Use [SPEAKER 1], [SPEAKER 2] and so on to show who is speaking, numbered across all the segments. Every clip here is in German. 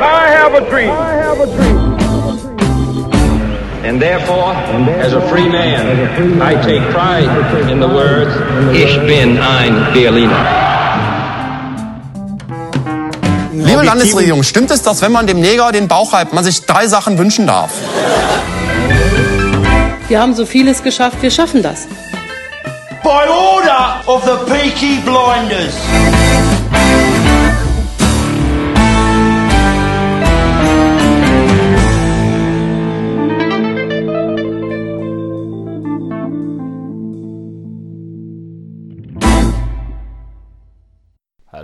[SPEAKER 1] I have a dream. I have a dream.
[SPEAKER 2] And therefore, as a free man, I take pride in the words, Ich bin ein Berliner.
[SPEAKER 3] Liebe Landesregierung, stimmt es, dass wenn man dem Neger den Bauch reibt, man sich drei Sachen wünschen darf?
[SPEAKER 4] Wir haben so vieles geschafft, wir schaffen das.
[SPEAKER 5] By order of the Peaky Blinders.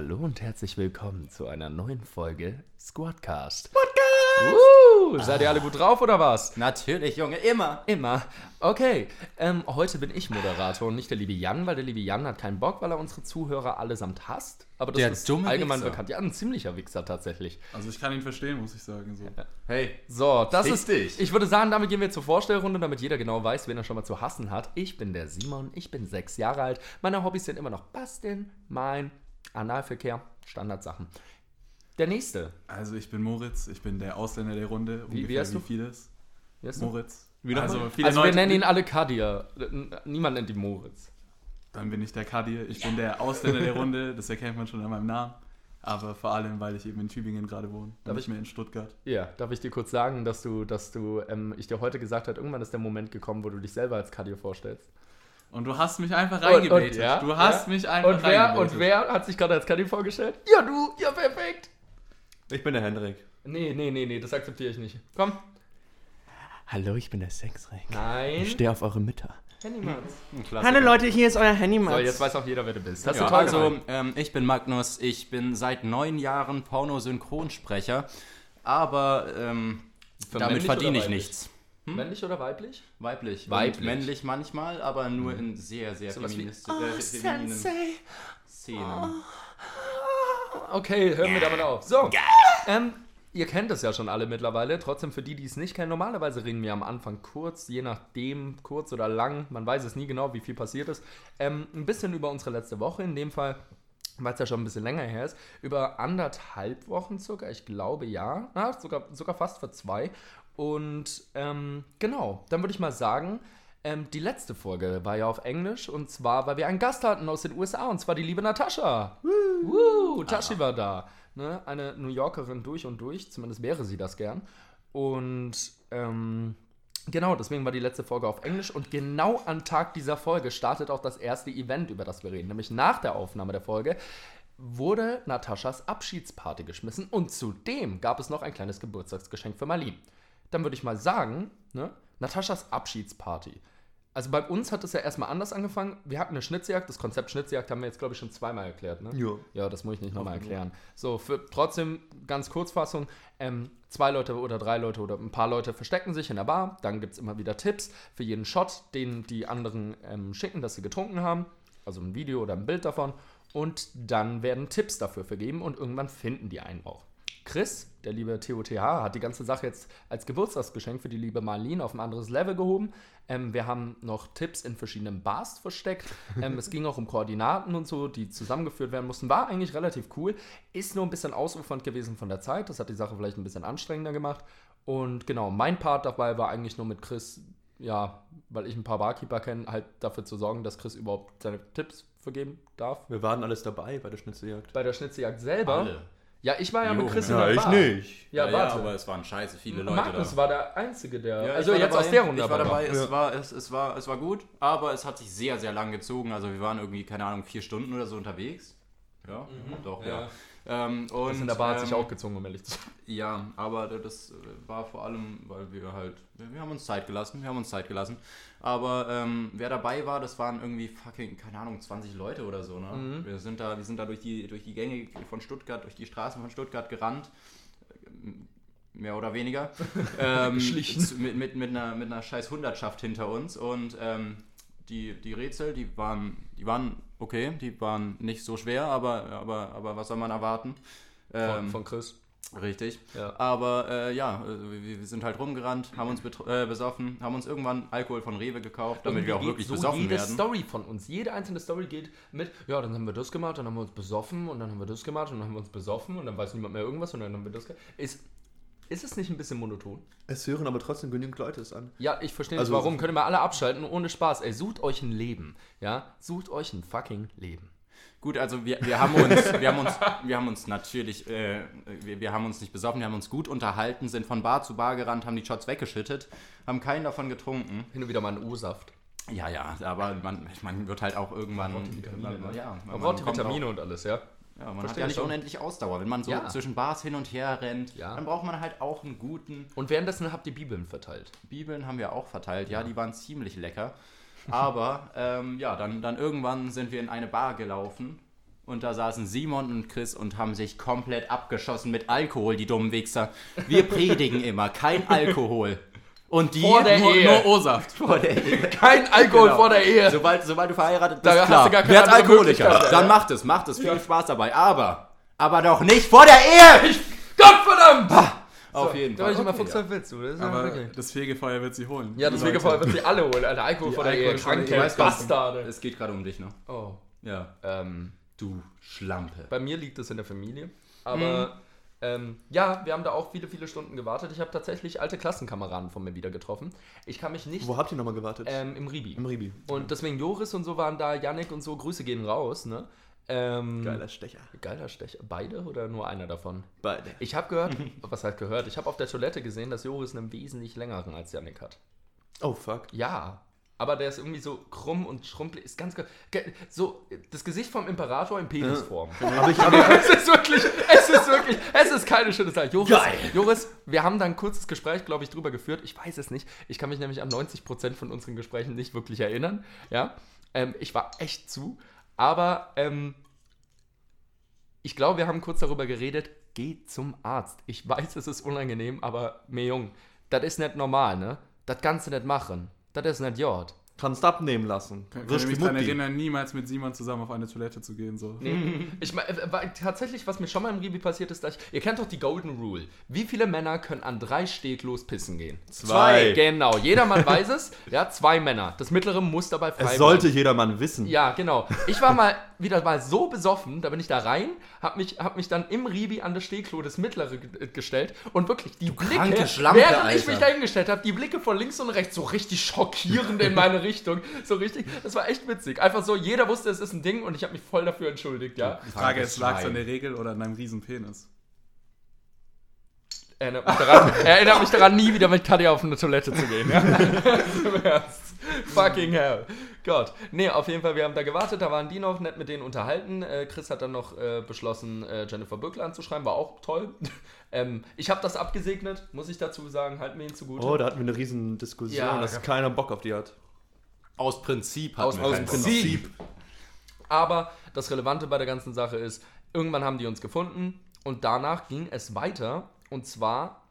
[SPEAKER 6] Hallo und herzlich willkommen zu einer neuen Folge Squadcast. Squadcast! Uh, seid ihr alle gut drauf oder was?
[SPEAKER 7] Natürlich, Junge, immer.
[SPEAKER 6] Immer. Okay, ähm, heute bin ich Moderator und nicht der liebe Jan, weil der liebe Jan hat keinen Bock, weil er unsere Zuhörer allesamt hasst. Aber das
[SPEAKER 7] Der
[SPEAKER 6] ist
[SPEAKER 7] dumme
[SPEAKER 6] allgemein
[SPEAKER 7] Wichser.
[SPEAKER 6] bekannt. Ja, ein ziemlicher Wichser tatsächlich.
[SPEAKER 8] Also ich kann ihn verstehen, muss ich sagen. So.
[SPEAKER 7] Hey,
[SPEAKER 6] So, das ist.
[SPEAKER 7] dich.
[SPEAKER 6] Ich würde sagen, damit gehen wir zur Vorstellrunde, damit jeder genau weiß, wen er schon mal zu hassen hat. Ich bin der Simon, ich bin sechs Jahre alt. Meine Hobbys sind immer noch Basteln, mein Analverkehr, Standardsachen. Der nächste.
[SPEAKER 8] Also ich bin Moritz, ich bin der Ausländer der Runde.
[SPEAKER 6] Wie- wie heißt du?
[SPEAKER 8] vieles.
[SPEAKER 6] Ist du?
[SPEAKER 8] Moritz.
[SPEAKER 7] Wie noch
[SPEAKER 8] also
[SPEAKER 7] mal?
[SPEAKER 8] viele
[SPEAKER 6] Also wir nennen ihn alle Kadir. Niemand nennt ihn Moritz.
[SPEAKER 8] Dann bin ich der Kadir, ich bin der Ausländer der Runde, das erkennt man schon an meinem Namen. Aber vor allem, weil ich eben in Tübingen gerade wohne,
[SPEAKER 6] Darf ich-
[SPEAKER 8] mehr in Stuttgart.
[SPEAKER 6] Ja, darf ich dir kurz sagen, dass du, dass du, ähm, ich dir heute gesagt habe, irgendwann ist der Moment gekommen, wo du dich selber als Kadir vorstellst.
[SPEAKER 8] Und du hast mich einfach
[SPEAKER 6] Und-
[SPEAKER 8] reingebetet.
[SPEAKER 6] und- ja,
[SPEAKER 8] du hast
[SPEAKER 6] ja.
[SPEAKER 8] mich einfach
[SPEAKER 6] Und wer,
[SPEAKER 8] reingebetet.
[SPEAKER 6] und wer hat sich gerade als Kadir vorgestellt? Ja, du, ja, perfekt.
[SPEAKER 7] ich bin der Hendrik.
[SPEAKER 6] Nee, nee, nee, nee, das akzeptiere ich nicht. Komm.
[SPEAKER 7] Hallo, ich bin der Sexring.
[SPEAKER 6] Nein.
[SPEAKER 7] stehe auf eure Mütter.
[SPEAKER 6] Handymanns.
[SPEAKER 7] Hallo Leute, hier ist euer Handymann.
[SPEAKER 6] So, jetzt weiß auch jeder, wer du bist. Hast
[SPEAKER 7] ja,
[SPEAKER 6] toll
[SPEAKER 7] also, ähm, ich bin Magnus, ich bin seit neun Jahren Pornosynchronsprecher, aber ähm, damit verdiene ich
[SPEAKER 6] weiblich?
[SPEAKER 7] Nichts.
[SPEAKER 6] Männlich oder weiblich?
[SPEAKER 7] Weiblich.
[SPEAKER 6] Weiblich.
[SPEAKER 7] Männlich manchmal, aber nur in sehr, sehr
[SPEAKER 6] Sowas wie-
[SPEAKER 7] feministi äh, femininen Szenen.
[SPEAKER 6] Okay, hören wir damit auf. So, ähm, ihr kennt es ja schon alle mittlerweile. Trotzdem für die, die es nicht kennen, normalerweise reden wir am Anfang kurz, je nachdem, kurz oder lang, man weiß es nie genau, wie viel passiert ist, ähm, ein bisschen über unsere letzte Woche. In dem Fall, weil es ja schon ein bisschen länger her ist, über anderthalb Wochen circa, ich glaube ja, na, sogar, sogar fast für zwei. Und ähm, genau, dann würde ich mal sagen, ähm, die letzte Folge war ja auf Englisch und zwar, weil wir einen Gast hatten aus den USA und zwar die liebe Natascha. Woo, Tashi war da. Ne? Eine New Yorkerin durch und durch, zumindest wäre sie das gern. Und ähm, genau, deswegen war die letzte Folge auf Englisch und genau am Tag dieser Folge startet auch das erste Event, über das wir reden. Nämlich nach der Aufnahme der Folge wurde Nataschas Abschiedsparty geschmissen und zudem gab es noch ein kleines Geburtstagsgeschenk für Marlene. Dann würde ich mal sagen, ne, Nataschas Abschiedsparty. Also bei uns hat es ja erstmal anders angefangen. Wir hatten eine Schnitzjagd. Das Konzept Schnitzjagd haben wir jetzt, glaube ich, schon zweimal erklärt. Ne?
[SPEAKER 7] Ja.
[SPEAKER 6] Ja, das muss ich nicht nochmal erklären. So, für trotzdem ganz Kurzfassung. Ähm, zwei Leute oder drei Leute oder ein paar Leute verstecken sich in der Bar. Dann gibt es immer wieder Tipps für jeden Shot, den die anderen ähm, schicken, dass sie getrunken haben. Also ein Video oder ein Bild davon. Und dann werden Tipps dafür vergeben und irgendwann finden die einen auch. Chris, der liebe TOTH, hat die ganze Sache jetzt als Geburtstagsgeschenk für die liebe Marlene auf ein anderes Level gehoben. Ähm, wir haben noch Tipps in verschiedenen Bars versteckt. Ähm, es ging auch um Koordinaten und so, die zusammengeführt werden mussten. War eigentlich relativ cool. Ist nur ein bisschen ausufernd gewesen von der Zeit. Das hat die Sache vielleicht ein bisschen anstrengender gemacht. Und genau, mein Part dabei war eigentlich nur mit Chris, ja, weil ich ein paar Barkeeper kenne, halt dafür zu sorgen, dass Chris überhaupt seine Tipps vergeben darf.
[SPEAKER 9] Wir waren alles dabei bei der Schnitzeljagd.
[SPEAKER 6] Bei der Schnitzeljagd selber.
[SPEAKER 7] Alle.
[SPEAKER 6] Ja, ich war ja mit
[SPEAKER 7] Jo,
[SPEAKER 6] Chris in
[SPEAKER 9] Ja,
[SPEAKER 6] der
[SPEAKER 9] ich
[SPEAKER 6] Bar.
[SPEAKER 9] nicht.
[SPEAKER 6] Ja,
[SPEAKER 7] Ja,
[SPEAKER 6] warte.
[SPEAKER 7] aber es waren scheiße viele Leute
[SPEAKER 6] Magnus
[SPEAKER 7] da.
[SPEAKER 6] war der Einzige, der.
[SPEAKER 7] Ja, ich
[SPEAKER 6] also
[SPEAKER 7] war
[SPEAKER 6] jetzt
[SPEAKER 7] dabei,
[SPEAKER 6] aus der Runde.
[SPEAKER 7] Ich war dabei, es, war, es, es, war, es war gut, aber es hat sich sehr, sehr lang gezogen. Also wir waren irgendwie, keine Ahnung, vier Stunden oder so unterwegs. Ja, doch, ja. Ähm, und,
[SPEAKER 6] Das in der Bar hat sich
[SPEAKER 7] ähm,
[SPEAKER 6] auch gezogen, um ehrlich zu sein.
[SPEAKER 7] Ja, aber das äh, war vor allem, weil wir halt, wir, wir haben uns Zeit gelassen, wir haben uns Zeit gelassen. Aber ähm, wer dabei war, das waren irgendwie fucking, keine Ahnung, 20 Leute oder so. Ne?
[SPEAKER 6] Mhm.
[SPEAKER 7] Wir sind da, wir sind da durch die, durch die Gänge von Stuttgart, durch die Straßen von Stuttgart gerannt. Mehr oder weniger. ähm, mit, mit, mit, einer, mit einer scheiß Hundertschaft hinter uns. Und ähm, die, die Rätsel, die waren, die waren okay, die waren nicht so schwer, aber, aber, aber was soll man erwarten?
[SPEAKER 6] Von,
[SPEAKER 7] Ähm,
[SPEAKER 6] von Chris.
[SPEAKER 7] Richtig.
[SPEAKER 6] Ja.
[SPEAKER 7] Aber äh, ja, äh, wir, wir sind halt rumgerannt, haben uns äh, besoffen, haben uns irgendwann Alkohol von Rewe gekauft, damit wir auch wirklich
[SPEAKER 6] so
[SPEAKER 7] besoffen
[SPEAKER 6] jede
[SPEAKER 7] werden.
[SPEAKER 6] Story von uns, jede einzelne Story geht mit, ja, dann haben wir das gemacht, dann haben wir uns besoffen und dann haben wir das gemacht und dann haben wir uns besoffen und dann weiß niemand mehr irgendwas und dann haben wir das gemacht. Ist, ist es nicht ein bisschen monoton?
[SPEAKER 9] Es hören aber trotzdem genügend Leute es an.
[SPEAKER 6] Ja, ich verstehe nicht
[SPEAKER 9] Also-
[SPEAKER 6] warum. Könnt ihr mal alle abschalten, ohne Spaß. Ey, sucht euch ein Leben. Ja, sucht euch ein fucking Leben.
[SPEAKER 7] Gut, also wir, wir haben uns, wir haben uns, wir haben uns natürlich, äh, wir, wir haben uns nicht besoffen, wir haben uns gut unterhalten, sind von Bar zu Bar gerannt, haben die Shots weggeschüttet, haben keinen davon getrunken.
[SPEAKER 6] Hin und wieder mal einen O-Saft.
[SPEAKER 7] Ja, ja, aber man, man wird halt auch irgendwann,
[SPEAKER 6] Man braucht die Vitamine,
[SPEAKER 7] man,
[SPEAKER 6] ne?
[SPEAKER 7] ja,
[SPEAKER 6] Man braucht die Vitamine und alles, ja.
[SPEAKER 7] Ja, man hat
[SPEAKER 6] Verstehe
[SPEAKER 7] ja
[SPEAKER 6] ich
[SPEAKER 7] nicht
[SPEAKER 6] schon.
[SPEAKER 7] unendlich Ausdauer. Wenn man so
[SPEAKER 6] Ja.
[SPEAKER 7] zwischen Bars hin und her rennt,
[SPEAKER 6] Ja.
[SPEAKER 7] dann braucht man halt auch einen guten.
[SPEAKER 6] Und währenddessen habt ihr Bibeln verteilt.
[SPEAKER 7] Bibeln haben wir auch verteilt, ja, die waren ziemlich lecker. Aber ähm, ja, dann, dann irgendwann sind wir in eine Bar gelaufen und da saßen Simon und Chris und haben sich komplett abgeschossen mit Alkohol, die dummen Wichser. Wir predigen immer, kein Alkohol. Und die
[SPEAKER 6] Vor der
[SPEAKER 7] nur,
[SPEAKER 6] Ehe.
[SPEAKER 7] nur O-Saft. Vor der Ehe.
[SPEAKER 6] Kein Alkohol
[SPEAKER 7] Genau.
[SPEAKER 6] vor der Ehe.
[SPEAKER 7] Sobald, sobald du verheiratet bist,
[SPEAKER 6] Da hast
[SPEAKER 7] klar,
[SPEAKER 6] du gar keine
[SPEAKER 7] werd Alkoholiker. Dann
[SPEAKER 6] ja.
[SPEAKER 7] macht es, macht es. Viel Spaß dabei. Aber, aber doch nicht vor der Ehe!
[SPEAKER 6] Gottverdammt!
[SPEAKER 7] Auf jeden
[SPEAKER 6] Da
[SPEAKER 7] Fall.
[SPEAKER 6] bin ich immer
[SPEAKER 7] Okay, ja.
[SPEAKER 6] auf Witz, du. Das ist ja
[SPEAKER 8] Aber
[SPEAKER 6] wirklich.
[SPEAKER 8] das Fegefeuer wird sie holen.
[SPEAKER 6] Ja, das
[SPEAKER 8] Leute.
[SPEAKER 6] Wegefeuer wird sie alle holen, Alter. Alkohol vor der Ehe.
[SPEAKER 8] Alkohol vor der
[SPEAKER 6] Kranke
[SPEAKER 8] Ehe.
[SPEAKER 7] Ich nicht.
[SPEAKER 6] Bastarde.
[SPEAKER 7] Es geht gerade um dich, ne?
[SPEAKER 6] Oh.
[SPEAKER 7] Ja.
[SPEAKER 6] Ähm,
[SPEAKER 7] Du Schlampe.
[SPEAKER 6] bei mir liegt es in der Familie. Aber ähm, ja, wir haben da auch viele, viele Stunden gewartet. Ich habe tatsächlich alte Klassenkameraden von mir wieder getroffen. Ich kann mich nicht.
[SPEAKER 9] Wo habt ihr nochmal gewartet?
[SPEAKER 6] Ähm, Im Ribi.
[SPEAKER 9] Im Ribi.
[SPEAKER 6] Und deswegen Joris und so waren da, Yannick und so, Grüße gehen raus, ne? Ähm,
[SPEAKER 9] Geiler Stecher.
[SPEAKER 6] Geiler Stecher. Beide oder nur einer davon?
[SPEAKER 9] Beide.
[SPEAKER 6] Ich habe gehört, was halt gehört, ich habe auf der Toilette gesehen, dass Joris einen wesentlich längeren als Yannick hat.
[SPEAKER 9] Oh, fuck.
[SPEAKER 6] Ja. Aber der ist irgendwie so krumm und schrumpelig. Ist ganz. So, das Gesicht vom Imperator in Penisform.
[SPEAKER 9] Aber ich habe...
[SPEAKER 6] es ist wirklich, es ist wirklich, es ist keine schöne Zeit. Joris, Joris, wir haben da ein kurzes Gespräch, glaube ich, drüber geführt. Ich weiß es nicht. Ich kann mich nämlich an 90% von unseren Gesprächen nicht wirklich erinnern. Ja. Ähm, ich war echt zu. Aber ähm, ich glaube, wir haben kurz darüber geredet. Geh zum Arzt. Ich weiß, es ist unangenehm, aber mir Jung, das ist nicht normal, ne? Das kannst du nicht machen. Das ist nicht Jord.
[SPEAKER 9] Kannst abnehmen lassen.
[SPEAKER 8] Kann, kann ich mich daran erinnern, niemals mit Simon zusammen auf eine Toilette zu gehen. So.
[SPEAKER 6] Nee. Ich mein, äh, tatsächlich, was mir schon mal im Ribi passiert ist, dass ich, ihr kennt doch die Golden Rule. Wie viele Männer können an drei steglos pissen gehen?
[SPEAKER 9] Zwei.
[SPEAKER 6] Genau, jedermann weiß es. Ja, zwei Männer. Das mittlere muss dabei frei
[SPEAKER 9] Es sollte
[SPEAKER 6] bleiben.
[SPEAKER 9] jedermann wissen.
[SPEAKER 6] Ja, genau. Ich war mal wieder mal so besoffen, da bin ich da rein, hab mich, hab mich dann im Ribi an das Stehklo, das mittlere, ge- gestellt und wirklich die Blicke,
[SPEAKER 7] kranke Schlampe,
[SPEAKER 6] während ich
[SPEAKER 7] Alter.
[SPEAKER 6] mich da hingestellt habe, die Blicke von links und rechts so richtig schockierend in meine Richtung. So richtig, das war echt witzig. Einfach so, jeder wusste, es ist ein Ding und ich habe mich voll dafür entschuldigt, ja.
[SPEAKER 8] Die Frage ist, lag es an der Regel oder an deinem riesen Penis?
[SPEAKER 6] Erinnert mich daran, erinnert mich daran, nie wieder mit Katja auf eine Toilette zu gehen. Ja? Im Ernst. Fucking hell. Gott. Nee, auf jeden Fall, wir haben da gewartet, da waren die noch nett mit denen unterhalten. Äh, Chris hat dann noch äh, beschlossen, äh, Jennifer Böckler anzuschreiben, war auch toll. ähm, ich habe das abgesegnet, muss ich dazu sagen, halten wir ihn zugute.
[SPEAKER 9] Oh, da hatten wir eine riesen Diskussion,
[SPEAKER 6] Ja,
[SPEAKER 9] dass
[SPEAKER 6] ja.
[SPEAKER 9] keiner Bock auf die hat.
[SPEAKER 7] Aus Prinzip hat
[SPEAKER 6] Aus
[SPEAKER 7] keinen Bock.
[SPEAKER 6] Prinzip. Aber das Relevante bei der ganzen Sache ist, irgendwann haben die uns gefunden und danach ging es weiter und zwar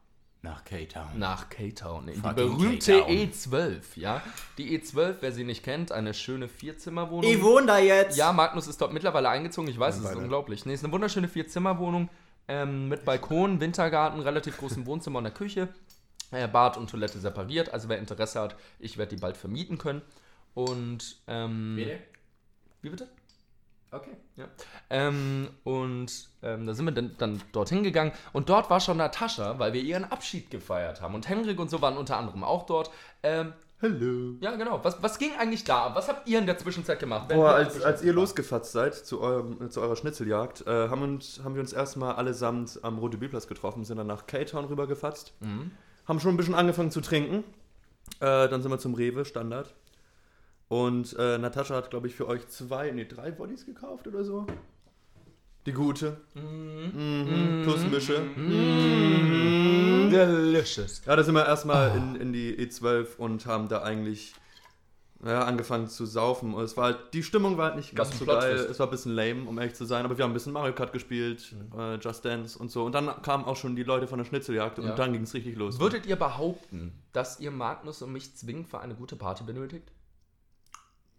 [SPEAKER 7] Nach K-Town.
[SPEAKER 6] nach K-Town, in die berühmte
[SPEAKER 7] K-Town.
[SPEAKER 6] E12, ja. Die E12, wer sie nicht kennt, eine schöne Vierzimmerwohnung.
[SPEAKER 7] Ich wohne da jetzt.
[SPEAKER 6] Ja, Magnus ist dort mittlerweile eingezogen, ich weiß, es ist unglaublich. Nee, ist eine wunderschöne Vierzimmerwohnung ähm, mit Balkon, Wintergarten, relativ großem Wohnzimmer und der Küche. Äh, Bad und Toilette separiert, also wer Interesse hat, ich werde die bald vermieten können. Und, ähm? Wie bitte?
[SPEAKER 7] Okay.
[SPEAKER 6] Ja. Ähm, und ähm, da sind wir dann, dann dorthin gegangen und dort war schon Natascha, weil wir ihren Abschied gefeiert haben. Und Henrik und so waren unter anderem auch dort. Ähm,
[SPEAKER 9] Hallo.
[SPEAKER 6] ja, genau. Was, was ging eigentlich da? ab? Was habt ihr in der Zwischenzeit gemacht? Wenn
[SPEAKER 9] Boah, als, als ihr losgefatzt seid zu, eurem, zu eurer Schnitzeljagd, äh, haben, uns, haben wir uns erstmal allesamt am Rote Bierplatz getroffen, sind dann nach K-Town rübergefatzt, haben schon ein bisschen angefangen zu trinken. Äh, dann sind wir zum Rewe, Standard. Und äh, Natascha hat, glaube ich, für euch zwei, nee, drei Bodies gekauft oder so. Die gute. Mhm. Plus Mische.
[SPEAKER 6] waren? Delicious.
[SPEAKER 9] Ja, da sind wir erstmal in, in die E12 und haben da eigentlich ja, angefangen zu saufen. Und es war halt, die Stimmung war halt nicht ganz so geil. Es war ein bisschen lame, um ehrlich zu sein, aber wir haben ein bisschen Mario Kart gespielt, äh, Just Dance und so. Und dann kamen auch schon die Leute von der Schnitzeljagd
[SPEAKER 6] Ja.
[SPEAKER 9] und dann ging es richtig los.
[SPEAKER 6] Würdet ihr behaupten, dass ihr Magnus und mich zwingend für eine gute Party benötigt?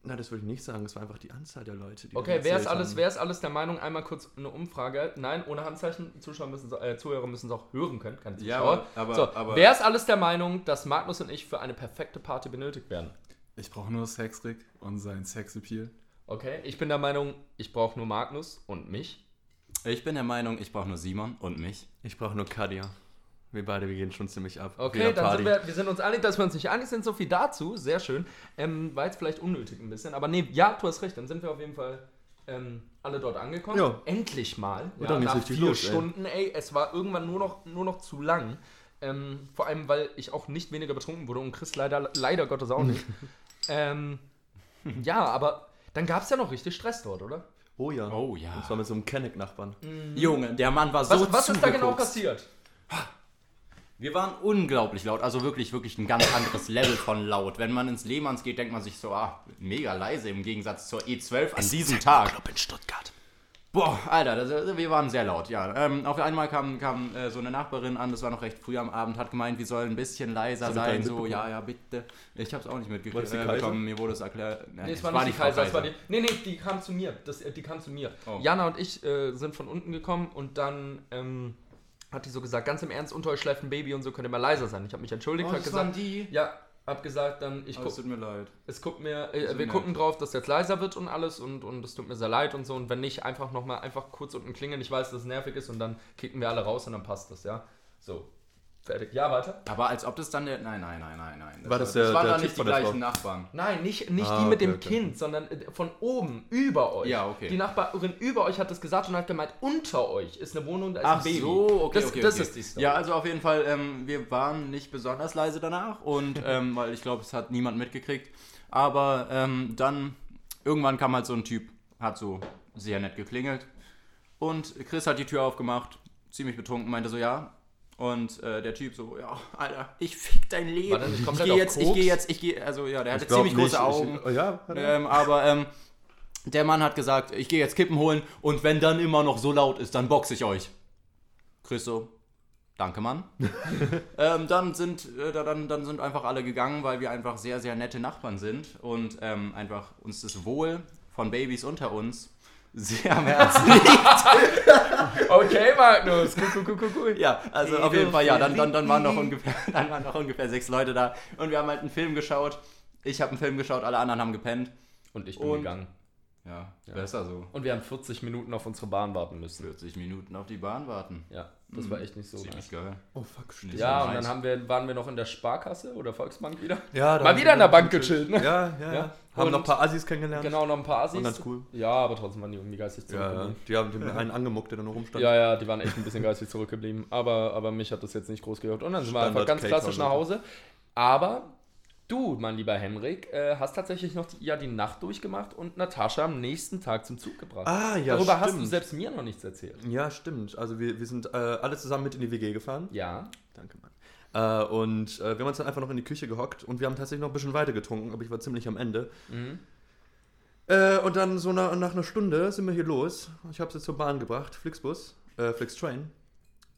[SPEAKER 9] Na, das würde ich nicht sagen. Es war einfach die Anzahl der Leute, die
[SPEAKER 6] Okay, wer ist, alles,
[SPEAKER 9] haben.
[SPEAKER 6] wer ist alles der Meinung, einmal kurz eine Umfrage, nein, ohne Handzeichen, Zuschauer müssen, äh, Zuhörer müssen es auch hören können, keine
[SPEAKER 7] Ja,
[SPEAKER 6] Zuschauer.
[SPEAKER 7] aber-
[SPEAKER 6] so,
[SPEAKER 7] aber-
[SPEAKER 6] wer ist alles der Meinung, dass Magnus und ich für eine perfekte Party benötigt werden?
[SPEAKER 8] Ich brauche nur Sexrick und sein Sexappeal.
[SPEAKER 6] Okay, ich bin der Meinung, ich brauche nur Magnus und mich.
[SPEAKER 7] Ich bin der Meinung, ich brauche nur Simon und mich.
[SPEAKER 9] Ich brauche nur Kadia. Wir beide, wir gehen schon ziemlich ab.
[SPEAKER 6] Okay, dann sind wir, wir sind uns einig, dass wir uns nicht einig sind. So viel dazu, sehr schön. Ähm, war jetzt vielleicht unnötig ein bisschen, aber nee, ja, du hast recht, dann sind wir auf jeden Fall ähm, alle dort angekommen.
[SPEAKER 9] Ja.
[SPEAKER 6] Endlich mal.
[SPEAKER 9] Und
[SPEAKER 6] Ja,
[SPEAKER 9] dann
[SPEAKER 6] nach
[SPEAKER 9] richtig
[SPEAKER 6] vier
[SPEAKER 9] los, ey.
[SPEAKER 6] Stunden, ey. Es war irgendwann nur noch, nur noch zu lang. Ähm, vor allem, weil ich auch nicht weniger betrunken wurde und Chris leider, leider Gottes auch nicht. ähm, ja, aber dann gab es ja noch richtig Stress dort, oder?
[SPEAKER 9] Oh ja.
[SPEAKER 7] Oh ja.
[SPEAKER 9] Und zwar mit so einem Kenneck-Nachbarn.
[SPEAKER 7] Junge, der Mann war
[SPEAKER 6] Was,
[SPEAKER 7] so
[SPEAKER 6] was ist da genau passiert?
[SPEAKER 7] Wir waren unglaublich laut, also wirklich, wirklich ein ganz anderes Level von laut. Wenn man ins Lehmanns geht, denkt man sich so, ah, mega leise im Gegensatz zur E12 an diesem Tag.
[SPEAKER 9] in Stuttgart.
[SPEAKER 7] Boah, Alter, das, also wir waren sehr laut, ja. Ähm, auf einmal kam, kam äh, so eine Nachbarin an, das war noch recht früh am Abend, hat gemeint, wir sollen ein bisschen leiser
[SPEAKER 9] eine
[SPEAKER 7] sein. So, ja, ja, bitte. Ich hab's auch nicht
[SPEAKER 9] War
[SPEAKER 7] mitgekriegt. Äh,
[SPEAKER 9] Kaiser?
[SPEAKER 7] mir wurde es erklärt.
[SPEAKER 6] Nee, es war, nicht die
[SPEAKER 7] Frau
[SPEAKER 6] Kaiser, es war die.
[SPEAKER 7] Kaiser.
[SPEAKER 6] Nee, nee, die kam zu mir. Das, äh, die kam zu mir.
[SPEAKER 7] Oh.
[SPEAKER 6] Jana und ich äh, sind von unten gekommen und dann ähm, hat die so gesagt, ganz im Ernst, unter euch schläft ein Baby und so könnt ihr mal leiser sein. Ich habe mich entschuldigt,
[SPEAKER 7] Oh,
[SPEAKER 6] hab gesagt,
[SPEAKER 7] waren die?
[SPEAKER 6] ja, hab gesagt, dann ich
[SPEAKER 7] Oh, es
[SPEAKER 6] guck,
[SPEAKER 7] tut mir leid.
[SPEAKER 6] es guckt mir, äh, wir gucken drauf, dass jetzt leiser wird und alles und und es tut mir sehr leid und so und wenn nicht einfach noch mal einfach kurz unten klingeln. Ich weiß, dass es nervig ist und dann kicken wir alle raus und dann passt das, ja. So. Fertig. Ja, weiter.
[SPEAKER 7] Aber als ob das dann der. Nein, nein, nein, nein, nein.
[SPEAKER 9] War das der-
[SPEAKER 7] waren
[SPEAKER 9] der
[SPEAKER 7] dann
[SPEAKER 9] Typ
[SPEAKER 7] nicht die gleichen? Nachbarn.
[SPEAKER 6] Nein, nicht, nicht
[SPEAKER 9] Ah,
[SPEAKER 6] die mit
[SPEAKER 9] okay,
[SPEAKER 6] dem
[SPEAKER 9] okay.
[SPEAKER 6] Kind, sondern äh, von oben, über euch.
[SPEAKER 7] Ja, okay.
[SPEAKER 6] Die Nachbarin über euch hat das gesagt und hat gemeint, unter euch ist eine Wohnung, da ist
[SPEAKER 7] Ach
[SPEAKER 6] ein Baby.
[SPEAKER 7] so, okay,
[SPEAKER 6] das,
[SPEAKER 7] okay,
[SPEAKER 6] das
[SPEAKER 7] okay.
[SPEAKER 6] ist die Story.
[SPEAKER 7] Ja, also auf jeden Fall, ähm, wir waren nicht besonders leise danach und ähm, weil ich glaube, es hat niemand mitgekriegt. Aber ähm, dann irgendwann kam halt so ein Typ, hat so sehr nett geklingelt und Chris hat die Tür aufgemacht, ziemlich betrunken, meinte so ja. Und äh, der Typ so, ja, Alter, ich fick dein Leben. Ich
[SPEAKER 6] komplett
[SPEAKER 7] gehe jetzt, ich gehe jetzt, ich gehe, also ja, der hatte ziemlich große
[SPEAKER 9] nicht.
[SPEAKER 7] Augen.
[SPEAKER 9] Ich, oh ja?
[SPEAKER 7] Ähm, aber ähm, der Mann hat gesagt, ich gehe jetzt Kippen holen und wenn dann immer noch so laut ist, dann boxe ich euch. Chris so, danke Mann. ähm, dann, sind, äh, da- dann, dann sind einfach alle gegangen, weil wir einfach sehr, sehr nette Nachbarn sind und ähm, einfach uns das Wohl von Babys unter uns sehr am Herzen liegt.
[SPEAKER 6] Okay, Magnus. Cool, cool, cool, cool, cool.
[SPEAKER 7] Ja, also auf jeden Fall, ja, dann, dann, dann, waren noch ungefähr, dann waren noch ungefähr sechs Leute da und wir haben halt einen Film geschaut. Ich habe einen Film geschaut, alle anderen haben gepennt.
[SPEAKER 6] Und ich bin
[SPEAKER 7] Und-
[SPEAKER 6] gegangen.
[SPEAKER 7] Ja, besser so.
[SPEAKER 6] Und wir haben 40 Minuten auf unsere Bahn warten müssen.
[SPEAKER 7] 40 Minuten auf die Bahn warten.
[SPEAKER 6] Ja, das war echt nicht so
[SPEAKER 7] Ziemlich
[SPEAKER 6] nice.
[SPEAKER 7] geil.
[SPEAKER 9] Oh fuck, stimmt.
[SPEAKER 6] Ja, und dann haben wir, waren wir noch in der Sparkasse oder Volksbank wieder.
[SPEAKER 9] Ja, da
[SPEAKER 6] Mal wieder in der Bank
[SPEAKER 9] gechillt.
[SPEAKER 6] ne?
[SPEAKER 9] Ja, ja,
[SPEAKER 6] Ja.
[SPEAKER 9] ja. Haben
[SPEAKER 6] Und-
[SPEAKER 9] noch ein paar Assis kennengelernt.
[SPEAKER 6] Genau, noch ein paar Assis.
[SPEAKER 9] Und ganz cool.
[SPEAKER 6] Ja, aber trotzdem waren die irgendwie geistig
[SPEAKER 9] Ja, ja.
[SPEAKER 6] zurückgeblieben.
[SPEAKER 9] Die haben den einen angemuckt, der da noch rumstand.
[SPEAKER 6] Ja, ja, die waren echt ein bisschen geistig zurückgeblieben. Aber, aber mich hat das jetzt nicht groß gehört. Und dann sind wir einfach ganz
[SPEAKER 9] Cape
[SPEAKER 6] klassisch nach Hause. Aber du, mein lieber Henrik, äh, hast tatsächlich noch die, ja, die Nacht durchgemacht und Natascha am nächsten Tag zum Zug gebracht.
[SPEAKER 9] Ah, ja,
[SPEAKER 6] Darüber hast du
[SPEAKER 9] stimmt.
[SPEAKER 6] selbst mir noch nichts erzählt.
[SPEAKER 9] Ja, stimmt. Also wir, wir sind äh, alle zusammen mit in die WG gefahren.
[SPEAKER 6] Ja.
[SPEAKER 9] Danke, Mann. Äh, und äh, wir haben uns dann einfach noch in die Küche gehockt und wir haben tatsächlich noch ein bisschen weiter getrunken, aber ich war ziemlich am Ende.
[SPEAKER 6] Mhm.
[SPEAKER 9] Äh, und dann so nach, nach einer Stunde sind wir hier los. Ich habe sie zur Bahn gebracht, Flixbus, äh, Flixtrain.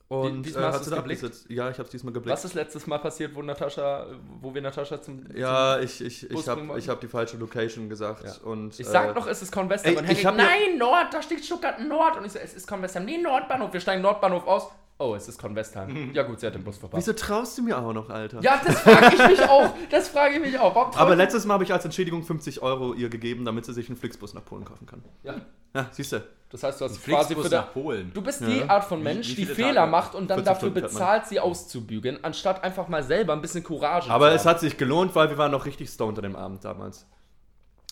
[SPEAKER 9] Und
[SPEAKER 6] diesmal
[SPEAKER 9] äh,
[SPEAKER 6] hast
[SPEAKER 9] sie da
[SPEAKER 6] geblickt?
[SPEAKER 9] abgesetzt. Ja, ich habe es diesmal geblickt.
[SPEAKER 6] Was ist letztes Mal passiert, wo Natascha, wo wir Natascha zum.
[SPEAKER 9] ja, ich, ich, ich habe ich hab die falsche Location gesagt.
[SPEAKER 6] Ja.
[SPEAKER 9] Und,
[SPEAKER 6] Ich sag
[SPEAKER 9] äh,
[SPEAKER 6] noch, es ist Convestam.
[SPEAKER 9] ey,
[SPEAKER 6] und
[SPEAKER 9] ich
[SPEAKER 6] Henrik,
[SPEAKER 9] hab ja-
[SPEAKER 6] nein, Nord, da steht Stuttgart Nord. Und ich so, es ist Convestam. Nee, Nordbahnhof. Wir steigen Nordbahnhof aus. Oh, es ist Convestheim. Ja gut, sie hat den Bus verpasst.
[SPEAKER 9] Wieso traust du mir auch noch, Alter?
[SPEAKER 6] Ja, das frage ich mich auch. Das frage ich mich auch. Warum
[SPEAKER 9] Aber letztes Mal habe ich als Entschädigung 50 Euro ihr gegeben, damit sie sich einen Flixbus nach Polen kaufen kann.
[SPEAKER 6] Ja,
[SPEAKER 9] Ja, siehst du.
[SPEAKER 6] Das heißt, du hast quasi
[SPEAKER 7] Flixbus
[SPEAKER 6] für
[SPEAKER 7] nach Polen.
[SPEAKER 6] Du bist die Art von Mensch,
[SPEAKER 7] wie
[SPEAKER 6] die
[SPEAKER 7] viele
[SPEAKER 6] Fehler
[SPEAKER 7] Tage?
[SPEAKER 6] macht und dann
[SPEAKER 9] 14
[SPEAKER 6] dafür bezahlt, sie auszubügeln, anstatt einfach mal selber ein bisschen Courage
[SPEAKER 9] Aber
[SPEAKER 6] zu
[SPEAKER 9] es
[SPEAKER 6] haben.
[SPEAKER 9] hat sich gelohnt, weil wir waren noch richtig stoned an dem Abend damals.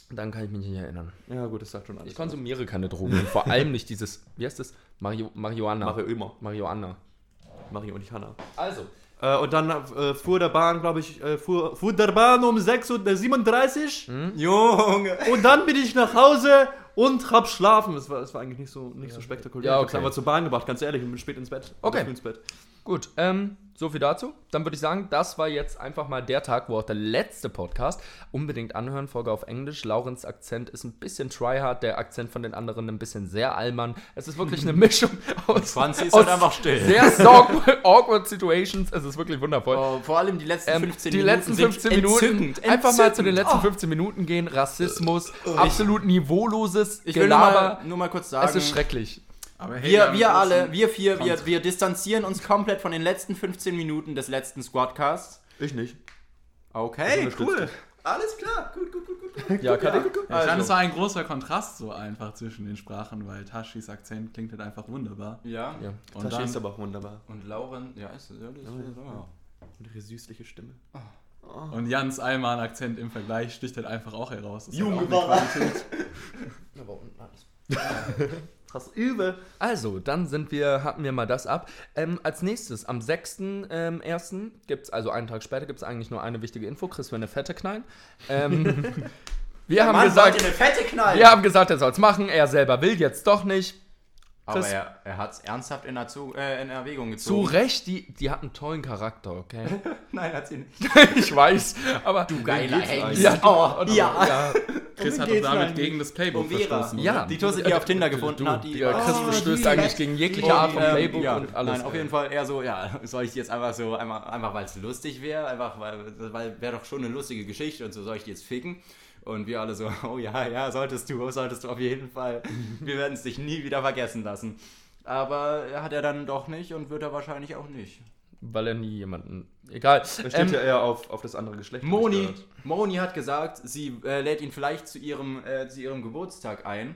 [SPEAKER 6] Dann kann ich mich nicht erinnern.
[SPEAKER 9] Ja, gut, das sagt schon alles.
[SPEAKER 6] Ich konsumiere keine Drogen. Vor allem nicht dieses, wie heißt das? Mario, Marihuana.
[SPEAKER 9] Immer.
[SPEAKER 6] Marihuana.
[SPEAKER 9] Mario und ich Hanna.
[SPEAKER 6] Also,
[SPEAKER 9] Äh, und dann äh, fuhr der Bahn, glaube ich, äh, fuhr, fuhr der Bahn um 6.37 Uhr.
[SPEAKER 6] Hm?
[SPEAKER 7] Junge!
[SPEAKER 9] Und dann bin ich nach Hause und hab schlafen. Das war, war eigentlich nicht so, nicht so spektakulär.
[SPEAKER 6] Ja,
[SPEAKER 9] Ich hab's
[SPEAKER 6] okay.
[SPEAKER 9] einfach zur Bahn gebracht, ganz ehrlich. Ich bin spät ins Bett.
[SPEAKER 6] Okay.
[SPEAKER 9] Ins Bett.
[SPEAKER 6] gut. Ähm, so viel dazu. Dann würde ich sagen, das war jetzt einfach mal der Tag, wo auch der letzte Podcast. Unbedingt anhören, Folge auf Englisch. Laurens Akzent ist ein bisschen tryhard, der Akzent von den anderen ein bisschen sehr allmann. Es ist wirklich eine Mischung aus,
[SPEAKER 7] Franzi ist
[SPEAKER 6] aus
[SPEAKER 7] halt einfach still.
[SPEAKER 6] sehr awkward, awkward Situations. Es ist wirklich wundervoll.
[SPEAKER 7] Oh, vor allem die letzten
[SPEAKER 6] Ähm,
[SPEAKER 7] 15
[SPEAKER 6] die
[SPEAKER 7] Minuten.
[SPEAKER 6] letzten
[SPEAKER 7] sind
[SPEAKER 6] 15 Minuten.
[SPEAKER 7] entzückend,
[SPEAKER 6] Einfach mal zu den
[SPEAKER 7] entzückend.
[SPEAKER 6] letzten
[SPEAKER 7] Oh.
[SPEAKER 6] 15 Minuten gehen. Rassismus, absolut niveauloses
[SPEAKER 7] Ich will nur
[SPEAKER 6] Gelaber.
[SPEAKER 7] mal, nur mal kurz sagen.
[SPEAKER 6] es ist schrecklich.
[SPEAKER 8] Aber hey,
[SPEAKER 7] Wir, wir alle, wir vier, wir, wir distanzieren uns komplett von den letzten 15 Minuten des letzten Squadcasts.
[SPEAKER 9] Ich nicht.
[SPEAKER 7] Okay,
[SPEAKER 9] unterstützt
[SPEAKER 7] cool. Alles klar. Gut, gut, gut, gut. gut.
[SPEAKER 6] Ja, Kadi?
[SPEAKER 8] Ja, ich fand,
[SPEAKER 7] Also.
[SPEAKER 8] es war ein großer Kontrast so einfach zwischen den Sprachen, weil Tashis Akzent klingt halt einfach wunderbar.
[SPEAKER 7] Ja.
[SPEAKER 6] Ja.
[SPEAKER 8] Und
[SPEAKER 9] Tashi
[SPEAKER 8] dann,
[SPEAKER 9] ist aber auch wunderbar.
[SPEAKER 7] Und Lauren, ja, ist, ja, das ist, ja.
[SPEAKER 9] Und ihre süßliche Stimme.
[SPEAKER 8] und Jans Alman-Akzent im Vergleich sticht halt einfach auch heraus. Ist halt auch eine
[SPEAKER 7] Junge,
[SPEAKER 8] Qualität.
[SPEAKER 9] Krass übel.
[SPEAKER 6] Also, dann sind wir, hatten wir mal das ab. Ähm, als nächstes, am 6.1. Ähm, ersten gibt's, also einen Tag später, gibt es eigentlich nur eine wichtige Info. Chris will eine Fette knallen. Ähm, wir haben
[SPEAKER 7] Mann,
[SPEAKER 6] gesagt,
[SPEAKER 7] eine Fette knallen.
[SPEAKER 6] wir haben gesagt, er soll es machen. Er selber will jetzt doch nicht.
[SPEAKER 7] Aber er, er hat es ernsthaft in, Erzu äh, in Erwägung
[SPEAKER 6] Zu
[SPEAKER 7] gezogen.
[SPEAKER 6] Recht, die, die hat einen tollen Charakter, okay?
[SPEAKER 7] Nein, hat sie nicht.
[SPEAKER 6] ich weiß, aber... Du
[SPEAKER 7] geiler Hengst.
[SPEAKER 6] Ja,
[SPEAKER 7] Oh, ja.
[SPEAKER 6] ja.
[SPEAKER 8] Chris hat doch damit gegen das Playbook
[SPEAKER 7] Um
[SPEAKER 8] verstoßen.
[SPEAKER 6] Ja.
[SPEAKER 8] oder?
[SPEAKER 7] Die Tusse, die er auf Tinder gefunden
[SPEAKER 6] Du,
[SPEAKER 7] hat, die
[SPEAKER 6] ja, Chris
[SPEAKER 7] Oh,
[SPEAKER 6] verstößt eigentlich gegen jegliche Art von
[SPEAKER 7] Ähm,
[SPEAKER 6] Playbook
[SPEAKER 7] ja,
[SPEAKER 6] und alles.
[SPEAKER 7] Nein, auf jeden Fall eher so, ja, soll ich die jetzt einfach so, einfach, einfach weil es lustig wäre, einfach weil, weil wäre doch schon eine lustige Geschichte und so soll ich die jetzt ficken. Und wir alle so, oh ja, ja, solltest du, solltest du auf jeden Fall. Wir werden es dich nie wieder vergessen lassen. Aber hat er dann doch nicht und wird er wahrscheinlich auch nicht.
[SPEAKER 6] Weil er nie jemanden... Egal.
[SPEAKER 9] Er steht
[SPEAKER 6] Ähm,
[SPEAKER 9] ja eher auf, auf das andere Geschlecht.
[SPEAKER 7] Moni. Moni hat gesagt, sie äh, lädt ihn vielleicht zu ihrem, äh, zu ihrem Geburtstag ein.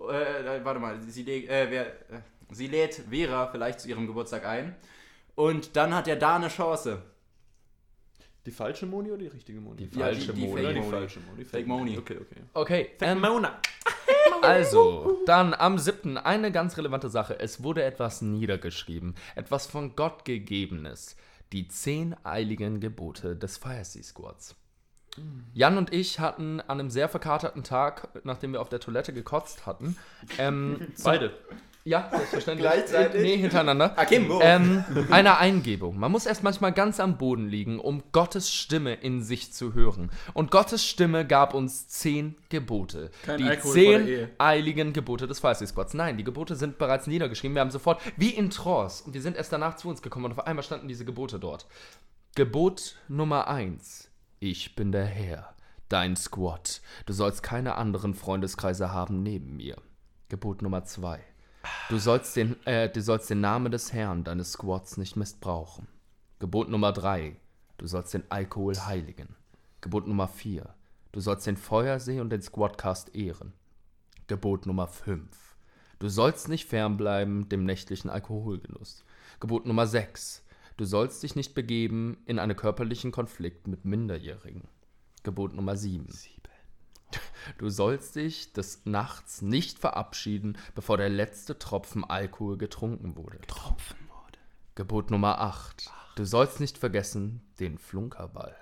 [SPEAKER 7] Äh, äh, warte mal, sie, äh, wer, äh, sie lädt Vera vielleicht zu ihrem Geburtstag ein. Und dann hat er da eine Chance.
[SPEAKER 9] Die falsche Moni oder die richtige Moni?
[SPEAKER 6] Die falsche
[SPEAKER 7] die- die
[SPEAKER 6] Moni.
[SPEAKER 7] Fake
[SPEAKER 9] die
[SPEAKER 7] Moni.
[SPEAKER 9] falsche Moni.
[SPEAKER 7] Fake Moni.
[SPEAKER 9] Okay, okay.
[SPEAKER 6] Okay, ähm,
[SPEAKER 9] Mona.
[SPEAKER 6] Also, dann am 7. eine ganz relevante Sache. Es wurde etwas niedergeschrieben, etwas von Gott gegebenes. Die zehn eiligen Gebote des Fire Sea Squads. Jan und ich hatten an einem sehr verkaterten Tag, nachdem wir auf der Toilette gekotzt hatten, ähm,
[SPEAKER 9] Beide.
[SPEAKER 6] Ja, selbstverständlich.
[SPEAKER 7] Gleichzeitig?
[SPEAKER 6] Nee, hintereinander.
[SPEAKER 7] Akimbo.
[SPEAKER 6] Ähm, eine Eingebung. Man muss erst manchmal ganz am Boden liegen, um Gottes Stimme in sich zu hören. Und Gottes Stimme gab uns zehn Gebote.
[SPEAKER 8] Kein
[SPEAKER 6] die
[SPEAKER 8] Alkohol
[SPEAKER 6] zehn eiligen Gebote des Fire Sea Squads. Nein, die Gebote sind bereits niedergeschrieben. Wir haben sofort, wie in Trance, und wir sind erst danach zu uns gekommen und auf einmal standen diese Gebote dort. Gebot Nummer eins: Ich bin der Herr, dein Squad. Du sollst keine anderen Freundeskreise haben neben mir. Gebot Nummer zwei: Du sollst den, äh, du sollst den Namen des Herrn deines Squads nicht missbrauchen. Gebot Nummer drei: Du sollst den Alkohol heiligen. Gebot Nummer vier: Du sollst den Feuersee und den Squadcast ehren. Gebot Nummer 5. Du sollst nicht fernbleiben dem nächtlichen Alkoholgenuss. Gebot Nummer 6. Du sollst dich nicht begeben in einen körperlichen Konflikt mit Minderjährigen. Gebot Nummer 7. Du sollst dich des Nachts nicht verabschieden, bevor der letzte Tropfen Alkohol getrunken wurde. Tropfen wurde. Gebot Nummer 8. Du sollst nicht vergessen den Flunkerball.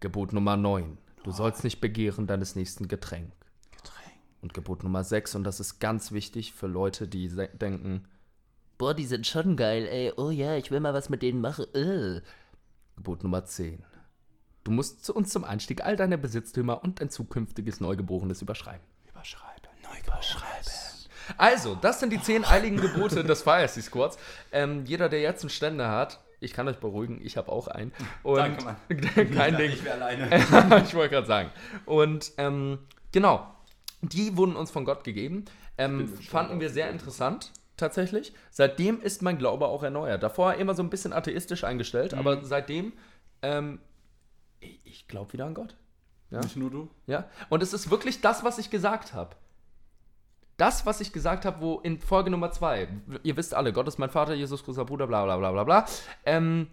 [SPEAKER 6] Gebot Nummer 9. Du sollst nicht begehren deines nächsten Getränk. Und Gebot Nummer 6, und das ist ganz wichtig für Leute, die denken, boah, die sind schon geil, ey, oh ja, ich will mal was mit denen machen. Äh. Gebot Nummer 10. Du musst zu uns zum Einstieg all deine Besitztümer und ein zukünftiges Neugeborenes überschreiben. Überschreiben. Überschreiben. Also, das sind die zehn eiligen Gebote des Fire Sea Squads. Ähm, jeder, der jetzt einen Ständer hat, ich kann euch beruhigen, ich habe auch einen. Und
[SPEAKER 7] Danke, Mann.
[SPEAKER 6] kein Ding.
[SPEAKER 7] Ich wäre alleine.
[SPEAKER 6] ich wollte gerade sagen. Und ähm, genau, die wurden uns von Gott gegeben. Ähm, fanden wir sehr interessant, tatsächlich. Seitdem ist mein Glaube auch erneuert. Davor immer so ein bisschen atheistisch eingestellt, aber seitdem, ähm, ich, ich glaube wieder an Gott. Ja?
[SPEAKER 8] Nicht nur du.
[SPEAKER 6] Ja? Und es ist wirklich das, was ich gesagt habe. Das, was ich gesagt habe, wo in Folge Nummer 2, ihr wisst alle, Gott ist mein Vater, Jesus großer Bruder, bla bla bla bla bla. Ähm,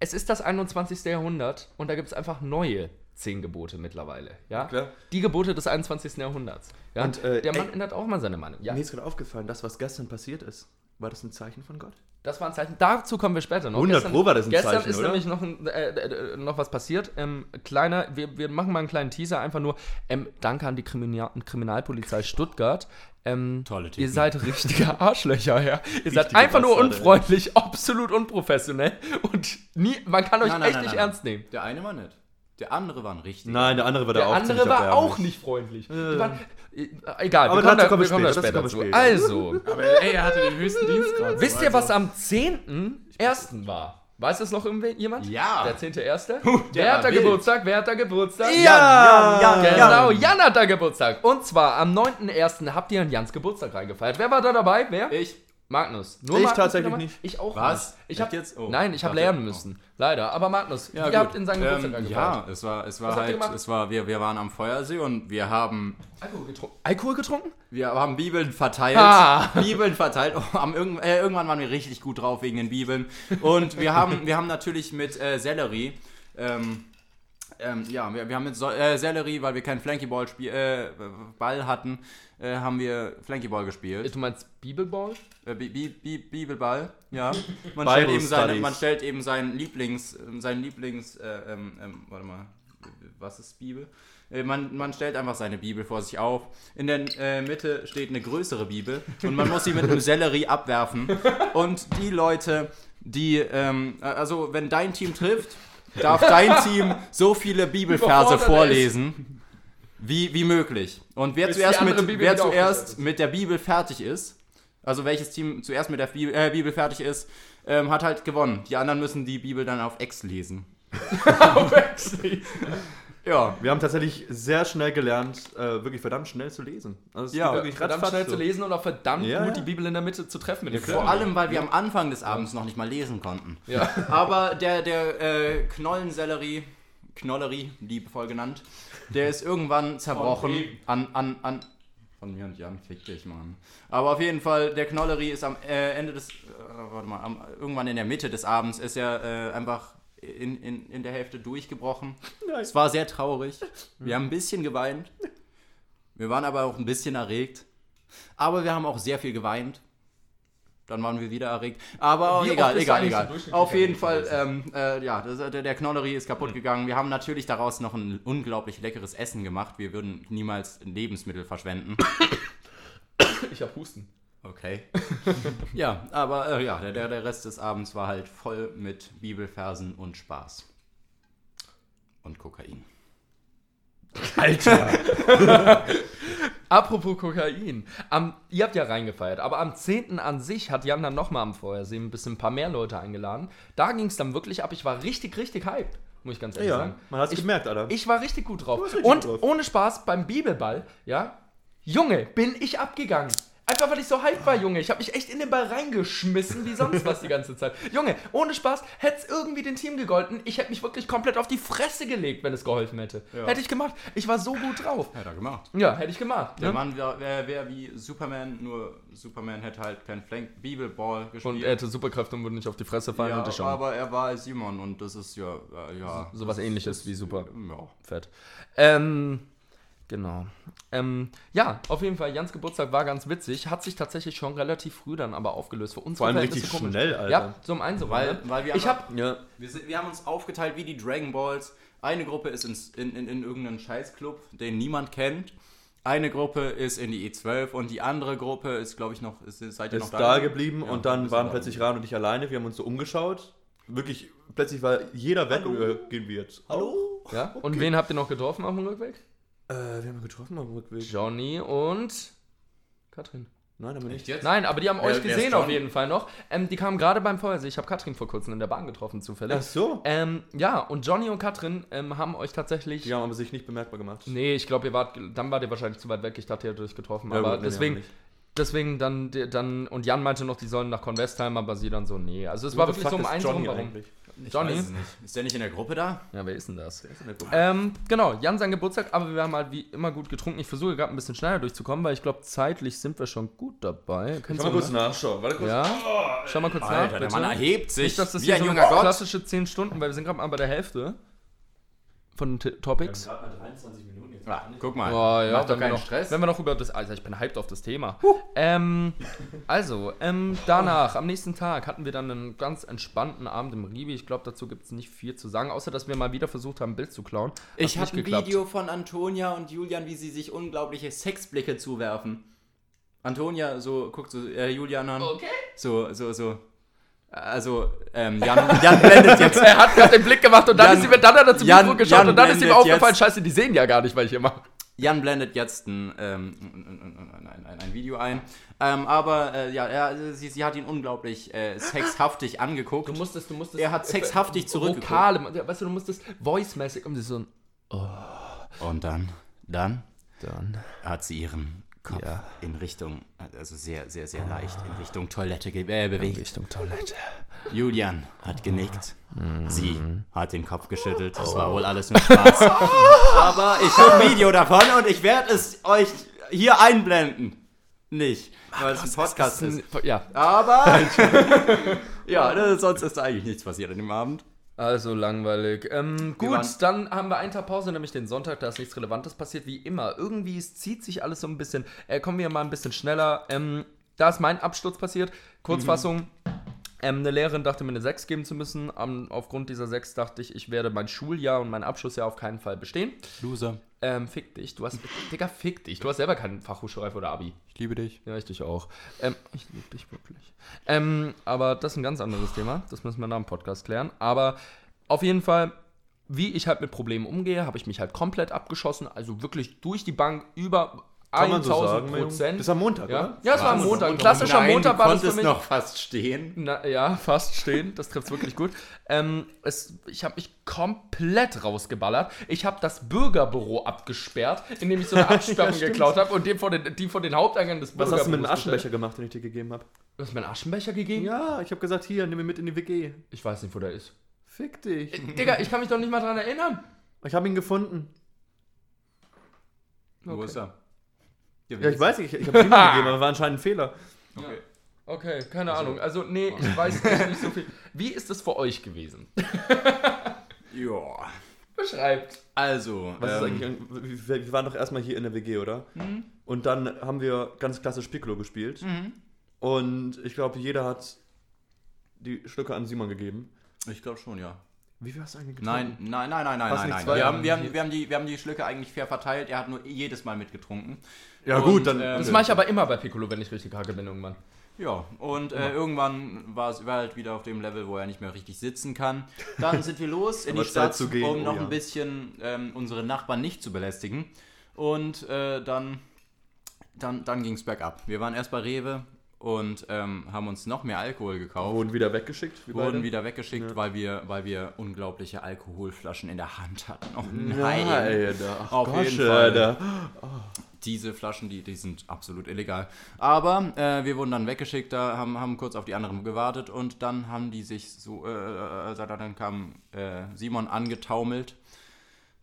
[SPEAKER 6] es ist das 21. Jahrhundert und da gibt es einfach neue zehn Gebote mittlerweile. Ja?
[SPEAKER 9] Klar.
[SPEAKER 6] Die Gebote des 21. Jahrhunderts. Ja?
[SPEAKER 9] Und, äh,
[SPEAKER 6] Der Mann
[SPEAKER 9] ey,
[SPEAKER 6] ändert auch mal seine Meinung. Ja.
[SPEAKER 9] Mir ist gerade aufgefallen, das, was gestern passiert ist, War das ein Zeichen von Gott?
[SPEAKER 6] Das war ein Zeichen. Dazu kommen wir später noch.
[SPEAKER 9] 100 Pro war das ein
[SPEAKER 6] gestern
[SPEAKER 9] Zeichen,
[SPEAKER 6] ist
[SPEAKER 9] oder?
[SPEAKER 6] nämlich noch, ein, äh, äh, noch was passiert. Ähm, kleiner, wir, wir machen mal einen kleinen Teaser. Einfach nur, ähm, danke an die Kriminal Kriminalpolizei Stuttgart. Ähm,
[SPEAKER 7] Tolle Typen.
[SPEAKER 6] Ihr seid richtige Arschlöcher, ja. Ihr seid
[SPEAKER 9] Richtige
[SPEAKER 6] einfach nur
[SPEAKER 9] Bastarde.
[SPEAKER 6] unfreundlich, absolut unprofessionell und nie, man kann euch echt nicht ernst nehmen.
[SPEAKER 7] Der eine war nett. Der andere war ein richtiger.
[SPEAKER 9] Nein, der andere war da
[SPEAKER 6] Der
[SPEAKER 9] auch
[SPEAKER 6] andere war auch nicht freundlich. Waren, äh, egal,
[SPEAKER 9] Aber
[SPEAKER 6] wir kommen
[SPEAKER 9] dazu
[SPEAKER 6] da,
[SPEAKER 9] kommen wir
[SPEAKER 6] wir kommen da
[SPEAKER 9] später, kommen
[SPEAKER 6] Also,
[SPEAKER 8] Aber ey, er hatte den höchsten Dienstgrad.
[SPEAKER 6] wisst ihr, was
[SPEAKER 8] also-
[SPEAKER 6] am 10.01. war? Weiß es noch irgendwer- jemand?
[SPEAKER 7] Ja.
[SPEAKER 6] Der 10.1.
[SPEAKER 7] der
[SPEAKER 6] Wer hat da
[SPEAKER 7] wild.
[SPEAKER 6] Geburtstag? Wer hat da Geburtstag?
[SPEAKER 9] Ja, ja,
[SPEAKER 6] Genau, Jan hat da Geburtstag. Und zwar am 9.1. habt ihr an Jans Geburtstag reingefeiert. Wer war da dabei? Wer?
[SPEAKER 7] Ich.
[SPEAKER 6] Magnus. Nur
[SPEAKER 9] Ich
[SPEAKER 6] Magnus
[SPEAKER 9] tatsächlich nicht.
[SPEAKER 6] Ich auch
[SPEAKER 7] Was?
[SPEAKER 6] nicht. Ich hab,
[SPEAKER 7] jetzt? Oh,
[SPEAKER 6] Nein, ich habe lernen
[SPEAKER 7] oh.
[SPEAKER 6] müssen. Leider. Aber Magnus,
[SPEAKER 7] Ja,
[SPEAKER 6] ihr
[SPEAKER 7] gut.
[SPEAKER 6] habt in seinen Geburtstag
[SPEAKER 7] ähm,
[SPEAKER 6] reingefeiert.
[SPEAKER 7] Ja, es war, es war
[SPEAKER 6] Was habt ihr
[SPEAKER 7] halt,
[SPEAKER 6] gemacht?
[SPEAKER 7] es war, wir, wir waren am Feuersee und wir haben,
[SPEAKER 6] Alkohol getrunken. Alkohol getrunken?
[SPEAKER 7] wir haben Bibeln verteilt.
[SPEAKER 6] Ah.
[SPEAKER 7] Bibeln verteilt. Oh, am, irgend- äh, irgendwann waren wir richtig gut drauf wegen den Bibeln. Und wir haben, wir haben natürlich mit äh, Sellerie, ähm, ähm, ja, wir, wir haben mit so äh, Sellerie, weil wir keinen Flankyball Spiel, äh, Ball hatten, äh, haben wir Flankyball gespielt.
[SPEAKER 6] Du meinst Bibelball?
[SPEAKER 7] Äh, Bi Bi Bi Bibelball, ja. Man stellt, eben seine, man stellt eben seinen Lieblings, ähm, seinen Lieblings, äh, ähm, ähm, warte mal, was ist Bibel? Äh, Man, man stellt einfach seine Bibel vor sich auf. In der äh, Mitte steht eine größere Bibel und man muss sie mit einem Sellerie abwerfen. Und die Leute, die, ähm, äh, also wenn dein Team trifft, darf dein Team so viele Bibelverse
[SPEAKER 6] er
[SPEAKER 7] vorlesen, wie, wie möglich. Und wer
[SPEAKER 6] Bis
[SPEAKER 7] zuerst, mit,
[SPEAKER 6] Bibel
[SPEAKER 7] wer zuerst mit der Bibel fertig ist, also welches Team zuerst mit der Bibel, äh, Bibel fertig ist, ähm, hat halt gewonnen. Die anderen müssen die Bibel dann auf Ex lesen. Ja.
[SPEAKER 9] Wir haben tatsächlich sehr schnell gelernt, äh, wirklich verdammt schnell zu lesen. Also es
[SPEAKER 7] Ja,
[SPEAKER 9] wirklich
[SPEAKER 6] Verdammt schnell
[SPEAKER 9] so.
[SPEAKER 6] zu lesen und auch verdammt
[SPEAKER 9] Ja,
[SPEAKER 6] gut
[SPEAKER 9] ja.
[SPEAKER 6] die Bibel in der Mitte zu treffen mit dem
[SPEAKER 7] Vor allem, weil wir am Anfang des Abends noch nicht mal lesen konnten.
[SPEAKER 6] Ja.
[SPEAKER 7] Aber der, der äh, Knollensellerie, Knollerie, liebevoll genannt, der ist irgendwann zerbrochen an, an, an. Von mir und Jan, fick dich, Mann. Aber auf jeden Fall, der Knollerie ist am äh, Ende des. Äh, warte mal, am, irgendwann in der Mitte des Abends ist er äh, einfach in, in, in der Hälfte durchgebrochen. Es war sehr traurig. Wir haben ein bisschen geweint. Wir waren aber auch ein bisschen erregt. Aber wir haben auch sehr viel geweint. Dann waren wir wieder erregt. Aber
[SPEAKER 6] Wie
[SPEAKER 7] egal, egal,
[SPEAKER 6] so
[SPEAKER 7] egal.
[SPEAKER 6] durchschnittlich
[SPEAKER 7] Auf jeden Fall, ähm, äh, ja, das, der, der Knollerie ist kaputt gegangen. Wir haben natürlich daraus noch ein unglaublich leckeres Essen gemacht. Wir würden niemals Lebensmittel verschwenden.
[SPEAKER 6] Ich hab Husten.
[SPEAKER 7] Okay. ja, aber äh, ja, der, der Rest des Abends war halt voll mit Bibelversen und Spaß. Und Kokain.
[SPEAKER 6] Apropos Kokain. Am, ihr habt ja reingefeiert, aber am 10. an sich hat Jan dann nochmal am Feuersee ein bisschen ein paar mehr Leute eingeladen. Da ging es dann wirklich ab. Ich war richtig, richtig hyped, muss ich ganz ehrlich
[SPEAKER 9] Ja,
[SPEAKER 6] sagen.
[SPEAKER 9] man hat's
[SPEAKER 6] ich,
[SPEAKER 9] gemerkt, Alter.
[SPEAKER 6] Ich war richtig gut drauf.
[SPEAKER 9] richtig
[SPEAKER 6] Und
[SPEAKER 9] gut drauf.
[SPEAKER 6] ohne Spaß beim Bibelball, ja, Junge, bin ich abgegangen. Einfach weil ich so hyped war, Junge. Ich habe mich echt in den Ball reingeschmissen, wie sonst was die ganze Zeit. Junge, ohne Spaß, hätte es irgendwie den Team gegolten. Ich hätte mich wirklich komplett auf die Fresse gelegt, wenn es geholfen hätte. Hätte ich gemacht. Ich war so gut drauf.
[SPEAKER 7] Hat er gemacht.
[SPEAKER 6] Ja, hätte ich gemacht.
[SPEAKER 7] Der
[SPEAKER 6] Ne?
[SPEAKER 7] Mann wäre wär, wär wie Superman, nur Superman hätte halt keinen Flank Bibelball gespielt.
[SPEAKER 6] Und er hätte Superkräfte und würde nicht auf die Fresse fallen
[SPEAKER 7] ja,
[SPEAKER 6] und ich schon.
[SPEAKER 7] aber er war Simon und das ist ja, äh, ja.
[SPEAKER 6] Sowas ähnliches wie super.
[SPEAKER 7] Ja.
[SPEAKER 6] Fett. Ähm, genau. Ähm, ja, auf jeden Fall, Jans Geburtstag war ganz witzig. Hat sich tatsächlich schon relativ früh dann aber aufgelöst. Für uns
[SPEAKER 9] Vor allem richtig schnell, Alter.
[SPEAKER 6] Ja, so um eins
[SPEAKER 7] Weil,
[SPEAKER 6] ne?
[SPEAKER 7] weil wir
[SPEAKER 6] Ich hab.
[SPEAKER 9] Ja.
[SPEAKER 7] Wir, sind, wir haben uns aufgeteilt wie die Dragon Balls. Eine Gruppe ist ins, in, in, in irgendeinen Scheißclub, den niemand kennt. Eine Gruppe ist in die E12 und die andere Gruppe ist, glaube ich, noch, ist, seid ihr noch
[SPEAKER 9] ist da geblieben
[SPEAKER 7] Ja,
[SPEAKER 9] und dann waren
[SPEAKER 7] da
[SPEAKER 9] plötzlich. Ran und ich alleine. Wir haben uns so umgeschaut. Wirklich, plötzlich war jeder weg und äh, gehen wir jetzt. Hallo?
[SPEAKER 6] Ja? Und wen habt ihr noch getroffen auf dem Rückweg?
[SPEAKER 9] Äh, wir haben getroffen am Rückweg.
[SPEAKER 6] Johnny und. Katrin.
[SPEAKER 9] Nein, haben wir nicht.
[SPEAKER 7] jetzt?
[SPEAKER 6] Nein, aber die haben
[SPEAKER 7] Wer-
[SPEAKER 6] euch
[SPEAKER 7] wer ist
[SPEAKER 6] gesehen auf
[SPEAKER 7] Johnny?
[SPEAKER 6] jeden Fall noch. Ähm, die kamen gerade beim Feuersee. Ich habe Katrin vor kurzem in der Bahn getroffen, zufällig.
[SPEAKER 9] Ach so.
[SPEAKER 6] Ähm, ja, und Johnny und Katrin ähm, haben euch tatsächlich.
[SPEAKER 9] Die haben aber sich nicht bemerkbar gemacht.
[SPEAKER 6] Nee, ich glaube, ihr wart, dann wart ihr wahrscheinlich zu weit weg. Ich dachte, ihr hättet euch getroffen.
[SPEAKER 9] Ja,
[SPEAKER 6] aber
[SPEAKER 9] gut, nee,
[SPEAKER 6] deswegen,
[SPEAKER 9] nicht.
[SPEAKER 6] deswegen dann, dann, und Jan meinte noch, die sollen nach Convestheim, aber sie dann so, nee. Also es war
[SPEAKER 9] What
[SPEAKER 6] wirklich so um eins rum, warum.
[SPEAKER 9] eigentlich?
[SPEAKER 7] Ich
[SPEAKER 6] Johnny?
[SPEAKER 7] weiß es nicht. Ist der nicht in der Gruppe da?
[SPEAKER 6] Ja, wer ist denn das?
[SPEAKER 9] Der ist in der Gruppe.
[SPEAKER 6] Ähm, genau, Jan sein Geburtstag, aber wir haben halt wie immer gut getrunken. Ich versuche gerade ein bisschen schneller durchzukommen, weil ich glaube, zeitlich sind wir schon gut dabei. Kennst
[SPEAKER 9] Kann
[SPEAKER 6] du
[SPEAKER 9] mal kurz nachschauen. Warte kurz.
[SPEAKER 6] Ja, schau mal kurz nach.
[SPEAKER 7] Alter, der
[SPEAKER 6] bitte.
[SPEAKER 7] Mann erhebt sich
[SPEAKER 6] Nicht, dass das
[SPEAKER 7] wie
[SPEAKER 6] hier
[SPEAKER 7] ein
[SPEAKER 6] so
[SPEAKER 7] junger Gott.
[SPEAKER 6] klassische 10 Stunden, weil wir sind gerade mal bei der Hälfte von den T- Topics.
[SPEAKER 9] gerade mal 23 Minuten
[SPEAKER 7] Ah, guck mal.
[SPEAKER 6] Oh, ja,
[SPEAKER 7] Mach doch keinen
[SPEAKER 6] noch,
[SPEAKER 7] Stress.
[SPEAKER 6] Wenn wir noch über das. Alter, ich bin hyped auf das Thema. Ähm, also, ähm, danach, am nächsten Tag, hatten wir dann einen ganz entspannten Abend im Ribi. Ich glaube, dazu gibt es nicht viel zu sagen, außer dass wir mal wieder versucht haben, ein Bild zu klauen. Hat
[SPEAKER 7] Ich habe ein
[SPEAKER 6] geklappt.
[SPEAKER 7] Video von Antonia und Julian, wie sie sich unglaubliche Sexblicke zuwerfen. Antonia so guckt so äh, Julian an.
[SPEAKER 6] Okay.
[SPEAKER 7] So, so, so. Also, ähm, Jan, Jan blendet jetzt.
[SPEAKER 6] Er hat gerade den Blick gemacht und dann
[SPEAKER 7] Jan-
[SPEAKER 6] ist ihm dann hat er zum
[SPEAKER 7] Jan-
[SPEAKER 6] Mikro geschaut
[SPEAKER 7] Jan
[SPEAKER 6] und dann ist ihm aufgefallen,
[SPEAKER 7] jetzt-
[SPEAKER 6] scheiße, die sehen ja gar nicht, weil ich hier mache.
[SPEAKER 7] Jan blendet jetzt ein, ähm, ein, ein, ein, Video ein. Ähm, aber äh, ja, er, sie, sie hat ihn unglaublich äh, sexhaftig angeguckt.
[SPEAKER 6] Du musstest, du musstest.
[SPEAKER 7] Er hat sexhaftig zurückgeguckt.
[SPEAKER 6] Vokale, weißt du, du musstest voice-mäßig um so ein.
[SPEAKER 7] Und dann, dann
[SPEAKER 6] Dann.
[SPEAKER 7] hat sie ihren Kopf
[SPEAKER 6] Ja.
[SPEAKER 7] in Richtung, also sehr, sehr, sehr leicht in Richtung Toilette ge äh, bewegt.
[SPEAKER 6] Richtung Toilette.
[SPEAKER 7] Julian hat genickt.
[SPEAKER 6] Mhm.
[SPEAKER 7] Sie hat den Kopf geschüttelt. Das
[SPEAKER 6] Oh.
[SPEAKER 7] war wohl alles nur Spaß. Aber ich habe ein Video davon und ich werde es euch hier einblenden. Nicht, weil es ein Podcast ist.
[SPEAKER 6] Ja.
[SPEAKER 7] Aber ja, sonst ist da eigentlich nichts passiert an dem Abend.
[SPEAKER 6] Also langweilig. Ähm, gut, dann haben wir einen Tag Pause, nämlich den Sonntag, da ist nichts Relevantes passiert, wie immer. Irgendwie es zieht sich alles so ein bisschen. Äh, kommen wir mal ein bisschen schneller. Ähm, da ist mein Absturz passiert. Kurzfassung. Ähm, eine Lehrerin dachte mir eine 6 geben zu müssen. Ähm, aufgrund dieser 6 dachte ich, ich werde mein Schuljahr und mein Abschlussjahr auf keinen Fall bestehen.
[SPEAKER 7] Loser.
[SPEAKER 6] Ähm, fick dich. Du hast. Digga, fick dich. Du hast selber keinen Fachhochschulreife oder Abi.
[SPEAKER 7] Ich liebe dich.
[SPEAKER 6] Ja, ich dich auch. Ähm, ich liebe dich wirklich. Ähm, aber das ist ein ganz anderes Thema. Das müssen wir nach dem Podcast klären. Aber auf jeden Fall, wie ich halt mit Problemen umgehe, habe ich mich halt komplett abgeschossen. Also wirklich durch die Bank über
[SPEAKER 9] Kann man so
[SPEAKER 6] 1000
[SPEAKER 9] sagen?
[SPEAKER 6] Prozent.
[SPEAKER 9] Das ist am Montag,
[SPEAKER 6] ja?
[SPEAKER 9] oder?
[SPEAKER 6] Ja, es war am Montag. Ein klassischer
[SPEAKER 7] Nein,
[SPEAKER 6] Montag
[SPEAKER 7] du
[SPEAKER 6] war das für mich.
[SPEAKER 7] noch fast stehen.
[SPEAKER 6] Na, ja, fast stehen. Das trifft wirklich gut. Ähm, es, ich habe mich komplett rausgeballert. Ich habe das Bürgerbüro abgesperrt, indem ich so eine Absperrung
[SPEAKER 9] stimmt.
[SPEAKER 6] geklaut habe und dem vor den, die vor den Haupteingang des
[SPEAKER 9] Was
[SPEAKER 6] Bürgerbüros
[SPEAKER 9] hast du mit dem
[SPEAKER 6] gestellt.
[SPEAKER 9] Aschenbecher gemacht, den ich dir gegeben habe?
[SPEAKER 6] Du hast mir einen Aschenbecher gegeben?
[SPEAKER 9] Ja, ich habe gesagt, hier, nimm ihn mit in die WG.
[SPEAKER 6] Ich weiß nicht, wo der ist.
[SPEAKER 9] Fick dich.
[SPEAKER 6] Digga, ich kann mich doch nicht mal dran erinnern.
[SPEAKER 9] Ich habe ihn gefunden.
[SPEAKER 7] Wo ist er?
[SPEAKER 9] Ja, ich weiß nicht, ich, ich habe ihm gegeben, aber war anscheinend ein Fehler.
[SPEAKER 7] Okay.
[SPEAKER 6] Okay, keine Ahnung. Also, nee, ich weiß echt nicht so viel. Wie ist es für euch gewesen?
[SPEAKER 7] Ja.
[SPEAKER 6] Beschreibt.
[SPEAKER 7] Also,
[SPEAKER 9] Was ist
[SPEAKER 7] ähm,
[SPEAKER 9] eigentlich, wir, wir waren doch erstmal hier in der WG, oder? Und dann haben wir ganz klassisch Piccolo gespielt. Und ich glaube, jeder hat die Stücke an Simon gegeben.
[SPEAKER 7] ich glaube schon, ja.
[SPEAKER 9] Wie viel hast du eigentlich
[SPEAKER 7] Nein, nein, nein, nein, nein,
[SPEAKER 9] Hast
[SPEAKER 7] nein, nein. Wir haben, wir, haben, wir, haben die, wir haben die Schlücke eigentlich fair verteilt. Er hat nur jedes Mal mitgetrunken.
[SPEAKER 9] Ja
[SPEAKER 7] Und,
[SPEAKER 9] gut, dann...
[SPEAKER 7] ähm,
[SPEAKER 6] Das mache ich aber immer bei Piccolo, wenn ich richtig kacke bin irgendwann.
[SPEAKER 7] Ja, und äh, irgendwann war es halt wieder auf dem Level, wo er nicht mehr richtig sitzen kann. Dann sind wir los in die Stadt,
[SPEAKER 9] zu gehen,
[SPEAKER 7] um
[SPEAKER 9] oh
[SPEAKER 7] noch
[SPEAKER 9] ja.
[SPEAKER 7] ein bisschen ähm, unsere Nachbarn nicht zu belästigen. Und äh, dann, dann, dann ging es bergab. Wir waren erst bei Rewe und ähm, haben uns noch mehr Alkohol gekauft.
[SPEAKER 9] Wurden wieder weggeschickt. wie
[SPEAKER 7] Wurden
[SPEAKER 9] beide?
[SPEAKER 7] wieder weggeschickt, weil, wir, weil wir unglaubliche Alkoholflaschen in der Hand hatten. Oh
[SPEAKER 9] Nein,
[SPEAKER 7] nein. Auf
[SPEAKER 9] Gott,
[SPEAKER 7] jeden Fall.
[SPEAKER 9] Alter.
[SPEAKER 7] Diese Flaschen, die, die sind absolut illegal. Aber äh, wir wurden dann weggeschickt, da haben, haben kurz auf die anderen gewartet und dann haben die sich so, äh, äh, äh, dann kam äh, Simon angetaumelt.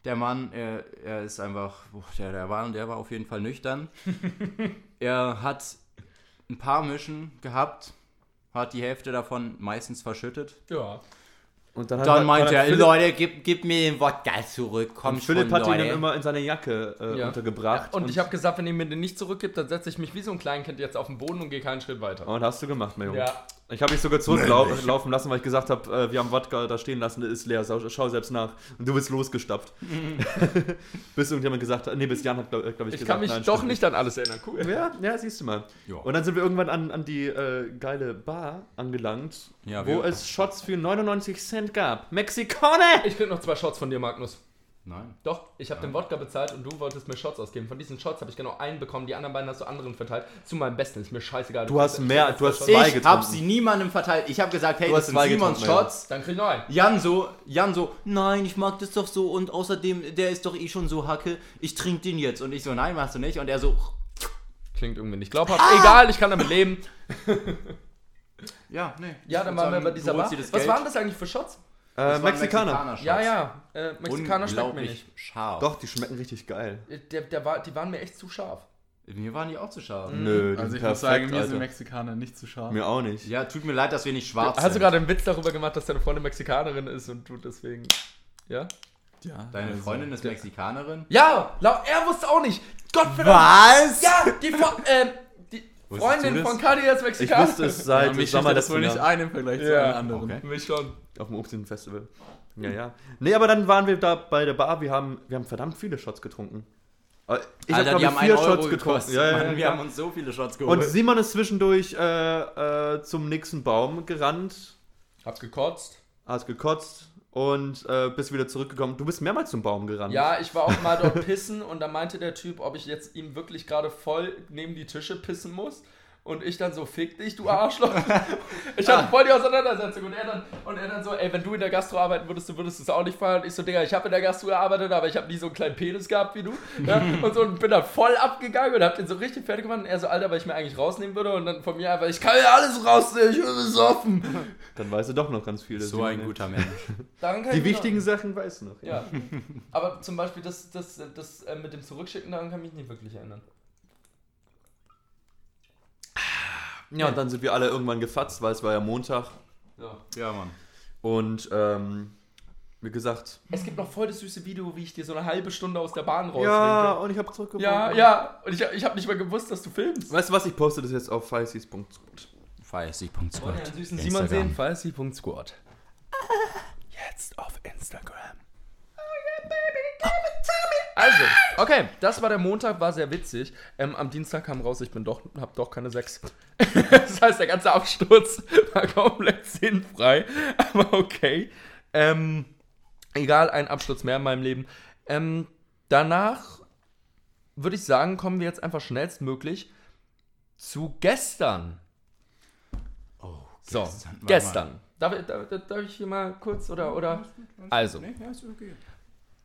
[SPEAKER 7] Der Mann, er, er ist einfach, boah, der, der, war, der war auf jeden Fall nüchtern. er hat ein paar Mischen gehabt, hat die Hälfte davon meistens verschüttet.
[SPEAKER 6] Ja.
[SPEAKER 9] Und dann, hat
[SPEAKER 7] Dann meinte er,
[SPEAKER 9] Philipp,
[SPEAKER 7] Leute, gib, gib mir den Wodka zurück, komm
[SPEAKER 9] und Philipp
[SPEAKER 7] schon,
[SPEAKER 9] hat ihn
[SPEAKER 7] Leute.
[SPEAKER 9] dann immer in seine Jacke äh,
[SPEAKER 6] Ja.
[SPEAKER 9] untergebracht.
[SPEAKER 6] Und, ich habe gesagt, wenn ihr mir den nicht zurückgibt, dann setze ich mich wie so ein Kleinkind jetzt auf den Boden und gehe keinen Schritt weiter.
[SPEAKER 9] Und hast du gemacht, mein Junge.
[SPEAKER 6] Ja.
[SPEAKER 9] Ich habe mich sogar zurücklaufen lassen, weil ich gesagt habe, äh, wir haben Wodka da stehen lassen, der ist leer, schau, selbst nach. Und du bist losgestapft. bis irgendjemand gesagt hat, nee, bis Jan hat, glaube glaub ich,
[SPEAKER 6] Ich
[SPEAKER 9] gesagt,
[SPEAKER 6] kann mich
[SPEAKER 9] nein,
[SPEAKER 6] doch nicht an alles erinnern. Cool.
[SPEAKER 9] Ja, ja, siehst du mal.
[SPEAKER 7] Ja.
[SPEAKER 9] Und dann sind wir irgendwann an, an die äh, geile Bar angelangt,
[SPEAKER 7] Ja,
[SPEAKER 9] wo es Shots für 99 Cent gab. Mexikaner!
[SPEAKER 6] Ich krieg noch zwei Shots von dir, Magnus.
[SPEAKER 7] Nein.
[SPEAKER 6] Doch, ich habe den Wodka bezahlt und du wolltest mir Shots ausgeben. Von diesen Shots habe ich genau einen bekommen, die anderen beiden hast du anderen verteilt. Zu meinem Besten, ist mir scheißegal.
[SPEAKER 9] Du hast
[SPEAKER 6] kriegst-
[SPEAKER 9] mehr- du hast
[SPEAKER 6] zwei Shots.
[SPEAKER 7] Ich
[SPEAKER 9] getrunken.
[SPEAKER 7] habe sie niemandem verteilt. Ich habe gesagt, hey,
[SPEAKER 9] Du
[SPEAKER 7] das
[SPEAKER 9] hast
[SPEAKER 7] sind Simons
[SPEAKER 9] getrunken,
[SPEAKER 7] Shots.
[SPEAKER 6] Dann krieg ich noch einen.
[SPEAKER 7] Jan so, Jan so, nein, ich mag das doch so und außerdem, der ist doch eh schon so hacke, ich trinke den jetzt. Und ich so, nein, machst du nicht. Und er so,
[SPEAKER 6] Klingt irgendwie nicht glaubhaft. Egal, ich kann damit leben.
[SPEAKER 7] ja, nee.
[SPEAKER 6] Ja, dann waren wir bei dieser
[SPEAKER 7] du
[SPEAKER 6] Bar. Was waren das eigentlich für Shots?
[SPEAKER 9] Äh, Mexikaner.
[SPEAKER 6] Ja, ja. Äh, Mexikaner schmeckt mir nicht.
[SPEAKER 7] scharf.
[SPEAKER 9] Doch, die schmecken richtig geil.
[SPEAKER 6] Der, der war, die waren mir echt zu scharf.
[SPEAKER 7] Mir waren die auch zu scharf.
[SPEAKER 9] Nö, die
[SPEAKER 8] Also ich muss sagen, mir sind. Mexikaner nicht zu scharf.
[SPEAKER 9] Mir auch nicht.
[SPEAKER 7] Ja, tut mir leid, dass wir nicht schwarz
[SPEAKER 6] Hast du
[SPEAKER 7] sind.
[SPEAKER 6] gerade einen Witz darüber gemacht, dass deine Freundin Mexikanerin ist und du deswegen. Ja?
[SPEAKER 8] Ja,
[SPEAKER 7] Deine
[SPEAKER 8] also-
[SPEAKER 7] Freundin ist Mexikanerin?
[SPEAKER 6] Ja, lau- er wusste auch nicht. Gott verdammt.
[SPEAKER 7] Was?
[SPEAKER 6] Ja, die, Fre- ähm, Freundin von Kadi ist
[SPEAKER 9] Ich wusste es
[SPEAKER 8] Ja,
[SPEAKER 9] seit
[SPEAKER 8] mich
[SPEAKER 9] Sommer
[SPEAKER 8] das wohl nicht ein im Vergleich zu
[SPEAKER 6] Ja.
[SPEAKER 8] allen anderen.
[SPEAKER 7] Okay.
[SPEAKER 6] Mich schon.
[SPEAKER 9] Auf dem Obstin-Festival. Ja, ja. Nee, aber dann waren wir da bei der Bar. Wir haben, wir haben verdammt viele Shots getrunken. Aber Ich hab,
[SPEAKER 7] Alter,
[SPEAKER 9] glaub
[SPEAKER 7] die
[SPEAKER 9] ich,
[SPEAKER 7] haben
[SPEAKER 9] vier
[SPEAKER 7] einen Euro
[SPEAKER 9] Shots getrunken.
[SPEAKER 7] gekostet.
[SPEAKER 9] Ja, ja,
[SPEAKER 7] Mann,
[SPEAKER 9] ja.
[SPEAKER 7] wir haben uns so viele Shots geholt.
[SPEAKER 9] Und Simon ist zwischendurch äh, äh, zum nächsten Baum gerannt,
[SPEAKER 6] Hab's gekotzt.
[SPEAKER 9] hast gekotzt und äh, bist wieder zurückgekommen. Du bist mehrmals zum Baum gerannt.
[SPEAKER 6] Ja, ich war auch mal dort pissen und da meinte der Typ, ob ich jetzt ihm wirklich gerade voll neben die Tische pissen muss. Und ich dann so, fick dich, du Arschloch. Ich hatte voll die Auseinandersetzung und er, dann, und er dann so, ey, wenn du in der Gastro arbeiten würdest, du würdest es auch nicht feiern. Und ich so, Digga, ich habe in der Gastro gearbeitet, aber ich habe nie so einen kleinen Penis gehabt wie du. Ja? Und so und bin dann voll abgegangen und hab den so richtig fertig gemacht. Und er so, Alter, weil ich mir eigentlich rausnehmen würde. Und dann von mir einfach, ich kann ja alles rausnehmen, ich bin besoffen.
[SPEAKER 9] Dann weißt du doch noch ganz viel.
[SPEAKER 7] so ein guter Mensch.
[SPEAKER 6] Daran kann
[SPEAKER 9] Die wichtigen Sachen weißt du noch.
[SPEAKER 6] Noch, ja. Aber zum Beispiel das, das, das äh, mit dem Zurückschicken, daran kann ich mich nicht wirklich erinnern.
[SPEAKER 9] Ja, und dann sind wir alle irgendwann gefatzt, weil es war ja Montag.
[SPEAKER 6] So.
[SPEAKER 7] Ja, Mann.
[SPEAKER 9] Und ähm, wie gesagt,
[SPEAKER 6] Es gibt noch voll das süße Video, wie ich dir so eine halbe Stunde aus der Bahn rauswinke.
[SPEAKER 9] ja, und ich habe zurückgewonnen.
[SPEAKER 6] ja, ja. Und ich, ich habe nicht mal gewusst, dass du filmst.
[SPEAKER 9] Weißt du was, ich poste das jetzt auf feisties.squad.
[SPEAKER 7] Feiersieg.squad.
[SPEAKER 6] Wollt ihr einen süßen Simon sehen? Falsi.squad. Jetzt auf Instagram. Also, okay, das war der Montag, war sehr witzig. Ähm, am Dienstag kam raus, ich bin doch, hab doch keine 6. das heißt, der ganze Absturz war komplett sinnfrei. Aber okay. Ähm, egal, ein Absturz mehr in meinem Leben. Ähm, danach würde ich sagen, kommen wir jetzt einfach schnellstmöglich zu gestern.
[SPEAKER 7] Oh,
[SPEAKER 6] So,
[SPEAKER 7] gestern. Warte
[SPEAKER 6] gestern. Darf, ich- darf, darf ich hier mal kurz oder oder? Also,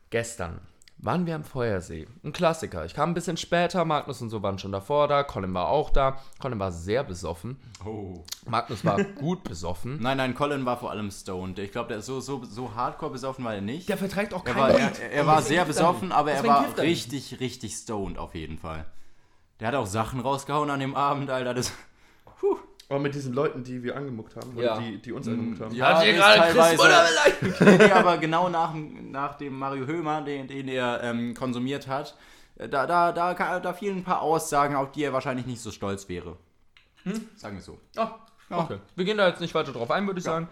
[SPEAKER 6] gestern waren wir am Feuersee. Ein Klassiker. Ich kam ein bisschen später, Magnus und so waren schon davor da, Colin war auch da. Colin war sehr besoffen.
[SPEAKER 7] Oh.
[SPEAKER 6] Magnus war gut besoffen.
[SPEAKER 7] Nein, nein, Colin war vor allem stoned. Ich glaube, der ist so, so, so hardcore besoffen war er nicht.
[SPEAKER 6] Der verträgt auch
[SPEAKER 7] er
[SPEAKER 6] kein
[SPEAKER 7] war, er, er war sehr
[SPEAKER 6] er
[SPEAKER 7] besoffen, aber er
[SPEAKER 6] Deswegen
[SPEAKER 7] war
[SPEAKER 6] er
[SPEAKER 7] richtig, richtig stoned auf jeden Fall. Der hat auch Sachen rausgehauen an dem Abend, Alter. Das,
[SPEAKER 9] Aber mit diesen Leuten, die wir angemuckt haben, oder
[SPEAKER 6] Ja.
[SPEAKER 9] die, die uns angemuckt haben.
[SPEAKER 7] ja,
[SPEAKER 6] Hat
[SPEAKER 7] ist
[SPEAKER 6] gerade Chris
[SPEAKER 7] teilweise-
[SPEAKER 6] Muller
[SPEAKER 7] nee, aber genau nach, dem- nach dem Mario Hömer, den, den er ähm, konsumiert hat, äh, da, da, da, da fielen ein paar Aussagen, auf die er wahrscheinlich nicht so stolz wäre. Sagen wir so.
[SPEAKER 6] Oh, okay. Wir gehen da jetzt nicht weiter drauf ein, würde ich sagen.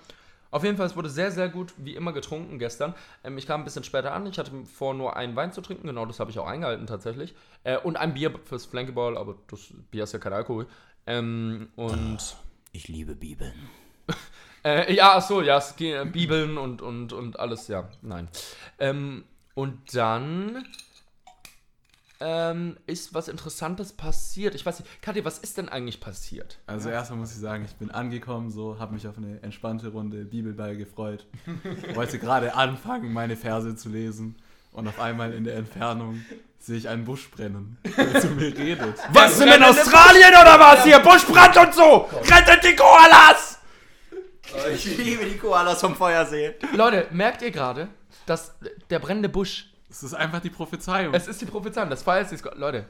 [SPEAKER 6] Auf jeden Fall, es wurde sehr, sehr gut, wie immer, getrunken gestern. Ähm, ich kam ein bisschen später an. Ich hatte vor, nur einen Wein zu trinken. Genau, das habe ich auch eingehalten tatsächlich. Äh, und ein Bier fürs Flankeball, aber das Bier ist ja kein Alkohol. Ähm, und
[SPEAKER 7] Ich liebe Bibeln.
[SPEAKER 6] äh, ja, ach so, ja, es ging, äh, Bibeln und, und, und alles, ja, nein. Ähm, und dann ähm, ist was Interessantes passiert. Ich weiß nicht, Kathi, was ist denn eigentlich passiert?
[SPEAKER 8] Also erstmal muss ich sagen, ich bin angekommen, so habe mich auf eine entspannte Runde Bibelball gefreut. Wollte gerade anfangen, meine Verse zu lesen und auf einmal in der Entfernung sehe ich einen Busch brennen, der zu mir redet.
[SPEAKER 5] Was sind in Australien oder was hier? Buschbrand und so! Rettet die Koalas!
[SPEAKER 7] Ich liebe die Koalas vom Feuersee.
[SPEAKER 6] Leute, merkt ihr gerade, dass der brennende Busch,
[SPEAKER 8] Es ist einfach die Prophezeiung.
[SPEAKER 6] es ist die Prophezeiung, das Feuer ist die Leute,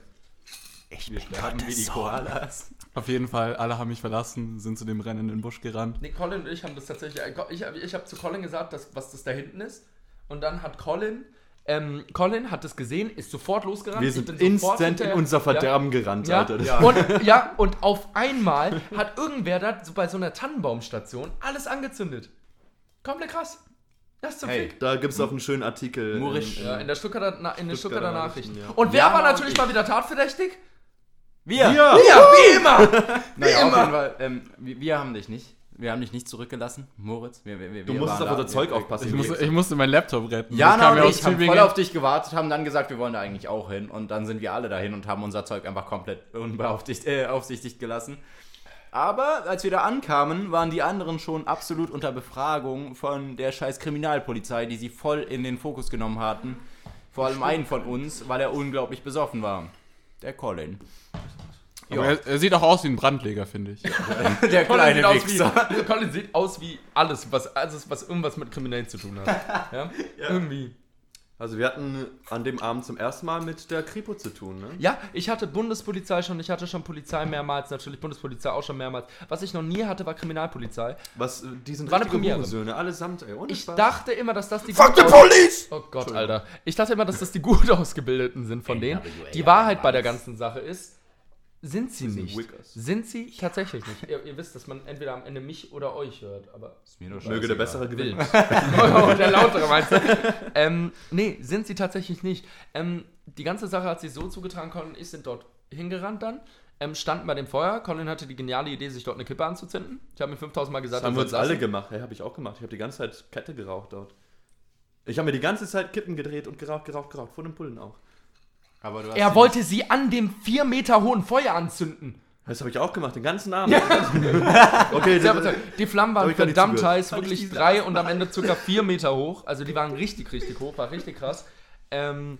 [SPEAKER 7] Wir sterben wie die Koalas.
[SPEAKER 8] Auf jeden Fall, alle haben mich verlassen, sind zu dem brennenden Busch gerannt.
[SPEAKER 6] nee, Colin und ich haben das tatsächlich, äh, ich, ich habe zu Colin gesagt, dass, was das da hinten ist und dann hat Colin, ähm, Colin hat es gesehen, ist sofort losgerannt.
[SPEAKER 9] Wir sind instant in unser Verderben gerannt,
[SPEAKER 6] Ja,
[SPEAKER 9] Alter.
[SPEAKER 6] ja. Und, ja, und auf einmal hat irgendwer da so bei so einer Tannenbaumstation alles angezündet. Komplett krass. Das ist zum
[SPEAKER 7] Hey.
[SPEAKER 6] Fick.
[SPEAKER 9] Da gibt es auch einen schönen Artikel.
[SPEAKER 7] Murisch.
[SPEAKER 9] in-
[SPEAKER 6] Ja, in der Stuttgarter, Na in
[SPEAKER 9] Stuttgarter
[SPEAKER 6] Stuttgarter Nachrichten.
[SPEAKER 9] Nachrichten, ja.
[SPEAKER 6] Und wer
[SPEAKER 7] Ja,
[SPEAKER 6] war natürlich
[SPEAKER 7] ich-
[SPEAKER 6] mal wieder tatverdächtig?
[SPEAKER 7] Wir!
[SPEAKER 9] Ja!
[SPEAKER 6] Ja, wie immer!
[SPEAKER 7] Naja, auf
[SPEAKER 6] immer.
[SPEAKER 7] jeden Fall, ähm, wir, wir haben dich nicht. Wir haben dich nicht zurückgelassen, Moritz. Wir, wir, wir
[SPEAKER 9] Du musstest auf unser Zeug aufpassen.
[SPEAKER 8] Ich musste, ich musste meinen Laptop retten.
[SPEAKER 7] Jana und ich haben voll auf dich gewartet, haben dann gesagt, wir wollen da eigentlich auch hin. Und dann sind wir alle dahin und haben unser Zeug einfach komplett unbeaufsichtigt äh, gelassen. Aber als wir da ankamen, waren die anderen schon absolut unter Befragung von der scheiß Kriminalpolizei, die sie voll in den Fokus genommen hatten. Vor allem einen von uns, weil er unglaublich besoffen war. Der Colin.
[SPEAKER 8] Aber er, er sieht auch aus wie ein Brandleger, finde ich.
[SPEAKER 7] Der
[SPEAKER 6] Colin
[SPEAKER 7] kleine
[SPEAKER 6] sieht, aus
[SPEAKER 7] Wichser.
[SPEAKER 6] wie, Colin sieht aus wie alles, was, alles, was irgendwas mit Kriminellen zu tun hat. Ja? Irgendwie.
[SPEAKER 9] Also wir hatten an dem Abend zum ersten Mal mit der Kripo zu tun, ne?
[SPEAKER 6] Ja, ich hatte Bundespolizei schon, ich hatte schon Polizei mehrmals, natürlich Bundespolizei auch schon mehrmals. Was ich noch nie hatte, war Kriminalpolizei.
[SPEAKER 9] Was, äh, die sind
[SPEAKER 6] War eine
[SPEAKER 9] richtige. Hurensöhne, allesamt, ey. Ohne
[SPEAKER 6] Ich
[SPEAKER 9] Spaß.
[SPEAKER 6] dachte immer, dass das die
[SPEAKER 5] Fuck the police!
[SPEAKER 6] Oh Gott, Alter. Ich dachte immer, dass das die gut ausgebildeten sind von denen. Die Wahrheit bei der ganzen Sache ist, sind sie nicht.
[SPEAKER 9] Wickers.
[SPEAKER 6] Sind sie tatsächlich nicht. Ihr, ihr wisst, dass man entweder am Ende mich oder euch hört, aber
[SPEAKER 7] Ist mir doch
[SPEAKER 9] Möge der. Bessere gewinnen.
[SPEAKER 6] oh, der lautere meinst du? ähm, nee, sind sie tatsächlich nicht. Ähm, die ganze Sache hat sich so zugetragen, Colin und ich sind dort hingerannt dann, ähm, standen bei dem Feuer. Colin hatte die geniale Idee, sich dort eine Kippe anzuzünden. Ich habe mir 5000 Mal gesagt,
[SPEAKER 9] Das haben wir uns alle gemacht. Hey, habe ich auch gemacht. Ich habe die ganze Zeit Kette geraucht dort. Ich habe mir die ganze Zeit Kippen gedreht und geraucht, geraucht, geraucht. Vor dem Pullen auch.
[SPEAKER 7] Aber du hast
[SPEAKER 6] Er wollte sie an dem 4 Meter hohen Feuer anzünden.
[SPEAKER 9] Das habe ich auch gemacht, den ganzen Abend. okay,
[SPEAKER 6] Ja,
[SPEAKER 9] das,
[SPEAKER 6] aber Die Flammen waren verdammt heiß, wirklich drei und am Ende circa vier Meter hoch. Also die waren richtig, richtig hoch, war richtig krass. Ähm,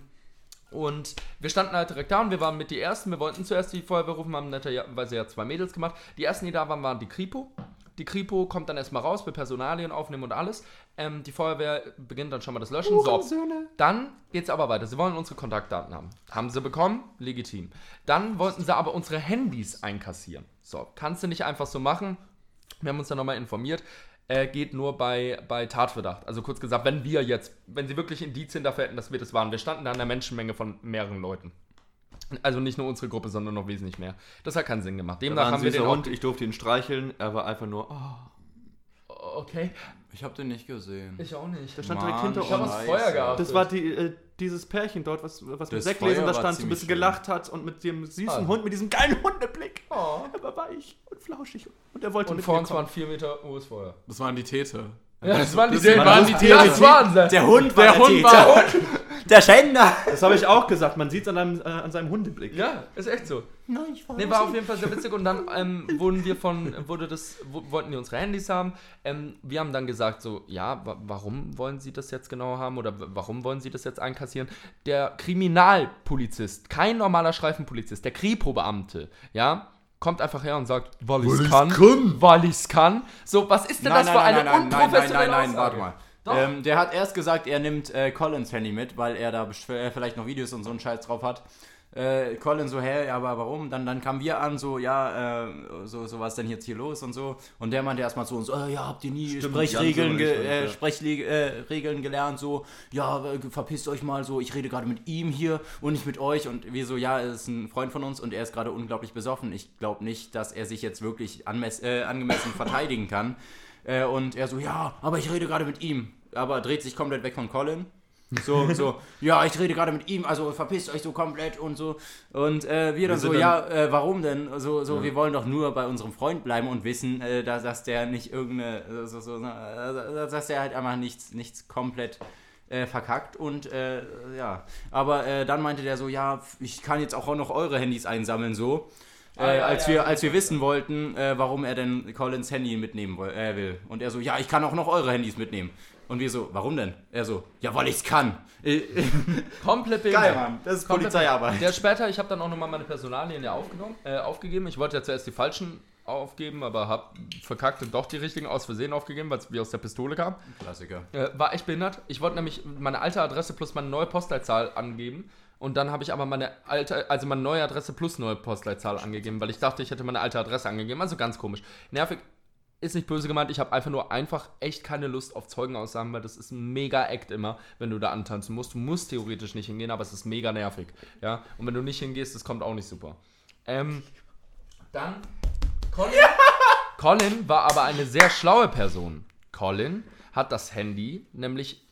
[SPEAKER 6] und wir standen halt direkt da und wir waren mit die Ersten. Wir wollten zuerst die Feuerwehr rufen, haben netterweise ja zwei Mädels gemacht. Die Ersten, die da waren, waren die Kripo. Die Kripo kommt dann erstmal raus, wir Personalien aufnehmen und alles. Ähm, die Feuerwehr beginnt dann schon mal das Löschen. So, dann geht's aber weiter. Sie wollen unsere Kontaktdaten haben. Haben sie bekommen? Legitim. Dann wollten sie aber unsere Handys einkassieren. So, kannst du nicht einfach so machen. Wir haben uns dann nochmal informiert. Äh, geht nur bei, bei Tatverdacht. Also kurz gesagt, wenn wir jetzt, wenn sie wirklich Indizien dafür hätten, dass wir das waren. Wir standen da in einer Menschenmenge von mehreren Leuten. Also nicht nur unsere Gruppe, sondern noch wesentlich mehr. Das hat keinen Sinn gemacht. Demnach haben wir den auch...
[SPEAKER 9] Hund, ich durfte ihn streicheln. Er war einfach nur, oh,
[SPEAKER 6] Okay,
[SPEAKER 7] Ich habe den nicht gesehen.
[SPEAKER 6] ich auch nicht.
[SPEAKER 9] der stand
[SPEAKER 7] Mann,
[SPEAKER 9] direkt hinter
[SPEAKER 6] Ich habe
[SPEAKER 9] uns.
[SPEAKER 6] uns
[SPEAKER 7] Scheiße.
[SPEAKER 6] Feuer gehabt.
[SPEAKER 9] Das war die, äh, dieses Pärchen dort, was, was mit
[SPEAKER 7] Das
[SPEAKER 9] Sektgläsern
[SPEAKER 7] Feuer
[SPEAKER 9] da stand, so ein bisschen
[SPEAKER 7] schön.
[SPEAKER 9] gelacht hat und mit dem süßen
[SPEAKER 6] Ah.
[SPEAKER 9] Hund, mit diesem geilen Hundeblick.
[SPEAKER 6] Oh.
[SPEAKER 9] Er war weich und flauschig und er wollte
[SPEAKER 6] Und
[SPEAKER 9] mit
[SPEAKER 6] vor
[SPEAKER 9] mir
[SPEAKER 6] uns
[SPEAKER 9] kommen.
[SPEAKER 6] waren vier Meter hohes Feuer.
[SPEAKER 8] Das waren die Täter.
[SPEAKER 6] Ja, das waren die,
[SPEAKER 8] Das waren die Täter.
[SPEAKER 6] Das waren sie.
[SPEAKER 7] Der Hund war
[SPEAKER 8] Der
[SPEAKER 7] der,
[SPEAKER 8] Hund
[SPEAKER 7] Täter.
[SPEAKER 8] war
[SPEAKER 7] Der Schänder.
[SPEAKER 9] Das habe ich auch gesagt, man sieht es an, einem, äh, an seinem Hundeblick.
[SPEAKER 6] Ja, ist echt so. Nee, war auf jeden Fall sehr witzig und dann ähm, wurden wir von, wurde das, wo, wollten die unsere Handys haben. Ähm, wir haben dann gesagt so, ja, wa warum wollen sie das jetzt genau haben oder warum wollen sie das jetzt einkassieren? Der Kriminalpolizist, kein normaler Streifenpolizist, der Kripo-Beamte, ja, kommt einfach her und sagt, weil ich's kann, weil ich's kann. So, was ist denn das für eine
[SPEAKER 7] nein, nein, nein, nein,
[SPEAKER 6] unprofessionelle
[SPEAKER 7] nein, nein, warte mal. Ähm, der hat erst gesagt, er nimmt äh, Collins Handy mit, weil er da äh, vielleicht noch Videos und so einen Scheiß drauf hat. Äh, Colin so, hä, ja, aber warum? Dann, dann kamen wir an, so, ja, äh, so, so, was denn jetzt hier los und so. Und der meinte erstmal zu uns, äh, ja, habt ihr nie
[SPEAKER 9] Stimmt,
[SPEAKER 7] Sprechregeln, ge äh,
[SPEAKER 9] ja.
[SPEAKER 7] Sprechregeln äh, gelernt, so, ja, äh, verpisst euch mal, so, ich rede gerade mit ihm hier und nicht mit euch. Und wir so, ja, er ist ein Freund von uns und er ist gerade unglaublich besoffen. Ich glaube nicht, dass er sich jetzt wirklich äh, angemessen verteidigen kann. Und er so, ja, aber ich rede gerade mit ihm. Aber dreht sich komplett weg von Colin. So, so, ja, ich rede gerade mit ihm, also verpisst euch so komplett und so. Und äh, wir dann
[SPEAKER 9] sind
[SPEAKER 7] so,
[SPEAKER 9] dann-
[SPEAKER 7] ja, äh, warum denn? So, so wir wollen doch nur bei unserem Freund bleiben und wissen, äh, dass, dass der nicht irgendeine, äh, so, so, äh, dass der halt einfach nichts, nichts komplett äh, verkackt und äh, ja. Aber äh, dann meinte der so, ja, ich kann jetzt auch noch eure Handys einsammeln, so. Äh,
[SPEAKER 6] ja,
[SPEAKER 7] als,
[SPEAKER 6] ja,
[SPEAKER 7] wir, als wir wissen wollten, äh, warum er denn Collins Handy mitnehmen äh, will. Und er so, ja, ich kann auch noch eure Handys mitnehmen. Und wir so, warum denn? Er so, ja, weil ich's kann. Äh,
[SPEAKER 6] Komplett
[SPEAKER 7] Geil,
[SPEAKER 6] behindert.
[SPEAKER 7] Mann. Das ist
[SPEAKER 6] Komplett-
[SPEAKER 7] Polizeiarbeit.
[SPEAKER 6] Der später, ich habe dann auch nochmal meine Personalien ja aufgenommen, äh, aufgegeben. Ich wollte ja zuerst die falschen aufgeben, aber habe verkackt und doch die richtigen aus Versehen aufgegeben, weil es wie aus der Pistole kam.
[SPEAKER 7] Klassiker.
[SPEAKER 6] Äh, war echt behindert. Ich wollte nämlich meine alte Adresse plus meine neue Postleitzahl angeben. Und dann habe ich aber meine alte, also meine neue Adresse plus neue Postleitzahl angegeben, weil ich dachte, ich hätte meine alte Adresse angegeben. Also ganz komisch. Nervig ist nicht böse gemeint. Ich habe einfach nur einfach echt keine Lust auf Zeugenaussagen, weil das ist ein mega Act immer, wenn du da antanzen musst. Du musst theoretisch nicht hingehen, aber es ist mega nervig. Ja. Und wenn du nicht hingehst, das kommt auch nicht super. Ähm, dann Colin, Colin war aber eine sehr schlaue Person. Colin hat das Handy nämlich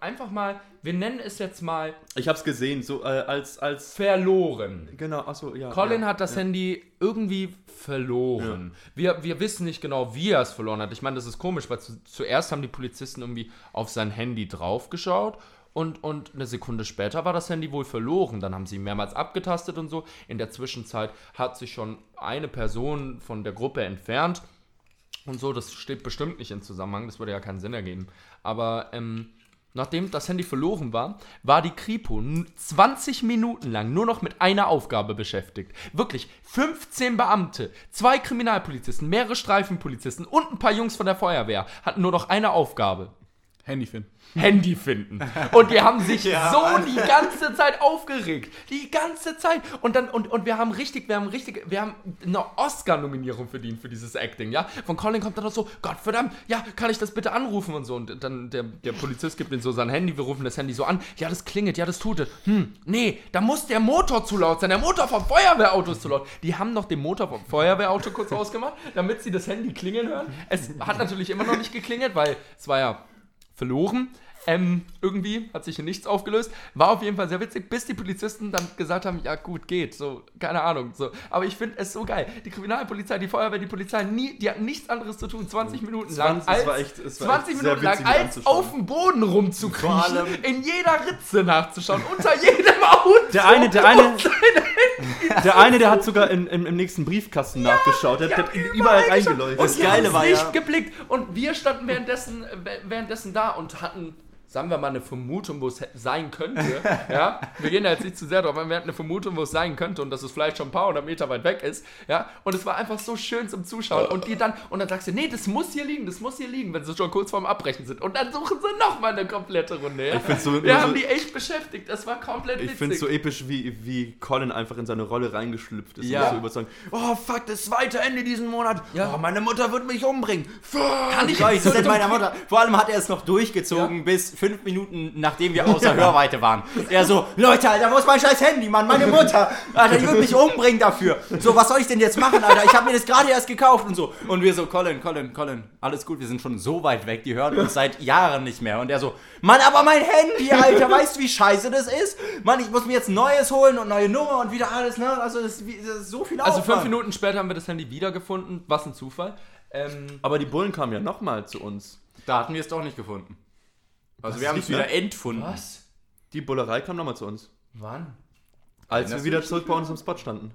[SPEAKER 6] einfach mal, wir nennen es jetzt mal
[SPEAKER 9] Ich habe es gesehen, so äh, als, als,
[SPEAKER 6] verloren.
[SPEAKER 9] genau, achso, ja.
[SPEAKER 6] Colin
[SPEAKER 9] ja,
[SPEAKER 6] hat das
[SPEAKER 9] ja.
[SPEAKER 6] Handy irgendwie verloren. Wir, wir wissen nicht genau, wie er es verloren hat. Ich meine, das ist komisch, weil zu, zuerst haben die Polizisten irgendwie auf sein Handy draufgeschaut und, und eine Sekunde später war das Handy wohl verloren. Dann haben sie mehrmals abgetastet und so. In der Zwischenzeit hat sich schon eine Person von der Gruppe entfernt und so. Das steht bestimmt nicht in Zusammenhang. Das würde ja keinen Sinn ergeben. Aber ähm, nachdem das Handy verloren war, war die Kripo n- 20 Minuten lang nur noch mit einer Aufgabe beschäftigt. Wirklich 15 Beamte, zwei Kriminalpolizisten, mehrere Streifenpolizisten und ein paar Jungs von der Feuerwehr hatten nur noch eine Aufgabe.
[SPEAKER 8] Handy finden.
[SPEAKER 6] Handy finden. Und die haben sich so die ganze Zeit aufgeregt. Die ganze Zeit. Und dann, und, und wir haben richtig, wir haben richtig, wir haben eine Oscar-Nominierung verdient für dieses Acting, ja. Von Colin kommt dann noch so, Gott verdammt, ja, kann ich das bitte anrufen und so. Und dann der, der Polizist gibt ihm so sein Handy, wir rufen das Handy so an. Ja, das klingelt, ja, das tut es. Hm, nee, da muss der Motor zu laut sein. Der Motor vom Feuerwehrauto ist zu laut. Die haben noch den Motor vom Feuerwehrauto kurz ausgemacht, damit sie das Handy klingeln hören. Es hat natürlich immer noch nicht geklingelt, weil es war ja verloren. Ähm, irgendwie hat sich hier nichts aufgelöst. War auf jeden Fall sehr witzig, bis die Polizisten dann gesagt haben, ja gut, geht. So, keine Ahnung. So. Aber ich finde es so geil. Die Kriminalpolizei, die Feuerwehr, die Polizei, nie, die hatten nichts anderes zu tun, 20 Minuten lang,
[SPEAKER 9] 20,
[SPEAKER 6] als,
[SPEAKER 9] echt- es war
[SPEAKER 6] 20
[SPEAKER 9] echt sehr
[SPEAKER 6] Minuten lang als auf dem Boden rumzukriechen, in jeder Ritze nachzuschauen, unter jedem Auto.
[SPEAKER 9] Der eine, der eine, der eine, der hat sogar in, im, im nächsten Briefkasten nachgeschaut. Der, der hat überall reingeleuchtet.
[SPEAKER 6] Und
[SPEAKER 7] Das Geile war
[SPEAKER 6] nicht
[SPEAKER 7] ja-
[SPEAKER 6] geblickt. Und wir standen währenddessen, äh, währenddessen da und hatten, sagen wir mal, eine Vermutung, wo es sein könnte. ja, wir gehen da jetzt nicht zu sehr drauf, aber wir hatten eine Vermutung, wo es sein könnte und dass es vielleicht schon ein paar hundert Meter weit weg ist. Ja, und es war einfach so schön zum Zuschauen. Und die dann, und dann sagst du, nee, das muss hier liegen, das muss hier liegen, wenn sie schon kurz vorm Abbrechen sind. Und dann suchen sie nochmal eine komplette Runde. Ja?
[SPEAKER 9] Ich so-
[SPEAKER 6] wir
[SPEAKER 9] so-
[SPEAKER 6] haben die echt beschäftigt. Das war komplett
[SPEAKER 9] Ich finde es so episch, wie, wie Colin einfach in seine Rolle reingeschlüpft ist.
[SPEAKER 7] Ja.
[SPEAKER 9] Und so überzeugt. Oh, fuck, das zweite Ende diesen Monat.
[SPEAKER 6] Ja.
[SPEAKER 9] Oh, meine Mutter wird mich umbringen. Fuck.
[SPEAKER 6] Kann ich
[SPEAKER 7] das ist meiner Mutter. Vor allem hat er es noch durchgezogen bis fünf Minuten, nachdem wir außer Hörweite waren. Er so, Leute, Alter, wo ist mein scheiß Handy, Mann? Meine Mutter, Alter, die wird mich umbringen dafür. So, was soll ich denn jetzt machen, Alter? Ich habe mir das gerade erst gekauft und so. Und wir so, Colin, Colin, Colin, alles gut, wir sind schon so weit weg, die hören uns seit Jahren nicht mehr. Und er so, Mann, aber mein Handy, Alter, weißt du, wie scheiße das ist? Mann, ich muss mir jetzt ein neues holen und neue Nummer und wieder alles, ne? Also, das ist, das ist so viel
[SPEAKER 6] also
[SPEAKER 7] Aufwand.
[SPEAKER 6] fünf Minuten später haben wir das Handy wiedergefunden. Was ein Zufall. Ähm,
[SPEAKER 9] Aber die Bullen kamen ja nochmal zu uns.
[SPEAKER 7] Da hatten wir es doch nicht gefunden. Also,
[SPEAKER 9] Das
[SPEAKER 7] wir haben es wieder
[SPEAKER 9] ne?
[SPEAKER 7] entfunden.
[SPEAKER 6] was?
[SPEAKER 9] Die Bullerei kam nochmal zu uns.
[SPEAKER 6] Wann?
[SPEAKER 9] Als wir wieder
[SPEAKER 7] du
[SPEAKER 9] zurück bei uns im Spot standen.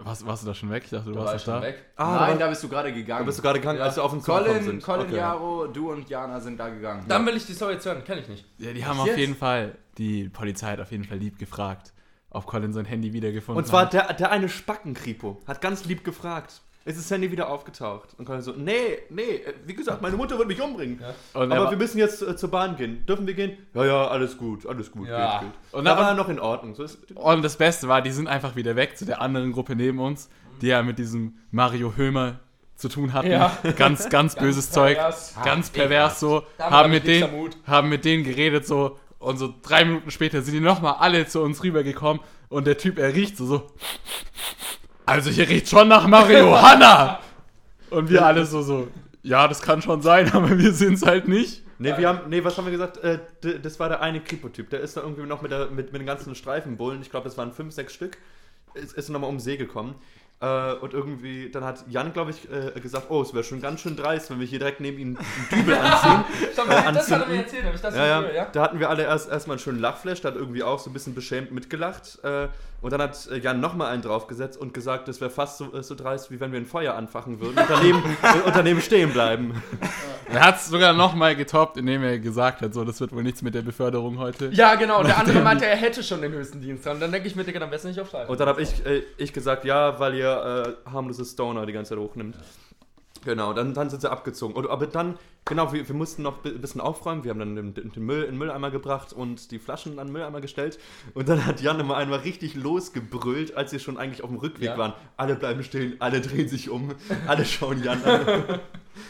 [SPEAKER 8] Was, warst du da schon weg? Ich dachte, du
[SPEAKER 6] Da war
[SPEAKER 8] warst
[SPEAKER 6] schon
[SPEAKER 8] da.
[SPEAKER 6] weg.
[SPEAKER 9] Ah,
[SPEAKER 7] Nein,
[SPEAKER 9] da,
[SPEAKER 7] da bist du gerade gegangen.
[SPEAKER 9] da bist du gerade gegangen,
[SPEAKER 6] Ja.
[SPEAKER 9] als wir auf uns zugekommen
[SPEAKER 7] Colin,
[SPEAKER 9] sind.
[SPEAKER 7] Colin
[SPEAKER 9] Okay.
[SPEAKER 7] Jaro, du und Jana sind da gegangen.
[SPEAKER 6] Dann will ich die Story jetzt hören. Kenn ich nicht.
[SPEAKER 8] Ja, die haben
[SPEAKER 7] jetzt?
[SPEAKER 8] auf jeden Fall, die Polizei hat auf jeden Fall lieb gefragt, ob Colin sein Handy wiedergefunden
[SPEAKER 9] Und zwar
[SPEAKER 8] hat.
[SPEAKER 9] der, der eine Spackenkripo hat ganz lieb gefragt. Ist das Handy wieder aufgetaucht? Und Colin so, nee, nee, äh, wie gesagt, meine Mutter wird mich umbringen.
[SPEAKER 8] Er
[SPEAKER 9] Aber
[SPEAKER 8] war-
[SPEAKER 9] wir müssen jetzt äh, zur Bahn gehen. Dürfen wir gehen? Ja, ja, alles gut, alles gut,
[SPEAKER 6] Ja.
[SPEAKER 9] geht, geht.
[SPEAKER 8] Und
[SPEAKER 9] da
[SPEAKER 8] dann-
[SPEAKER 9] war er noch in Ordnung. So ist,
[SPEAKER 8] Und das Beste war, die sind einfach wieder weg zu der anderen Gruppe neben uns, die ja mit diesem Mario Hömer zu tun hatten.
[SPEAKER 6] Ja.
[SPEAKER 8] Ganz, ganz böses Zeug.
[SPEAKER 6] pervers.
[SPEAKER 8] Ganz pervers so.
[SPEAKER 6] Damit
[SPEAKER 8] Haben
[SPEAKER 6] hab
[SPEAKER 8] mit,
[SPEAKER 6] Hut.
[SPEAKER 8] haben mit denen geredet so. Und so drei Minuten später sind die nochmal alle zu uns rübergekommen. Und der Typ, er riecht so so. Also hier riecht schon nach Marihuana. Und wir alle so so. Ja, das kann schon sein, aber wir sind's halt nicht.
[SPEAKER 9] Nee, wir haben, nee, was haben wir gesagt? Äh, das war der eine Kripo-Typ. Der ist da irgendwie noch mit, der, mit, mit den ganzen Streifenbullen, ich glaube, das waren fünf, sechs Stück, ist, ist nochmal um den See gekommen. Äh, und irgendwie, dann hat Jan, glaube ich, äh, gesagt, oh, es wäre schon ganz schön dreist, wenn wir hier direkt neben ihm einen Dübel anziehen.
[SPEAKER 6] Stimmt,
[SPEAKER 9] Äh,
[SPEAKER 6] das hat er mir erzählt, hab ich das
[SPEAKER 9] Ja, ja,
[SPEAKER 6] früher, ja?
[SPEAKER 9] da hatten wir alle erst erstmal einen schönen Lachflash, der hat irgendwie auch so ein bisschen beschämt mitgelacht. Und dann hat äh, Jan nochmal einen draufgesetzt und gesagt, das wäre fast so, äh, so dreist, wie wenn wir ein Feuer anfachen würden und daneben, und daneben stehen bleiben.
[SPEAKER 8] Er hat es sogar nochmal getoppt, indem er gesagt hat, so, das wird wohl nichts mit der Beförderung heute.
[SPEAKER 6] Ja, genau. Der andere meinte, er hätte schon den höchsten Dienst dran. Dann denke ich mir, Digga, dann wär's nicht auf Streifen.
[SPEAKER 9] Und dann habe ich, äh, ich gesagt, ja, weil ihr äh, harmlose Stoner die ganze Zeit hochnimmt. Genau, dann, dann sind sie abgezogen. Und, aber dann, genau, wir, wir mussten noch ein bisschen aufräumen. Wir haben dann den, den Müll in den Mülleimer gebracht und die Flaschen an den Mülleimer gestellt. Und dann hat Jan immer einmal richtig losgebrüllt, als wir schon eigentlich auf dem Rückweg
[SPEAKER 6] Ja.
[SPEAKER 9] waren. Alle bleiben stehen, alle drehen sich um, alle schauen Jan an.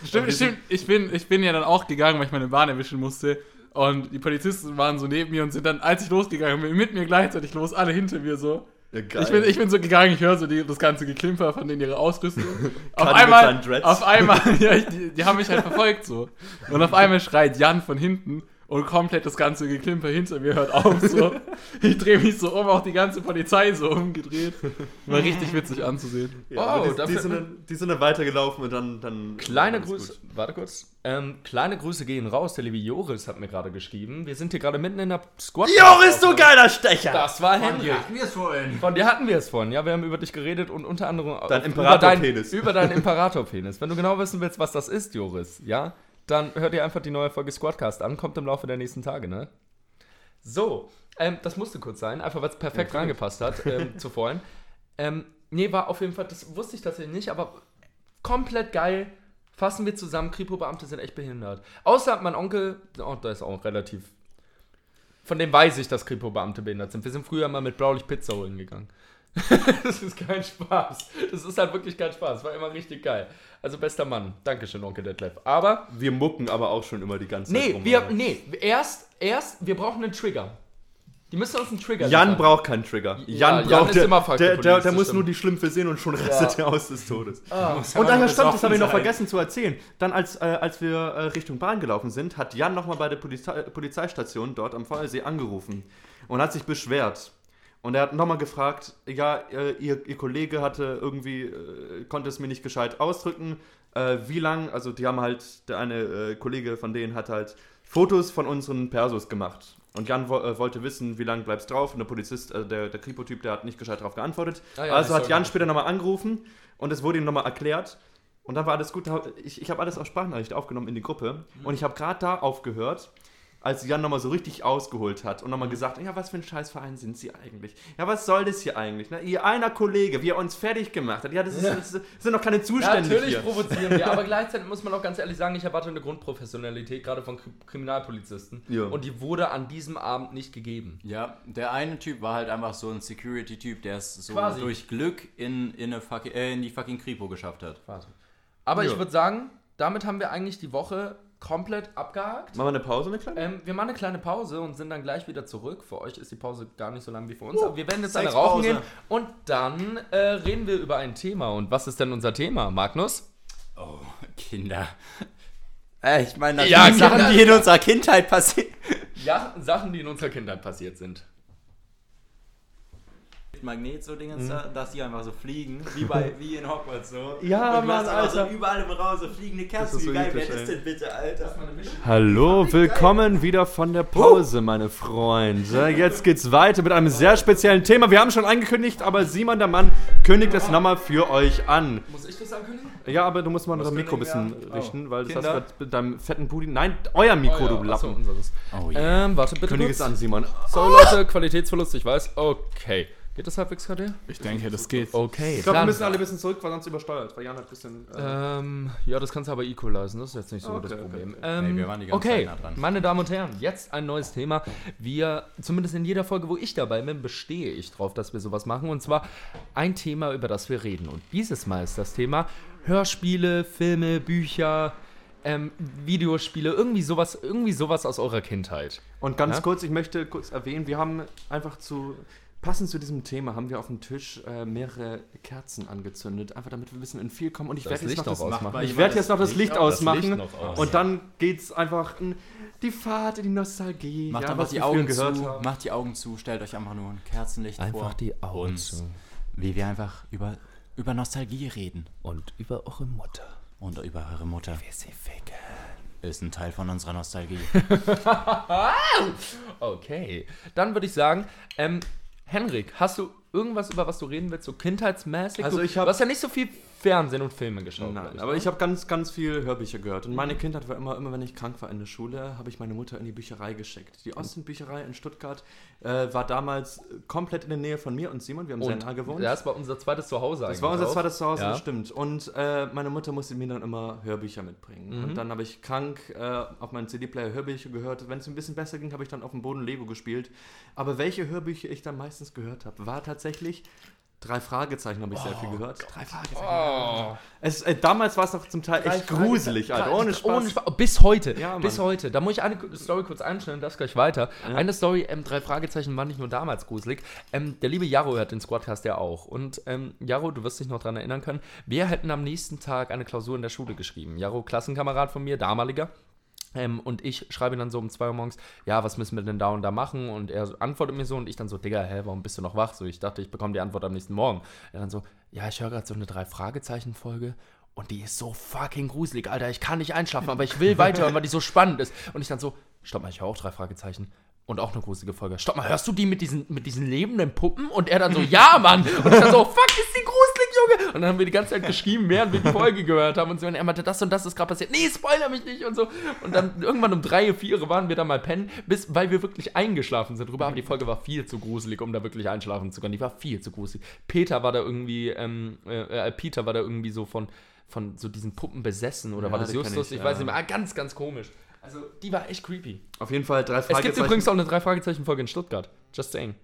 [SPEAKER 8] Stimmt, stimmt. Ich bin, ich bin ja dann auch gegangen, weil ich meine Bahn erwischen musste. Und die Polizisten waren so neben mir und sind dann, als ich losgegangen bin, mit mir gleichzeitig los, alle hinter mir so.
[SPEAKER 9] Ja.
[SPEAKER 8] Ich bin, ich bin so gegangen, ich höre so die, das ganze Geklimper von denen ihre Ausrüstung. auf einmal, auf einmal, ja, ich, die, die haben mich halt verfolgt so. Und auf einmal schreit Jan von hinten und komplett das ganze Geklimper hinter mir hört auf so. Ich drehe mich so um, auch die ganze Polizei so umgedreht. War richtig witzig anzusehen.
[SPEAKER 9] ja,
[SPEAKER 6] Oh,
[SPEAKER 9] die, die, sind dann, die sind dann weitergelaufen und dann. dann
[SPEAKER 6] Kleine Grüße,
[SPEAKER 9] gut.
[SPEAKER 6] warte kurz. Ähm, kleine Grüße gehen raus. Der liebe Joris hat mir gerade geschrieben. Wir sind hier gerade mitten in der Squad.
[SPEAKER 9] Joris, du geiler Stecher!
[SPEAKER 6] Das war Henry.
[SPEAKER 7] hatten wir es vorhin.
[SPEAKER 6] Von dir hatten wir es vorhin, ja. Wir haben über dich geredet und unter anderem
[SPEAKER 9] Dein
[SPEAKER 6] über
[SPEAKER 9] Imperatorpenis.
[SPEAKER 6] dein- Über deinen Imperatorpenis. Wenn du genau wissen willst, was das ist, Joris, ja, dann hör dir einfach die neue Folge Squadcast an. Kommt im Laufe der nächsten Tage, ne? So, ähm, das musste kurz sein, einfach weil es perfekt reingepasst hat ähm, zu vorhin. Ähm, nee, war auf jeden Fall, das wusste ich tatsächlich nicht, aber komplett geil Fassen wir zusammen, Kripo-Beamte sind echt behindert. Außer mein Onkel, oh, da ist auch relativ. Von dem weiß ich, dass Kripo-Beamte behindert sind. Wir sind früher mal mit Blaulicht Pizza holen gegangen. das ist kein Spaß. Das ist halt wirklich kein Spaß. War immer richtig geil. Also bester Mann. Dankeschön, Onkel Detlef. Aber.
[SPEAKER 9] Wir mucken aber auch schon immer die ganze Zeit
[SPEAKER 6] Nee,
[SPEAKER 9] rum,
[SPEAKER 6] wir, nee, erst, erst, wir brauchen einen Trigger. Die müssen uns einen Trigger
[SPEAKER 9] Jan
[SPEAKER 6] liefern.
[SPEAKER 9] braucht keinen Trigger.
[SPEAKER 6] Ja,
[SPEAKER 9] Jan
[SPEAKER 6] Jan
[SPEAKER 9] braucht
[SPEAKER 6] ist
[SPEAKER 9] der,
[SPEAKER 6] immer the
[SPEAKER 9] der, der, der muss nur die Schlümpfe sehen und schon rastet
[SPEAKER 6] Ja.
[SPEAKER 9] er aus des Todes.
[SPEAKER 6] Ah.
[SPEAKER 9] Und daher
[SPEAKER 7] nur
[SPEAKER 9] stimmt, das habe ich noch vergessen zu erzählen. Dann, als, äh, als wir äh, Richtung Bahn gelaufen sind, hat Jan nochmal bei der Polizei, Polizeistation dort am Feuersee angerufen und hat sich beschwert. Und er hat nochmal gefragt, ja, äh, ihr, ihr Kollege hatte irgendwie, äh, konnte es mir nicht gescheit ausdrücken, äh, wie lang, also die haben halt, der eine Kollege von denen hat halt Fotos von unseren Persos gemacht. Und Jan wo, äh, wollte wissen, wie lange bleibst drauf. Und der Polizist, äh, der, der Kripo-Typ, der hat nicht gescheit darauf geantwortet.
[SPEAKER 6] Ah ja,
[SPEAKER 9] also hat Jan später nochmal angerufen und es wurde ihm nochmal erklärt. Und dann war alles gut. Ich, ich habe alles auf Sprachnachricht aufgenommen in die Gruppe. Und ich habe gerade da aufgehört, als Jan nochmal so richtig ausgeholt hat und nochmal gesagt, ja, was für ein Scheißverein sind sie eigentlich? Ja, was soll das hier eigentlich? Ne? Ihr einer Kollege, wie er uns fertig gemacht hat. Ja, das, ist, das sind doch keine
[SPEAKER 6] Ja,
[SPEAKER 9] Zustände
[SPEAKER 6] natürlich
[SPEAKER 9] hier.
[SPEAKER 6] provozieren wir, aber gleichzeitig muss man auch ganz ehrlich sagen, ich erwarte eine Grundprofessionalität, gerade von Kri- Kriminalpolizisten.
[SPEAKER 9] Ja.
[SPEAKER 6] Und die wurde an diesem Abend nicht gegeben.
[SPEAKER 7] Ja, der eine Typ war halt einfach so ein Security-Typ, der es so
[SPEAKER 6] Quasi.
[SPEAKER 7] durch Glück in, in, eine fucking, äh, in die fucking Kripo geschafft hat.
[SPEAKER 6] Aber
[SPEAKER 9] Ja.
[SPEAKER 6] ich würde sagen, damit haben wir eigentlich die Woche komplett abgehakt.
[SPEAKER 9] Machen wir eine Pause, eine kleine?
[SPEAKER 6] Ähm, wir machen eine kleine Pause und sind dann gleich wieder zurück. Für euch ist die Pause gar nicht so lang wie für uns. Aber wir werden jetzt eine rauchen gehen und dann äh, reden wir über ein Thema. Und was ist denn unser Thema, Magnus?
[SPEAKER 7] Oh, Kinder. Äh, ich meine,
[SPEAKER 6] Ja,
[SPEAKER 7] Sachen, die in unserer Kindheit passieren.
[SPEAKER 6] Ja, Sachen, die in unserer Kindheit passiert sind.
[SPEAKER 7] Magnet so Dingens da, dass die einfach so fliegen, wie bei wie in Hogwarts so.
[SPEAKER 9] Ja,
[SPEAKER 7] und du
[SPEAKER 9] Mann, Alter.
[SPEAKER 7] so überall im Raum so fliegende Kerzen.
[SPEAKER 9] ist so
[SPEAKER 7] wie geil wäre das denn bitte, Alter?
[SPEAKER 9] Hallo, willkommen wieder von der Pause, meine Freunde. Jetzt geht's weiter mit einem sehr speziellen Thema. Wir haben schon angekündigt, aber Simon, der Mann, kündigt es nochmal für euch an.
[SPEAKER 6] Muss ich das ankündigen?
[SPEAKER 9] Ja, aber du musst mal unser Mikro ein bisschen
[SPEAKER 7] wir?
[SPEAKER 9] richten, weil das
[SPEAKER 7] Kinder?
[SPEAKER 9] hast du mit deinem fetten Booty. Nein, euer Mikro, du
[SPEAKER 6] Achso,
[SPEAKER 9] Lappen.
[SPEAKER 6] unseres.
[SPEAKER 7] Oh yeah.
[SPEAKER 6] Ähm, warte bitte
[SPEAKER 9] Kündige
[SPEAKER 6] kurz.
[SPEAKER 9] es an, Simon.
[SPEAKER 6] Sorry Leute, Qualitätsverlust, ich weiß. Okay. Geht das halbwegs gerade?
[SPEAKER 8] Ich denke, das geht.
[SPEAKER 6] Okay.
[SPEAKER 9] Ich glaube, wir müssen alle ein bisschen zurück, weil sonst übersteuert. Weil Jan hat ein bisschen. Äh,
[SPEAKER 6] Ähm, ja, das kannst du aber equalizen, das ist jetzt nicht so
[SPEAKER 9] Okay,
[SPEAKER 6] das Problem.
[SPEAKER 9] okay.
[SPEAKER 6] Ähm,
[SPEAKER 7] Nee, wir waren die ganze
[SPEAKER 6] okay,
[SPEAKER 7] Zeit nah dran.
[SPEAKER 6] meine Damen und Herren, jetzt ein neues Thema. Wir, zumindest in jeder Folge, wo ich dabei bin, bestehe ich drauf, dass wir sowas machen. Und zwar ein Thema, über das wir reden. Und dieses Mal ist das Thema Hörspiele, Filme, Bücher, ähm, Videospiele, irgendwie sowas, irgendwie sowas aus eurer Kindheit.
[SPEAKER 9] Und ganz
[SPEAKER 6] Ja?
[SPEAKER 9] kurz, ich möchte kurz erwähnen, wir haben einfach zu. Passend zu diesem Thema haben wir auf dem Tisch äh, mehrere Kerzen angezündet, einfach damit wir ein bisschen in viel kommen. Und ich werde jetzt
[SPEAKER 6] Licht
[SPEAKER 9] noch das,
[SPEAKER 6] noch ausmachen.
[SPEAKER 9] Ich werde jetzt noch das Licht ausmachen.
[SPEAKER 6] Licht aus.
[SPEAKER 9] Und dann geht's einfach in die Fahrt in die Nostalgie.
[SPEAKER 7] Macht
[SPEAKER 9] ja,
[SPEAKER 7] einfach die Augen
[SPEAKER 9] gehört
[SPEAKER 7] zu,
[SPEAKER 9] haben.
[SPEAKER 7] macht die Augen zu, stellt euch einfach nur ein Kerzenlicht vor.
[SPEAKER 6] Augen
[SPEAKER 7] und wie wir einfach über, über Nostalgie reden.
[SPEAKER 6] Und über eure Mutter.
[SPEAKER 7] Und über eure Mutter.
[SPEAKER 6] Wir sie ficken.
[SPEAKER 7] Ist ein Teil von unserer Nostalgie.
[SPEAKER 6] Okay, dann würde ich sagen, ähm, Henrik, hast du irgendwas, über was du reden willst, so kindheitsmäßig?
[SPEAKER 9] Also
[SPEAKER 6] du,
[SPEAKER 9] ich hab-
[SPEAKER 6] du hast ja nicht so viel Fernsehen und Filme geschaut.
[SPEAKER 9] Nein, aber
[SPEAKER 6] ne?
[SPEAKER 9] ich habe ganz, ganz viel Hörbücher gehört. Und meine Kindheit war immer, immer wenn ich krank war in der Schule, habe ich meine Mutter in die Bücherei geschickt. Die Ostend-Bücherei in Stuttgart äh, war damals komplett in der Nähe von mir und Simon. Wir haben sehr nah gewohnt.
[SPEAKER 6] das war unser zweites Zuhause
[SPEAKER 9] Das war unser zweites Zuhause,
[SPEAKER 6] Ja.
[SPEAKER 9] das stimmt. Und äh, meine Mutter musste mir dann immer Hörbücher mitbringen.
[SPEAKER 6] Mhm.
[SPEAKER 9] Und dann habe ich krank äh, auf meinen CD-Player Hörbücher gehört. Wenn es ein bisschen besser ging, habe ich dann auf dem Boden Lego gespielt. Aber welche Hörbücher ich dann meistens gehört habe, war tatsächlich Drei Fragezeichen habe ich sehr viel gehört. Drei Fragezeichen.
[SPEAKER 6] Oh.
[SPEAKER 9] Es, äh, damals war es noch zum Teil echt gruselig, Alter. Ohne Spaß.
[SPEAKER 6] Ohne Spaß. Bis heute.
[SPEAKER 9] Ja,
[SPEAKER 6] bis heute. Da muss ich eine Story kurz einstellen, das gleich weiter. Eine Story, ähm, drei Fragezeichen war nicht nur damals gruselig. Ähm, der liebe Jaro hört den Squadcast ja auch. Und ähm, Jaro, du wirst dich noch daran erinnern können, wir hätten am nächsten Tag eine Klausur in der Schule geschrieben. Jaro, Klassenkamerad von mir, damaliger. Ähm, und ich schreibe ihm dann so um 2 Uhr morgens, ja, was müssen wir denn da und da machen? Und er antwortet mir so und ich dann so, Digga, hä, warum bist du noch wach? So, ich dachte, ich bekomme die Antwort am nächsten Morgen. Er dann so, ja, ich höre gerade so eine Drei-Fragezeichen-Folge und die ist so fucking gruselig, Alter. Ich kann nicht einschlafen, aber ich will weiterhören, weil die so spannend ist. Und ich dann so, stopp mal, ich höre auch drei Fragezeichen. Und auch eine gruselige Folge. Stopp mal, hörst du die mit diesen, mit diesen lebenden Puppen? Und er dann so, ja, Mann. Und ich dann so, fuck, ist die gruselig, Junge. Und dann haben wir die ganze Zeit geschrieben, während wir die Folge gehört haben. Und so, und er meinte, das und das ist gerade passiert. Nee, spoiler mich nicht und so. Und dann irgendwann um drei, vier waren wir dann mal pennen, bis, weil wir wirklich eingeschlafen sind drüber. Aber die Folge war viel zu gruselig, um da wirklich einschlafen zu können. Die war viel zu gruselig. Peter war da irgendwie, ähm, äh, äh, Peter war da irgendwie so von, von so diesen Puppen besessen oder
[SPEAKER 9] Ja,
[SPEAKER 6] war das Justus?
[SPEAKER 9] ich,
[SPEAKER 6] Ich, weiß nicht mehr. Ah, ganz, ganz komisch. Also, die war echt creepy.
[SPEAKER 9] Auf jeden Fall drei
[SPEAKER 6] Es gibt
[SPEAKER 9] Fragezeichen.
[SPEAKER 6] übrigens auch eine Drei-Fragezeichen-Folge in Stuttgart. Just saying.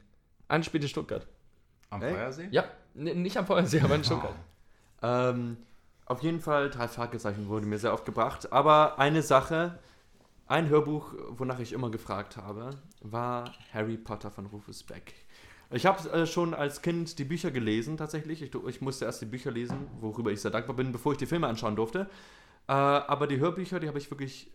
[SPEAKER 6] Eine spielt in Stuttgart.
[SPEAKER 7] Am
[SPEAKER 9] Ey?
[SPEAKER 7] Feuersee?
[SPEAKER 6] Ja, n- nicht am Feuersee, aber in Stuttgart.
[SPEAKER 9] Ähm, auf jeden Fall, drei Fragezeichen wurde mir sehr oft gebracht. Aber eine Sache, ein Hörbuch, wonach ich immer gefragt habe, war Harry Potter von Rufus Beck. Ich habe äh, schon als Kind die Bücher gelesen, tatsächlich. Ich, ich musste erst die Bücher lesen, worüber ich sehr dankbar bin, bevor ich die Filme anschauen durfte. Äh, aber die Hörbücher, die habe ich wirklich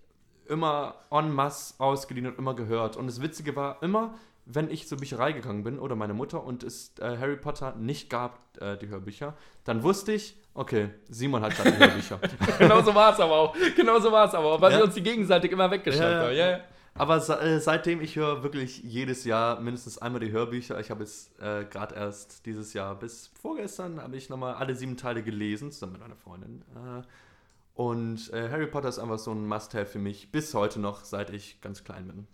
[SPEAKER 9] immer en masse ausgeliehen und immer gehört. Und das Witzige war immer, wenn ich zur Bücherei gegangen bin oder meine Mutter und es äh, Harry Potter nicht gab, äh, die Hörbücher, dann wusste ich, okay, Simon hat gerade die Hörbücher.
[SPEAKER 6] genau so war es aber auch. Genau so war es aber auch, weil
[SPEAKER 9] Ja.
[SPEAKER 6] wir uns die gegenseitig immer weggeschnappt haben.
[SPEAKER 9] ja. Aber äh, seitdem, ich höre wirklich jedes Jahr mindestens einmal die Hörbücher. Ich habe jetzt äh, gerade erst dieses Jahr bis vorgestern habe ich nochmal alle sieben Teile gelesen, zusammen mit einer Freundin. Äh, und Harry Potter ist einfach so ein Must-Have für mich, bis heute noch, seit ich ganz klein bin.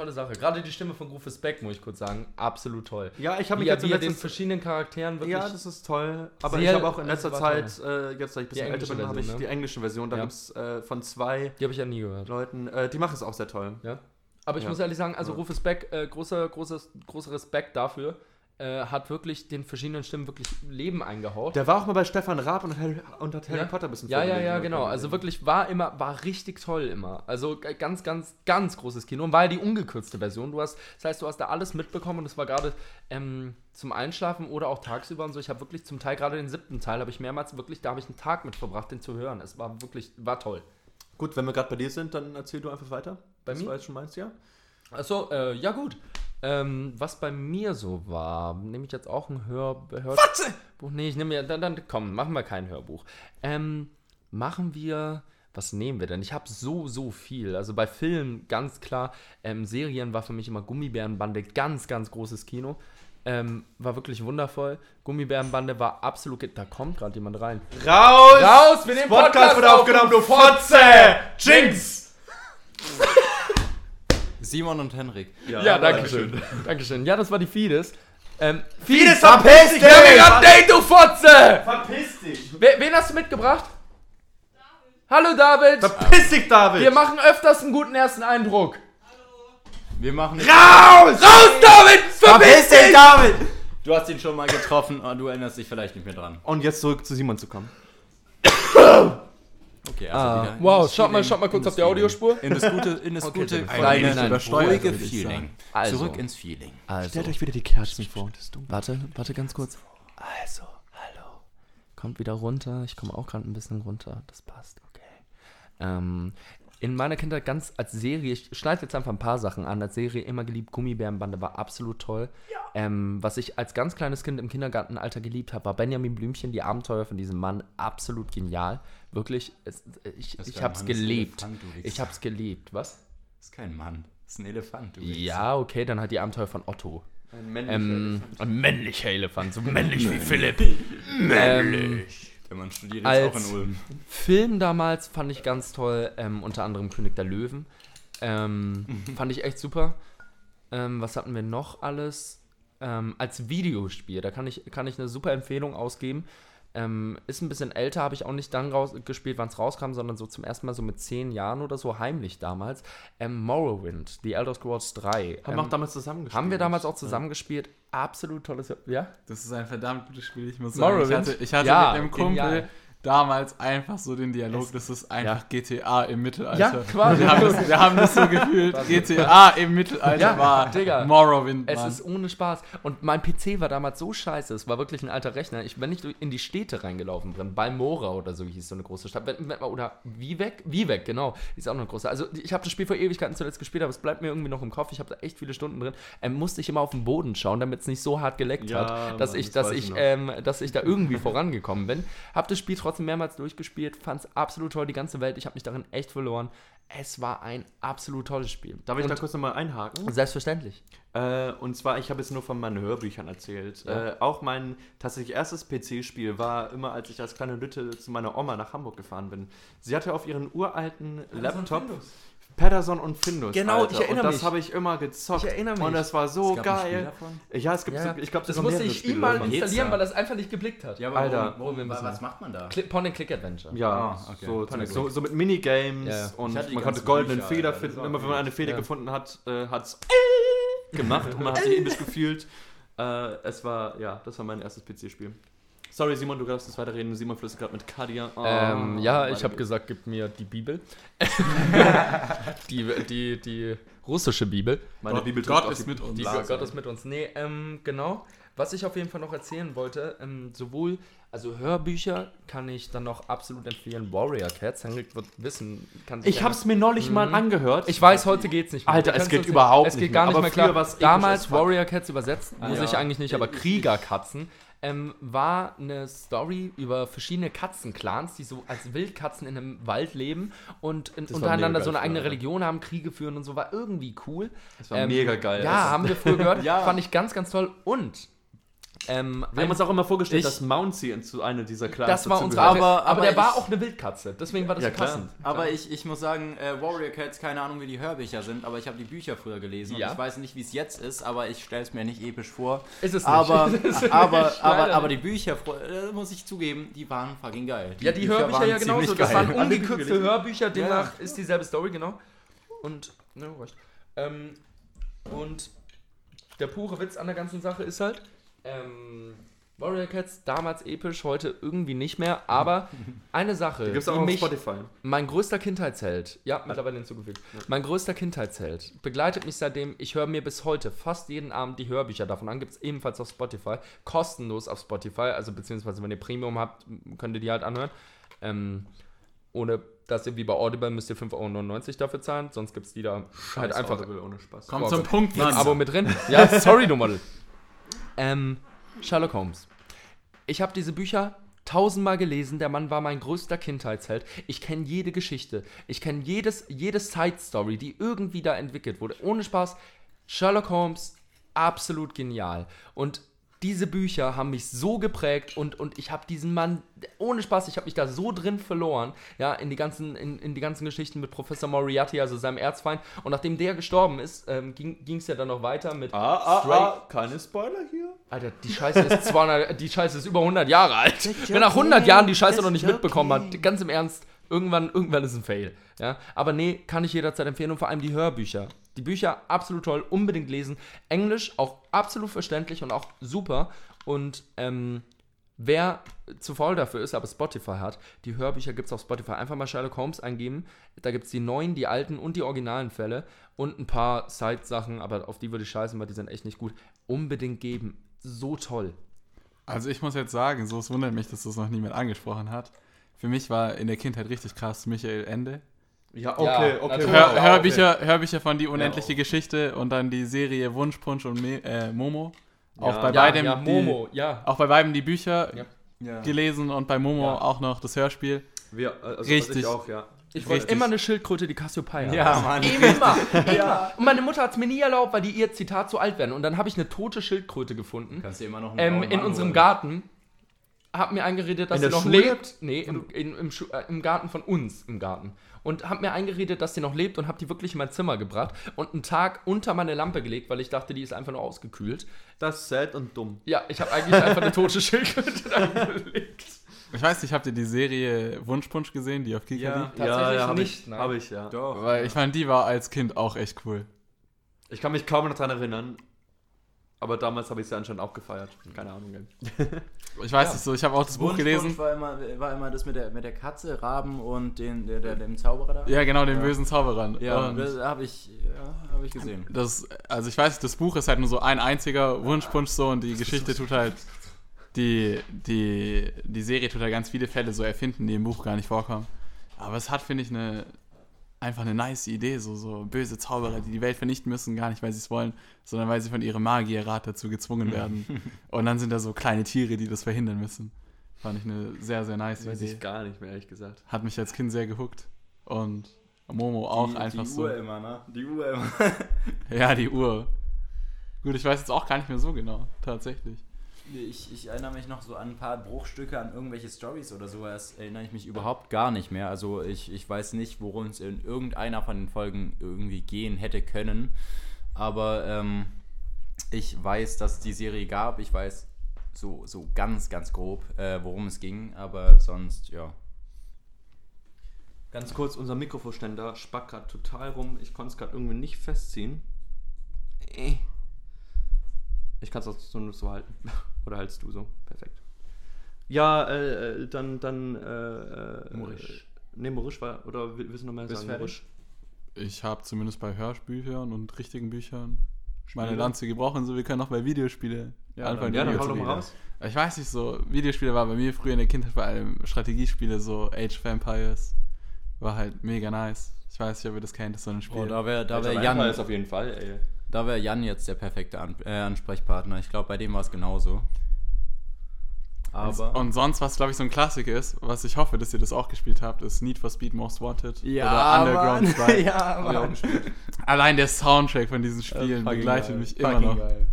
[SPEAKER 6] Tolle Sache. Gerade die Stimme von Rufus Beck, muss ich kurz sagen, absolut toll.
[SPEAKER 9] Ja, ich habe mich jetzt in
[SPEAKER 6] wie er den verschiedenen Charakteren wirklich...
[SPEAKER 9] Ja, das ist toll. Aber ich habe auch in letzter. Zeit, äh, jetzt da ich ein bisschen älter bin, habe ich
[SPEAKER 6] ne?
[SPEAKER 9] die englische Version. Da
[SPEAKER 6] Ja.
[SPEAKER 9] gibt es äh, von zwei
[SPEAKER 6] die ich ja nie gehört.
[SPEAKER 9] Leuten, äh, die machen es auch sehr toll.
[SPEAKER 6] Ja. Aber ich
[SPEAKER 9] Ja.
[SPEAKER 6] muss ehrlich sagen, also
[SPEAKER 9] Ja.
[SPEAKER 6] Rufus Beck, äh, großer, großes, großer Respekt dafür, äh, hat wirklich den verschiedenen Stimmen wirklich Leben eingehaucht.
[SPEAKER 9] Der war auch mal bei Stefan Raab und hat Harry, und hat Harry
[SPEAKER 6] ja.
[SPEAKER 9] Potter ein bisschen
[SPEAKER 6] Ja, ja, ja, genau. Also wirklich war immer, war richtig toll immer. Also ganz, ganz, ganz großes Kino. Und war ja die ungekürzte Version. Du hast, das heißt, du hast da alles mitbekommen und es war gerade ähm, zum Einschlafen oder auch tagsüber und so. Ich habe wirklich zum Teil, gerade den siebten Teil, habe ich mehrmals wirklich, da habe ich einen Tag mit verbracht, den zu hören. Es war wirklich, war toll.
[SPEAKER 9] Gut, wenn wir gerade bei dir sind, dann erzähl du einfach weiter.
[SPEAKER 6] Bei
[SPEAKER 9] das
[SPEAKER 6] mir?
[SPEAKER 9] jetzt schon meinst, ja?
[SPEAKER 6] Achso, äh, ja gut. Ähm, was bei mir so war, nehme ich jetzt auch ein Hör Hör Buch. Nee, ich nehme ja, dann, dann komm, machen wir kein Hörbuch. Ähm, machen wir, was nehmen wir denn? Ich habe so, so viel. Also bei Filmen ganz klar, ähm, Serien war für mich immer Gummibärenbande, ganz, ganz großes Kino. Ähm, war wirklich wundervoll. Gummibärenbande war absolut, da kommt gerade jemand rein.
[SPEAKER 5] Raus!
[SPEAKER 6] Raus, wir nehmen Podcast
[SPEAKER 5] wird
[SPEAKER 6] auf,
[SPEAKER 5] aufgenommen,
[SPEAKER 6] du
[SPEAKER 5] du Fotze! Jinx!
[SPEAKER 7] Simon und Henrik.
[SPEAKER 6] Ja, danke schön. Dankeschön. Ja, das war die Fides. Ähm,
[SPEAKER 5] Fides, verpiss dich!
[SPEAKER 6] Wir haben ein Update, du Fotze!
[SPEAKER 5] Verpiss dich!
[SPEAKER 6] Wer, wen hast du mitgebracht? Hallo David!
[SPEAKER 5] Verpiss dich, David!
[SPEAKER 6] Wir machen öfters einen guten ersten Eindruck.
[SPEAKER 7] Wir machen
[SPEAKER 5] Raus!
[SPEAKER 6] Raus, David! Verpiss dich!
[SPEAKER 5] David!
[SPEAKER 7] Du hast ihn schon mal getroffen, aber du erinnerst dich vielleicht nicht mehr dran.
[SPEAKER 9] Und jetzt zurück zu Simon zu kommen.
[SPEAKER 7] Okay, also
[SPEAKER 6] Ah, wow, schaut mal, schaut mal kurz auf die Audiospur.
[SPEAKER 7] In das gute, in das
[SPEAKER 6] Okay,
[SPEAKER 7] gute, kleine,
[SPEAKER 6] Nein,
[SPEAKER 7] ruhige Feeling.
[SPEAKER 6] Also.
[SPEAKER 7] Zurück ins Feeling.
[SPEAKER 6] Also,
[SPEAKER 9] euch wieder die Kerzen vor
[SPEAKER 6] warte, warte ganz kurz. Also, hallo. Kommt wieder runter. Ich komme auch gerade ein bisschen runter. Das passt, okay. Ähm, in meiner Kindheit ganz als Serie, ich schneide jetzt einfach ein paar Sachen an, als Serie immer geliebt, Gummibärenbande war absolut toll. Ähm, was ich als ganz kleines Kind im Kindergartenalter geliebt habe, war Benjamin Blümchen, die Abenteuer von diesem Mann, absolut genial. Wirklich, es, ich, ich habe es gelebt.
[SPEAKER 7] Elefant.
[SPEAKER 6] Ich habe es gelebt. Was?
[SPEAKER 7] Das ist kein Mann. Das ist ein Elefant. Du.
[SPEAKER 6] Ja, okay, dann hat die Abenteuer von Otto.
[SPEAKER 9] Ein männlicher
[SPEAKER 6] Ähm,
[SPEAKER 9] Elefant.
[SPEAKER 6] ein männlicher Elefant, so männlich wie Philipp. Ähm,
[SPEAKER 7] Der Mann studiert jetzt
[SPEAKER 6] Als-
[SPEAKER 7] auch in Ulm.
[SPEAKER 6] Film damals fand ich ganz toll, ähm, unter anderem König der Löwen. Ähm, fand ich echt super. Ähm, was hatten wir noch alles? Ähm, als Videospiel, da kann ich, kann ich eine super Empfehlung ausgeben. Ähm, ist ein bisschen älter, habe ich auch nicht dann raus, gespielt, wann es rauskam, sondern so zum ersten Mal so mit zehn Jahren oder so, heimlich damals. Ähm, Morrowind, The Elder Scrolls 3.
[SPEAKER 9] Haben
[SPEAKER 6] ähm,
[SPEAKER 9] wir auch damals zusammengespielt.
[SPEAKER 6] haben wir damals auch zusammengespielt. Absolut tolles, ja?
[SPEAKER 8] Das ist ein verdammt gutes Spiel, ich muss sagen. Ich
[SPEAKER 6] Morrowind?
[SPEAKER 8] hatte, ich hatte
[SPEAKER 6] Ja,
[SPEAKER 8] mit einem Kumpel
[SPEAKER 6] genial.
[SPEAKER 8] Damals einfach so den Dialog, das ist einfach GTA im Mittelalter.
[SPEAKER 6] Ja, quasi.
[SPEAKER 8] Wir haben das, wir haben das so gefühlt. GTA im Mittelalter
[SPEAKER 6] Ja,
[SPEAKER 8] war
[SPEAKER 6] Digga.
[SPEAKER 8] Morrowind,
[SPEAKER 6] Es
[SPEAKER 8] Mann.
[SPEAKER 6] ist ohne Spaß. Und mein PC war damals so scheiße. Es war wirklich ein alter Rechner. Ich bin nicht in die Städte reingelaufen drin. Balmora oder so hieß so eine große Stadt. Oder Vieweg? Vieweg, genau. Ist auch noch eine große. Also ich habe das Spiel vor Ewigkeiten zuletzt gespielt, aber es bleibt mir irgendwie noch im Kopf. Ich habe da echt viele Stunden drin. Ähm, musste ich immer auf den Boden schauen, damit es nicht so hart geleckt
[SPEAKER 9] Ja,
[SPEAKER 6] hat, dass
[SPEAKER 9] Mann,
[SPEAKER 6] ich,
[SPEAKER 9] das
[SPEAKER 6] dass
[SPEAKER 9] weiß
[SPEAKER 6] ich, ähm, dass ich da irgendwie vorangekommen bin. Hab das Spiel trotzdem mehrmals durchgespielt, fand es absolut toll, die ganze Welt. Ich habe mich darin echt verloren. Es war ein absolut tolles Spiel.
[SPEAKER 9] Darf ich
[SPEAKER 6] Und
[SPEAKER 9] da kurz nochmal einhaken?
[SPEAKER 6] Selbstverständlich.
[SPEAKER 9] Äh, und zwar, ich habe jetzt nur von meinen Hörbüchern erzählt. Äh, auch mein tatsächlich erstes PC-Spiel war immer, als ich als kleine Lütte zu meiner Oma nach Hamburg gefahren bin. Sie hatte auf ihren uralten Laptop Patterson und Findus.
[SPEAKER 6] Genau,
[SPEAKER 9] Alter.
[SPEAKER 6] ich erinnere
[SPEAKER 9] Und das
[SPEAKER 6] mich.
[SPEAKER 9] habe ich immer gezockt.
[SPEAKER 6] Ich erinnere mich.
[SPEAKER 9] Und das war so
[SPEAKER 7] Es gab ein Spiel
[SPEAKER 9] geil.
[SPEAKER 7] davon?
[SPEAKER 9] Ja, es gibt,
[SPEAKER 6] Ja,
[SPEAKER 9] so, ich glaube,
[SPEAKER 6] das musste ich ihm mal installieren, weil das einfach nicht geblickt hat.
[SPEAKER 7] Ja, aber
[SPEAKER 9] Alter.
[SPEAKER 6] Wir
[SPEAKER 7] worum,
[SPEAKER 6] müssen-
[SPEAKER 7] was macht man da?
[SPEAKER 6] Clip, Point-and-Click-Adventure.
[SPEAKER 9] Ja,
[SPEAKER 7] Ah, okay.
[SPEAKER 9] so,
[SPEAKER 6] Point and
[SPEAKER 9] so, so mit Minigames
[SPEAKER 6] Ja,
[SPEAKER 9] und man konnte goldenen
[SPEAKER 7] Bücher,
[SPEAKER 9] Feder
[SPEAKER 7] Alter, das
[SPEAKER 9] finden. Immer wenn man eine Feder
[SPEAKER 6] Ja.
[SPEAKER 9] gefunden hat, äh, hat's gemacht und man hat sich episch gefühlt. Äh, es war, ja, das war mein erstes PC-Spiel. Sorry, Simon, du darfst das weiterreden. Simon flüstert gerade mit Kadia. Oh,
[SPEAKER 6] Ähm, ja, ich habe gesagt, gib mir die Bibel. die, die, die russische Bibel.
[SPEAKER 9] Meine
[SPEAKER 8] Gott,
[SPEAKER 9] Bibel
[SPEAKER 8] Gott ist
[SPEAKER 9] die-
[SPEAKER 8] mit uns.
[SPEAKER 6] Die. Gott ist mit uns. Nee, ähm, genau. Was ich auf jeden Fall noch erzählen wollte, ähm, sowohl, also Hörbücher kann ich dann noch absolut empfehlen. Warrior Cats, Henrik wird wissen, kann sich
[SPEAKER 9] Ich hab's mir neulich mal angehört.
[SPEAKER 6] Ich weiß, heute geht's nicht mehr.
[SPEAKER 9] Alter, es geht überhaupt
[SPEAKER 6] Es geht
[SPEAKER 9] nicht
[SPEAKER 6] gar
[SPEAKER 9] mehr.
[SPEAKER 6] nicht mehr klar. Damals. Warrior Cats übersetzt, muss
[SPEAKER 7] ja.
[SPEAKER 6] ich eigentlich nicht, aber Kriegerkatzen. Ähm, war eine Story über verschiedene Katzenclans, die so als Wildkatzen in einem Wald leben und in, untereinander so eine eigene Religion haben, Kriege führen und so, war irgendwie cool.
[SPEAKER 9] Das war mega geil.
[SPEAKER 6] Ja,
[SPEAKER 9] Das-
[SPEAKER 6] haben wir früher gehört.
[SPEAKER 7] Ja.
[SPEAKER 6] Fand ich ganz, ganz toll. Und ähm,
[SPEAKER 9] Wir haben uns auch immer vorgestellt,
[SPEAKER 7] Ich-
[SPEAKER 9] dass Mouncy zu einer dieser Clans
[SPEAKER 6] das war unsere
[SPEAKER 7] Aber-
[SPEAKER 6] aber, aber,
[SPEAKER 7] aber
[SPEAKER 6] der war
[SPEAKER 7] ich-
[SPEAKER 6] auch eine Wildkatze, deswegen war das
[SPEAKER 9] Ja,
[SPEAKER 6] so
[SPEAKER 9] klar.
[SPEAKER 6] passend.
[SPEAKER 7] Aber ich, ich muss sagen, äh, Warrior Cats, keine Ahnung, wie die Hörbücher sind, aber ich habe die Bücher früher gelesen
[SPEAKER 6] Ja.
[SPEAKER 7] und ich weiß nicht, wie es jetzt ist, aber ich stelle es mir nicht episch vor.
[SPEAKER 6] Ist es nicht.
[SPEAKER 7] aber, aber,
[SPEAKER 6] nicht,
[SPEAKER 7] aber, aber die Bücher, äh, muss ich zugeben, die waren fucking geil.
[SPEAKER 6] Ja, die Hörbücher ja genauso. Das waren ungekürzte Hörbücher, demnach
[SPEAKER 7] Ja.
[SPEAKER 6] ist dieselbe Story, genau. Und, ne, reicht. Ähm, und der pure Witz an der ganzen Sache ist halt, ähm, Warrior Cats, damals episch, heute irgendwie nicht mehr, aber eine Sache,
[SPEAKER 9] Die gibt's
[SPEAKER 6] die
[SPEAKER 9] auch auf
[SPEAKER 6] mich,
[SPEAKER 9] Spotify.
[SPEAKER 6] mein größter Kindheitsheld, ja, mittlerweile hinzugefügt, mein größter Kindheitsheld begleitet mich seitdem, ich höre mir bis heute fast jeden Abend die Hörbücher davon an, gibt es ebenfalls auf Spotify, kostenlos auf Spotify, also beziehungsweise wenn ihr Premium habt, könnt ihr die halt anhören. Ähm, ohne dass ihr wie bei Audible müsst ihr 5,99 Euro dafür zahlen, sonst gibt es die da halt einfach
[SPEAKER 9] Audible ohne Spaß.
[SPEAKER 8] Kommt zum. Punkt,
[SPEAKER 6] ein
[SPEAKER 8] Mann.
[SPEAKER 6] Abo mit drin. Ja, sorry, du Model. Ähm, Sherlock Holmes. Ich habe diese Bücher tausendmal gelesen. Der Mann war mein größter Kindheitsheld. Ich kenne jede Geschichte. Ich kenne jedes, jede Side-Story, die irgendwie da entwickelt wurde. Ohne Spaß. Sherlock Holmes, absolut genial. Und diese Bücher haben mich so geprägt und, und ich habe diesen Mann, ohne Spaß, ich habe mich da so drin verloren, ja, in die ganzen, in, in die ganzen Geschichten mit Professor Moriarty, also seinem Erzfeind. Und nachdem der gestorben ist, ähm, ging es ja dann noch weiter mit
[SPEAKER 9] Ah, ah,
[SPEAKER 6] Stray-
[SPEAKER 9] ah, keine Spoiler hier.
[SPEAKER 6] Alter, die Scheiße ist 200, die Scheiße ist über 100 Jahre alt. Wenn nach 100 Jahren die Scheiße noch nicht mitbekommen hat, ganz im Ernst, irgendwann, irgendwann ist ein Fail. Ja? Aber nee, kann ich jederzeit empfehlen und vor allem die Hörbücher. Die Bücher absolut toll, unbedingt lesen. Englisch auch absolut verständlich und auch super. Und ähm, wer zu faul dafür ist, aber Spotify hat, die Hörbücher gibt es auf Spotify. Einfach mal Sherlock Holmes eingeben. Da gibt es die neuen, die alten und die originalen Fälle und ein paar Side-Sachen, aber auf die würde ich scheißen, weil die sind echt nicht gut. Unbedingt geben. So toll.
[SPEAKER 8] Also ich muss jetzt sagen, so es wundert mich, dass das noch niemand angesprochen hat. Für mich war in der Kindheit richtig krass Michael Ende.
[SPEAKER 9] Ja,
[SPEAKER 6] okay,
[SPEAKER 9] okay,
[SPEAKER 6] Ja,
[SPEAKER 9] okay.
[SPEAKER 8] Hör,
[SPEAKER 6] okay.
[SPEAKER 8] Hörbücher, Hörbücher von Die unendliche Geschichte und dann die Serie Wunschpunsch und Me äh, Momo. Auch
[SPEAKER 9] Ja.
[SPEAKER 8] bei
[SPEAKER 6] Ja,
[SPEAKER 8] beidem
[SPEAKER 6] ja,
[SPEAKER 8] die,
[SPEAKER 6] Momo, ja.
[SPEAKER 8] Auch bei beiden die Bücher
[SPEAKER 6] Ja.
[SPEAKER 7] Ja.
[SPEAKER 8] gelesen und bei Momo
[SPEAKER 6] Ja.
[SPEAKER 8] auch noch das Hörspiel.
[SPEAKER 9] Wir, also
[SPEAKER 8] Richtig.
[SPEAKER 9] Ich auch, ja.
[SPEAKER 6] Ich wollte
[SPEAKER 8] Richtig.
[SPEAKER 6] immer eine Schildkröte, die Cassiopeia.
[SPEAKER 7] Ja, Mann.
[SPEAKER 6] Immer, immer. Und meine Mutter hat es mir nie erlaubt, weil die ihr Zitat zu alt werden. Und dann habe ich eine tote Schildkröte gefunden.
[SPEAKER 7] Kannst du immer noch einen
[SPEAKER 6] Ähm, in unserem. Garten. Hab mir eingeredet, dass
[SPEAKER 9] In
[SPEAKER 6] sie noch
[SPEAKER 9] Schule?
[SPEAKER 6] lebt. Nee, im, in, im, äh, im Garten von uns, im Garten. Und hab mir eingeredet, dass sie noch lebt und hab die wirklich in mein Zimmer gebracht und einen Tag unter meine Lampe gelegt, weil ich dachte, die ist einfach nur ausgekühlt.
[SPEAKER 9] Das ist sad und dumm.
[SPEAKER 6] Ja, ich habe eigentlich einfach eine tote Schildkröte da gelegt.
[SPEAKER 8] Ich weiß nicht, habt ihr die Serie Wunschpunsch gesehen, die auf Kika
[SPEAKER 7] Ja.
[SPEAKER 8] liegt?
[SPEAKER 6] Tatsächlich
[SPEAKER 9] hab
[SPEAKER 6] nicht,
[SPEAKER 9] Ich,
[SPEAKER 6] nein.
[SPEAKER 9] Habe ich, ja.
[SPEAKER 7] Doch.
[SPEAKER 8] Weil ich fand, die war als Kind auch echt cool.
[SPEAKER 9] Ich kann mich kaum noch dran erinnern. Aber damals habe ich sie anscheinend auch gefeiert. Keine Ahnung.
[SPEAKER 8] Ich weiß nicht so, ich habe auch das Buch gelesen.
[SPEAKER 7] War immer, war immer das mit der, mit der Katze, Raben und den, der, der, dem Zauberer da.
[SPEAKER 8] Ja, genau, den bösen Zauberern.
[SPEAKER 7] Ja,
[SPEAKER 8] Und
[SPEAKER 7] das habe ich, ja, hab ich gesehen.
[SPEAKER 8] das, also ich weiß, das Buch ist halt nur so ein einziger Wunschpunsch so und die Geschichte tut halt, die, die, die Serie tut halt ganz viele Fälle so erfinden, die im Buch gar nicht vorkommen. Aber es hat, finde ich, eine, einfach eine nice Idee, so, so böse Zauberer, die die Welt vernichten müssen, gar nicht, weil sie es wollen, sondern weil sie von ihrem Magierrat dazu gezwungen werden. und dann sind da so kleine Tiere, die das verhindern müssen. Fand ich eine sehr, sehr nice
[SPEAKER 9] Weiß
[SPEAKER 8] Idee.
[SPEAKER 9] ich gar nicht mehr, ehrlich gesagt.
[SPEAKER 8] Hat mich als Kind sehr gehuckt. Und Momo auch
[SPEAKER 7] die,
[SPEAKER 8] einfach
[SPEAKER 7] die
[SPEAKER 8] so.
[SPEAKER 7] Uhr immer, ne? Die Uhr immer.
[SPEAKER 8] Ja, die Uhr. Gut, ich weiß jetzt auch gar nicht mehr so genau, tatsächlich.
[SPEAKER 7] Ich, ich erinnere mich noch so an ein paar Bruchstücke, an irgendwelche Stories oder sowas, erinnere ich mich überhaupt gar nicht mehr. Also ich, ich weiß nicht, worum es in irgendeiner von den Folgen irgendwie gehen hätte können. Aber ähm, ich weiß, dass es die Serie gab. Ich weiß so, so ganz, ganz grob, äh, worum es ging. Aber sonst, ja.
[SPEAKER 9] Ganz kurz, unser Mikrofonständer spackt gerade total rum. Ich konnte es gerade irgendwie nicht festziehen. Äh. Ich kann es auch so, so halten. Oder hältst du so? Perfekt. Ja, äh, äh, dann, dann, äh, äh,
[SPEAKER 7] Morisch.
[SPEAKER 9] Ne, Morisch war, oder will- willst du noch mehr
[SPEAKER 7] Bist
[SPEAKER 9] sagen? Morisch?
[SPEAKER 8] Ich habe zumindest bei Hörspielern und richtigen Büchern meine
[SPEAKER 9] Spiele?
[SPEAKER 8] Lanze gebrochen, so wir können auch bei Videospiele anfangen.
[SPEAKER 9] Ja, dann hau doch mal raus.
[SPEAKER 8] Ich weiß nicht, so Videospiele war bei mir früher in der Kindheit vor allem Strategiespiele, so Age of Empires. War halt mega nice. Ich weiß nicht, ob ihr das kennt, das ist so ein Spiel.
[SPEAKER 7] Oh, da wäre da wär Jan,
[SPEAKER 9] Empires auf jeden Fall, ey.
[SPEAKER 7] Da wär Jan jetzt der perfekte An äh, Ansprechpartner. Ich glaube, bei dem war es genauso. Aber.
[SPEAKER 8] und sonst, was glaube ich so ein Klassiker ist, was ich hoffe, dass ihr das auch gespielt habt, ist Need for Speed Most Wanted
[SPEAKER 7] ja,
[SPEAKER 8] oder Underground
[SPEAKER 7] Mann.
[SPEAKER 8] 2.
[SPEAKER 7] ja, Mann.
[SPEAKER 8] Allein der Soundtrack von diesen Spielen
[SPEAKER 7] Fucking
[SPEAKER 8] begleitet
[SPEAKER 7] geil.
[SPEAKER 8] mich immer
[SPEAKER 7] Fucking
[SPEAKER 8] noch.
[SPEAKER 7] geil.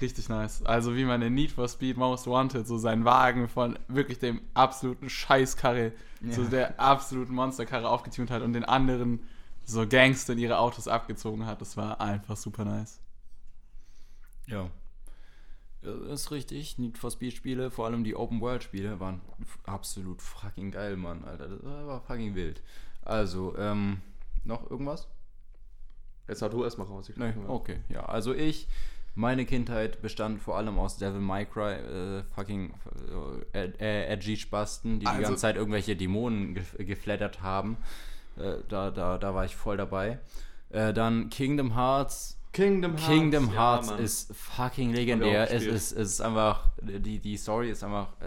[SPEAKER 8] Richtig nice. Also wie man in Need for Speed Most Wanted so seinen Wagen von wirklich dem absoluten Scheißkarre zu
[SPEAKER 7] Ja.
[SPEAKER 8] der absoluten Monsterkarre aufgetunt hat und den anderen so Gangstern ihre Autos abgezogen hat. Das war einfach super nice.
[SPEAKER 7] Ja. Das ist richtig. Need for Speed Spiele, vor allem die Open World Spiele, waren absolut fucking geil, Mann, Alter. Das war fucking wild. Also, ähm, noch irgendwas?
[SPEAKER 9] Jetzt hau du erstmal raus. Ich
[SPEAKER 7] Nee, okay, ja. Also ich, meine Kindheit bestand vor allem aus Devil May Cry, äh, fucking äh, äh, edgy Spasten, die die
[SPEAKER 8] Also-
[SPEAKER 7] ganze Zeit irgendwelche Dämonen gef geflattert haben. Äh, da, da, da war ich voll dabei. Äh, dann Kingdom Hearts.
[SPEAKER 9] Kingdom Hearts.
[SPEAKER 7] Kingdom
[SPEAKER 9] ja,
[SPEAKER 7] Hearts
[SPEAKER 9] Mann.
[SPEAKER 7] ist fucking legendär. Es ist, es ist einfach, die, die Story ist einfach äh,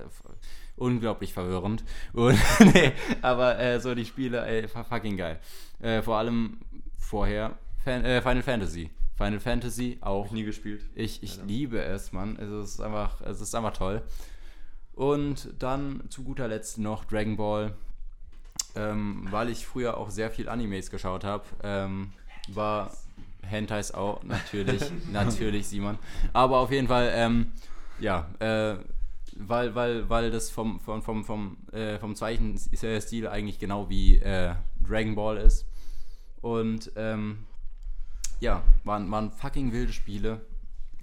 [SPEAKER 7] unglaublich verwirrend. Und, nee, aber äh, so die Spiele, ey, fu- fucking geil. Äh, vor allem vorher Fan, äh, Final Fantasy. Final Fantasy auch.
[SPEAKER 9] nie gespielt.
[SPEAKER 7] Ich, ich liebe es, Mann. Es ist einfach, es ist einfach toll. Und dann zu guter Letzt noch Dragon Ball. Ähm, weil ich früher auch sehr viel Animes geschaut habe, ähm, war Hentais auch, natürlich, natürlich, Simon. Aber auf jeden Fall, ähm, ja, äh, weil, weil, weil das vom, vom, vom, vom, äh, vom Zeichenstil eigentlich genau wie äh, Dragon Ball ist. Und ähm, ja, waren, waren fucking wilde Spiele.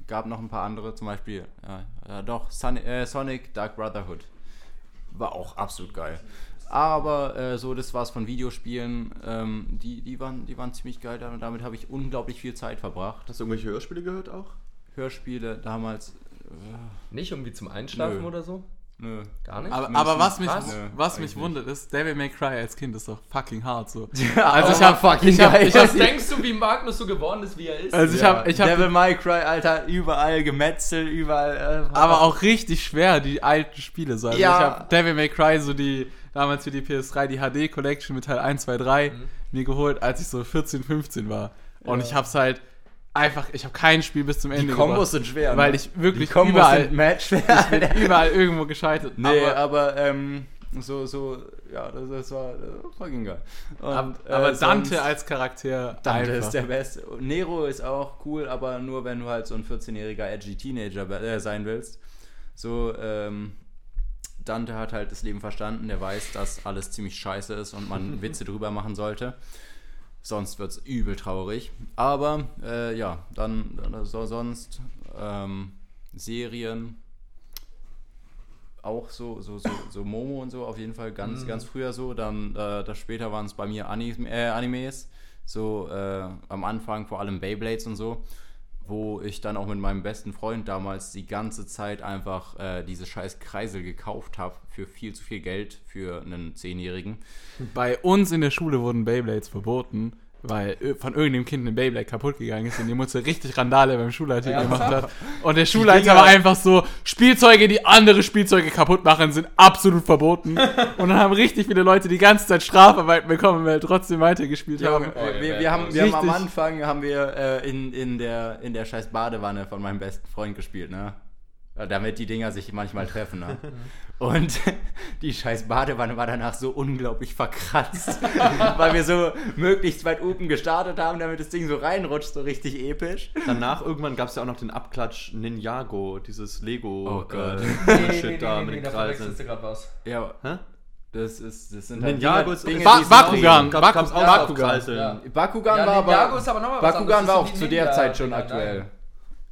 [SPEAKER 7] Gab noch ein paar andere, zum Beispiel, ja, ja doch, Sun, äh, Sonic Dark Brotherhood. War auch absolut geil. Aber äh, so, das war's von Videospielen. Ähm, die, die, waren, die waren ziemlich geil. Damit, damit habe ich unglaublich viel Zeit verbracht.
[SPEAKER 9] Hast du irgendwelche Hörspiele gehört auch?
[SPEAKER 7] Hörspiele damals.
[SPEAKER 6] Nicht irgendwie zum Einschlafen
[SPEAKER 7] Nö.
[SPEAKER 6] oder so?
[SPEAKER 7] Nö.
[SPEAKER 6] Gar nicht?
[SPEAKER 8] Aber, aber was mich,
[SPEAKER 7] Was?
[SPEAKER 8] was mich wundert ist, Devil May Cry als Kind ist doch fucking hart so.
[SPEAKER 7] Ja,
[SPEAKER 8] also ich habe
[SPEAKER 7] fucking
[SPEAKER 8] ich hab,
[SPEAKER 7] geil.
[SPEAKER 8] ich hab,
[SPEAKER 6] Was denkst du, wie Magnus so geworden ist, wie er ist?
[SPEAKER 8] also ich
[SPEAKER 7] Ja,
[SPEAKER 8] habe ich hab
[SPEAKER 7] Devil May Cry, Alter, überall Gemetzel, überall. Äh,
[SPEAKER 8] aber auch richtig schwer, die alten Spiele so. Also
[SPEAKER 7] Ja.
[SPEAKER 8] ich habe Devil May Cry, so die, damals für die PS3, die HD Collection mit Teil 1, 2, 3 mir geholt, als ich so 14, 15 war. Und ich hab's halt einfach, ich habe kein Spiel bis zum
[SPEAKER 7] die
[SPEAKER 8] Ende
[SPEAKER 7] Kombos sind schwer.
[SPEAKER 8] weil
[SPEAKER 7] ne?
[SPEAKER 8] ich wirklich
[SPEAKER 7] die
[SPEAKER 8] überall,
[SPEAKER 7] sind schwer.
[SPEAKER 8] ich überall irgendwo gescheitert.
[SPEAKER 7] Nee,
[SPEAKER 8] aber,
[SPEAKER 7] aber, ähm, so, so, ja, das, das war äh, fucking geil. Und,
[SPEAKER 8] ab-
[SPEAKER 7] äh,
[SPEAKER 8] aber Dante
[SPEAKER 7] sonst-
[SPEAKER 8] als Charakter
[SPEAKER 7] Dante
[SPEAKER 8] einfach.
[SPEAKER 7] ist der Beste. Nero ist auch cool, aber nur wenn du halt so ein 14-jähriger edgy Teenager äh, sein willst. So, ähm, Dante hat halt das Leben verstanden, der weiß, dass alles ziemlich scheiße ist und man Witze drüber machen sollte. Sonst wird es übel traurig. Aber äh, ja, dann so, sonst ähm, Serien, auch so, so, so, so Momo und so, auf jeden Fall ganz, ganz früher so. Dann äh, das später waren es bei mir Anime, äh, Animes. So äh, am Anfang vor allem Beyblades und so, wo ich dann auch mit meinem besten Freund damals die ganze Zeit einfach äh, diese scheiß Kreisel gekauft habe für viel zu viel Geld für einen Zehnjährigen.
[SPEAKER 8] Bei uns in der Schule wurden Beyblades verboten, weil ö- von irgendeinem Kind ein Beyblade kaputt gegangen ist und die Mutter richtig Randale beim Schulleiter gemacht hat. Und der Schulleiter war einfach so, Spielzeuge, die andere Spielzeuge kaputt machen, sind absolut verboten. und dann haben richtig viele Leute die ganze Zeit Strafarbeiten bekommen, weil wir trotzdem weitergespielt haben.
[SPEAKER 7] wir, wir, wir, haben, wir haben am. Anfang haben wir äh, in, in, der, in der scheiß Badewanne von meinem besten Freund gespielt, ne? Damit die Dinger sich manchmal treffen. Ne? Und die scheiß Badewanne war danach so unglaublich verkratzt, weil wir so möglichst weit oben gestartet haben, damit das Ding so reinrutscht, so richtig episch.
[SPEAKER 9] Danach irgendwann gab es ja auch noch den Abklatsch Ninjago, dieses Lego
[SPEAKER 7] Oh Gott.
[SPEAKER 9] äh, Shit da mit den
[SPEAKER 6] da
[SPEAKER 9] Kreisen.
[SPEAKER 6] verwechselst du gerade was.
[SPEAKER 7] Ja,
[SPEAKER 9] Hä?
[SPEAKER 7] das, ist, das sind
[SPEAKER 9] Ninjago
[SPEAKER 7] Dinge,
[SPEAKER 9] ist
[SPEAKER 7] Dinge,
[SPEAKER 8] Ba- Bakugan.
[SPEAKER 9] Gab,
[SPEAKER 8] Baku-
[SPEAKER 9] gab's auch
[SPEAKER 8] ja.
[SPEAKER 7] Bakugan
[SPEAKER 6] Ja,
[SPEAKER 7] war
[SPEAKER 6] Ninjago
[SPEAKER 7] aber,
[SPEAKER 6] ist aber noch mal was
[SPEAKER 7] Bakugan war
[SPEAKER 6] Das
[SPEAKER 7] auch zu der Zeit schon aktuell.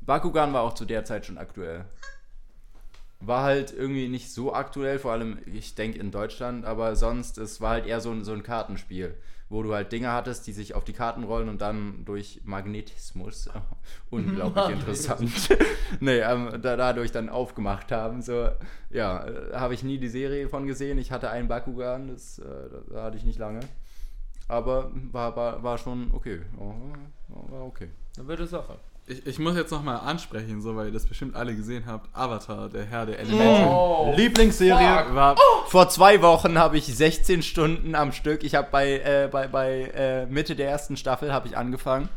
[SPEAKER 7] Bakugan war auch zu der Zeit schon aktuell. War halt irgendwie nicht so aktuell, vor allem, ich denke in Deutschland, aber sonst, es war halt eher so ein, so ein Kartenspiel, wo du halt Dinge hattest, die sich auf die Karten rollen und dann durch Magnetismus, unglaublich interessant, nee, ähm, da, dadurch dann aufgemacht haben. So, ja, äh, habe ich nie die Serie von gesehen. Ich hatte einen Bakugan, das, äh, da hatte ich nicht lange. Aber war, war, war schon okay. Ja, War okay.
[SPEAKER 6] Eine wilde Sache.
[SPEAKER 8] Ich, ich muss jetzt nochmal ansprechen, so weil ihr das bestimmt alle gesehen habt. Avatar, der Herr der Elemente.
[SPEAKER 6] Oh,
[SPEAKER 9] Lieblingsserie.
[SPEAKER 8] War,
[SPEAKER 7] Vor zwei Wochen habe ich 16 Stunden am Stück. Ich habe bei, äh, bei, bei äh, Mitte der ersten Staffel habe ich angefangen.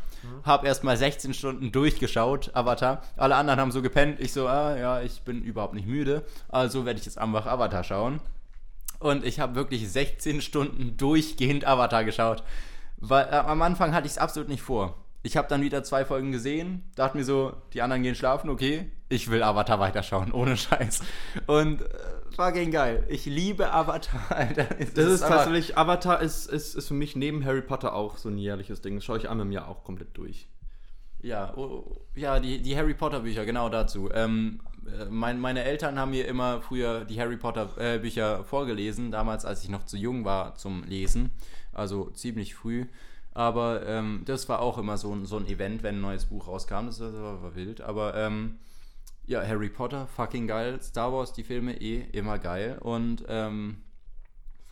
[SPEAKER 7] Habe erstmal 16 Stunden durchgeschaut, Avatar. Alle anderen haben so gepennt. Ich so, ah, ja, ich bin überhaupt nicht müde. Also werde ich jetzt einfach Avatar schauen. Und ich habe wirklich 16 Stunden durchgehend Avatar geschaut. Weil äh, am Anfang hatte ich es absolut nicht vor. Ich habe dann wieder zwei Folgen gesehen, dachte mir so, die anderen gehen schlafen, okay, ich will Avatar weiterschauen, ohne Scheiß. Und äh, fucking geil. Ich liebe Avatar, Alter. Es
[SPEAKER 9] Das ist tatsächlich, Avatar ist, ist, ist für mich neben Harry Potter auch so ein jährliches Ding. Das schaue ich einmal im Jahr auch komplett durch.
[SPEAKER 7] Ja, oh, ja die, die Harry Potter Bücher, genau dazu. Ähm, äh, mein, meine Eltern haben mir immer früher die Harry Potter äh, Bücher vorgelesen, damals als ich noch zu jung war zum Lesen, also ziemlich früh. Aber ähm, das war auch immer so ein, so ein Event, wenn ein neues Buch rauskam, das war, war, wild. Aber ähm, ja, Harry Potter, fucking geil. Star Wars, die Filme eh immer geil. Und ähm,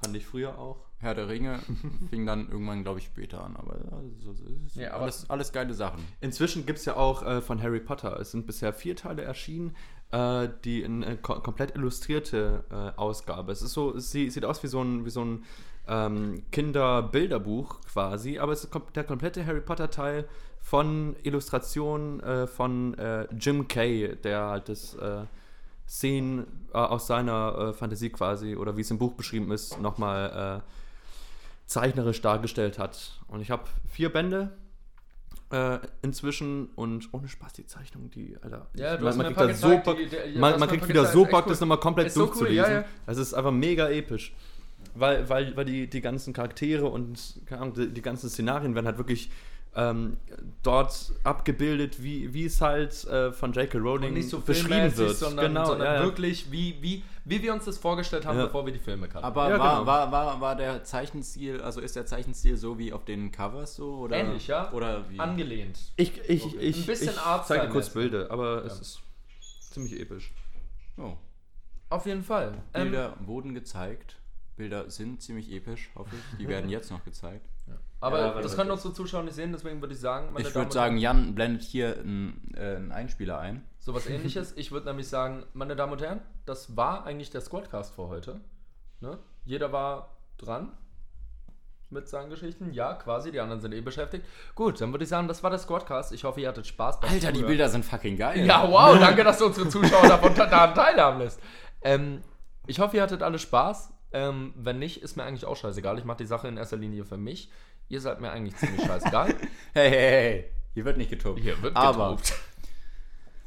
[SPEAKER 9] Fand ich früher auch.
[SPEAKER 7] Herr der Ringe fing dann irgendwann, glaube ich, später an. Aber also,
[SPEAKER 6] Ja, aber-
[SPEAKER 7] alles, alles geile Sachen.
[SPEAKER 9] Inzwischen gibt es ja auch äh, von Harry Potter, es sind bisher vier Teile erschienen, äh, die in äh, ko komplett illustrierte äh, Ausgabe. Es ist so, es sie- sieht aus wie so ein, wie so ein ähm, Kinderbilderbuch quasi, aber es ist der komplette Harry Potter Teil von Illustrationen äh, von äh, Jim Kay, der halt das äh, Szenen äh, aus seiner äh, Fantasie quasi, oder wie es im Buch beschrieben ist, nochmal äh, zeichnerisch dargestellt hat. Und ich habe vier Bände äh, inzwischen und ohne Spaß die Zeichnung, die, Alter.
[SPEAKER 6] Ja,
[SPEAKER 9] man, kriegt so Bock,
[SPEAKER 6] die- die-
[SPEAKER 9] man, man wieder so Bock, das nochmal komplett
[SPEAKER 6] Ist so cool,
[SPEAKER 9] durchzulesen.
[SPEAKER 6] ja, ja.
[SPEAKER 9] Das ist einfach mega episch. Weil, weil, weil die, die ganzen Charaktere und keine Ahnung, die, die ganzen Szenarien werden halt wirklich ähm, dort abgebildet, wie, wie es halt äh, von J.K. Rowling
[SPEAKER 6] Und nicht so
[SPEAKER 9] beschrieben wird.
[SPEAKER 6] sondern,
[SPEAKER 9] genau,
[SPEAKER 6] sondern
[SPEAKER 9] ja,
[SPEAKER 6] wirklich, wie, wie, wie wir uns das vorgestellt haben,
[SPEAKER 9] Ja.
[SPEAKER 6] bevor wir die Filme kannten.
[SPEAKER 7] Aber
[SPEAKER 9] Ja,
[SPEAKER 7] war,
[SPEAKER 9] genau.
[SPEAKER 7] war, war, war der Zeichenstil, also ist der Zeichenstil so wie auf den Covers so? Oder,
[SPEAKER 6] Ähnlich, ja?
[SPEAKER 7] Oder wie?
[SPEAKER 6] Angelehnt.
[SPEAKER 9] Ich, ich,
[SPEAKER 6] Okay.
[SPEAKER 9] ich,
[SPEAKER 6] Ein bisschen
[SPEAKER 9] ich
[SPEAKER 6] Artstyle
[SPEAKER 9] zeige kurz. Bilder, aber
[SPEAKER 6] Ja.
[SPEAKER 9] es ist ziemlich episch.
[SPEAKER 7] oh.
[SPEAKER 6] Auf jeden Fall. Ähm,
[SPEAKER 7] Bilder wurden gezeigt. Bilder sind ziemlich episch, hoffe ich. Die werden jetzt noch gezeigt.
[SPEAKER 6] aber
[SPEAKER 9] Ja,
[SPEAKER 6] das können unsere Zuschauer nicht sehen, deswegen würde ich sagen, meine
[SPEAKER 7] Ich würde sagen, Jan blendet hier einen, äh, einen Einspieler ein.
[SPEAKER 6] sowas ähnliches. Ich würde nämlich sagen, meine Damen und Herren, das war eigentlich der Squadcast für heute. Ne? Jeder war dran mit seinen Geschichten. Ja, quasi, die anderen sind eh beschäftigt. Gut, dann würde ich sagen, das war der Squadcast. Ich hoffe, ihr hattet Spaß beim
[SPEAKER 7] Alter, die
[SPEAKER 6] Zuhören.
[SPEAKER 7] Bilder sind fucking geil.
[SPEAKER 6] Ja, wow, danke, dass du unsere Zuschauer davon daran teilhaben lässt. Ähm, ich hoffe, ihr hattet alle Spaß. Ähm, wenn nicht, ist mir eigentlich auch scheißegal. Ich mache die Sache in erster Linie für mich. Ihr seid mir eigentlich ziemlich scheißegal.
[SPEAKER 7] Hey, hey, hey. Hier wird nicht getobt.
[SPEAKER 6] Hier wird
[SPEAKER 7] Aber
[SPEAKER 6] getobt.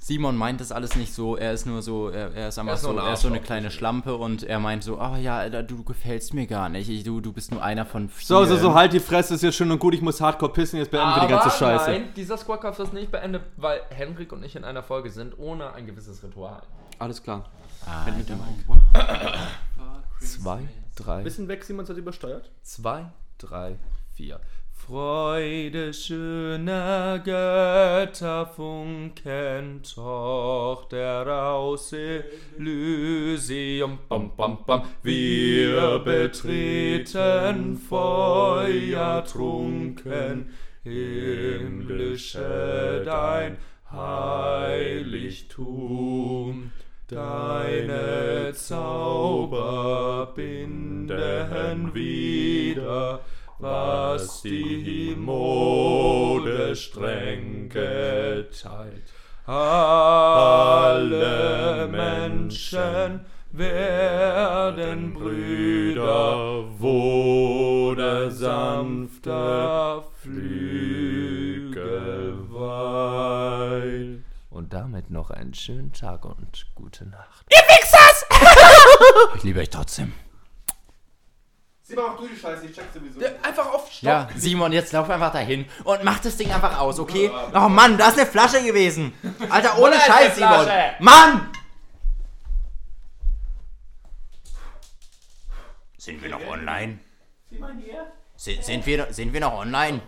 [SPEAKER 7] Simon meint das alles nicht so. Er ist nur so, er, er ist einfach
[SPEAKER 6] Er ist
[SPEAKER 7] so, er ist so eine kleine. Schlampe und er meint so, ah ja, Alter, du gefällst mir gar nicht. Ich, du, du bist nur einer von vielen.
[SPEAKER 9] So, so, so, halt die Fresse, ist jetzt schön und gut, ich muss hardcore pissen, jetzt beenden wir die ganze Scheiße.
[SPEAKER 6] nein, dieser Squadcast ist nicht beendet, weil Henrik und ich in einer Folge sind, ohne ein gewisses Ritual.
[SPEAKER 9] Alles klar.
[SPEAKER 7] I don't
[SPEAKER 6] Zwei, drei,
[SPEAKER 9] Bisschen weg, Simon hat übersteuert.
[SPEAKER 6] zwei, drei, vier. Freude schöner Götter funken Tochter aus Elysium. Bam, bam, bam. Wir betreten Feuer trunken, himmlische dein Heiligtum. Deine Zauber binden wieder, was die Mode streng geteilt. Alle
[SPEAKER 9] Menschen werden Brüder, wo der sanfte Flügel
[SPEAKER 6] Und damit noch einen schönen Tag und gute Nacht.
[SPEAKER 9] Ihr Wichsers!
[SPEAKER 6] Ich liebe euch trotzdem.
[SPEAKER 10] Simon, mach du die Scheiße, ich check sowieso.
[SPEAKER 9] Einfach auf Stopp.
[SPEAKER 7] Ja, Simon, jetzt lauf einfach dahin und mach das Ding einfach aus, okay? Oh Mann, da ist eine Flasche gewesen. Alter, ohne Scheiß,
[SPEAKER 9] eine
[SPEAKER 7] Simon.
[SPEAKER 9] Flasche?
[SPEAKER 7] Mann! Sind wir noch online? Sind, sind, wir, sind wir noch online?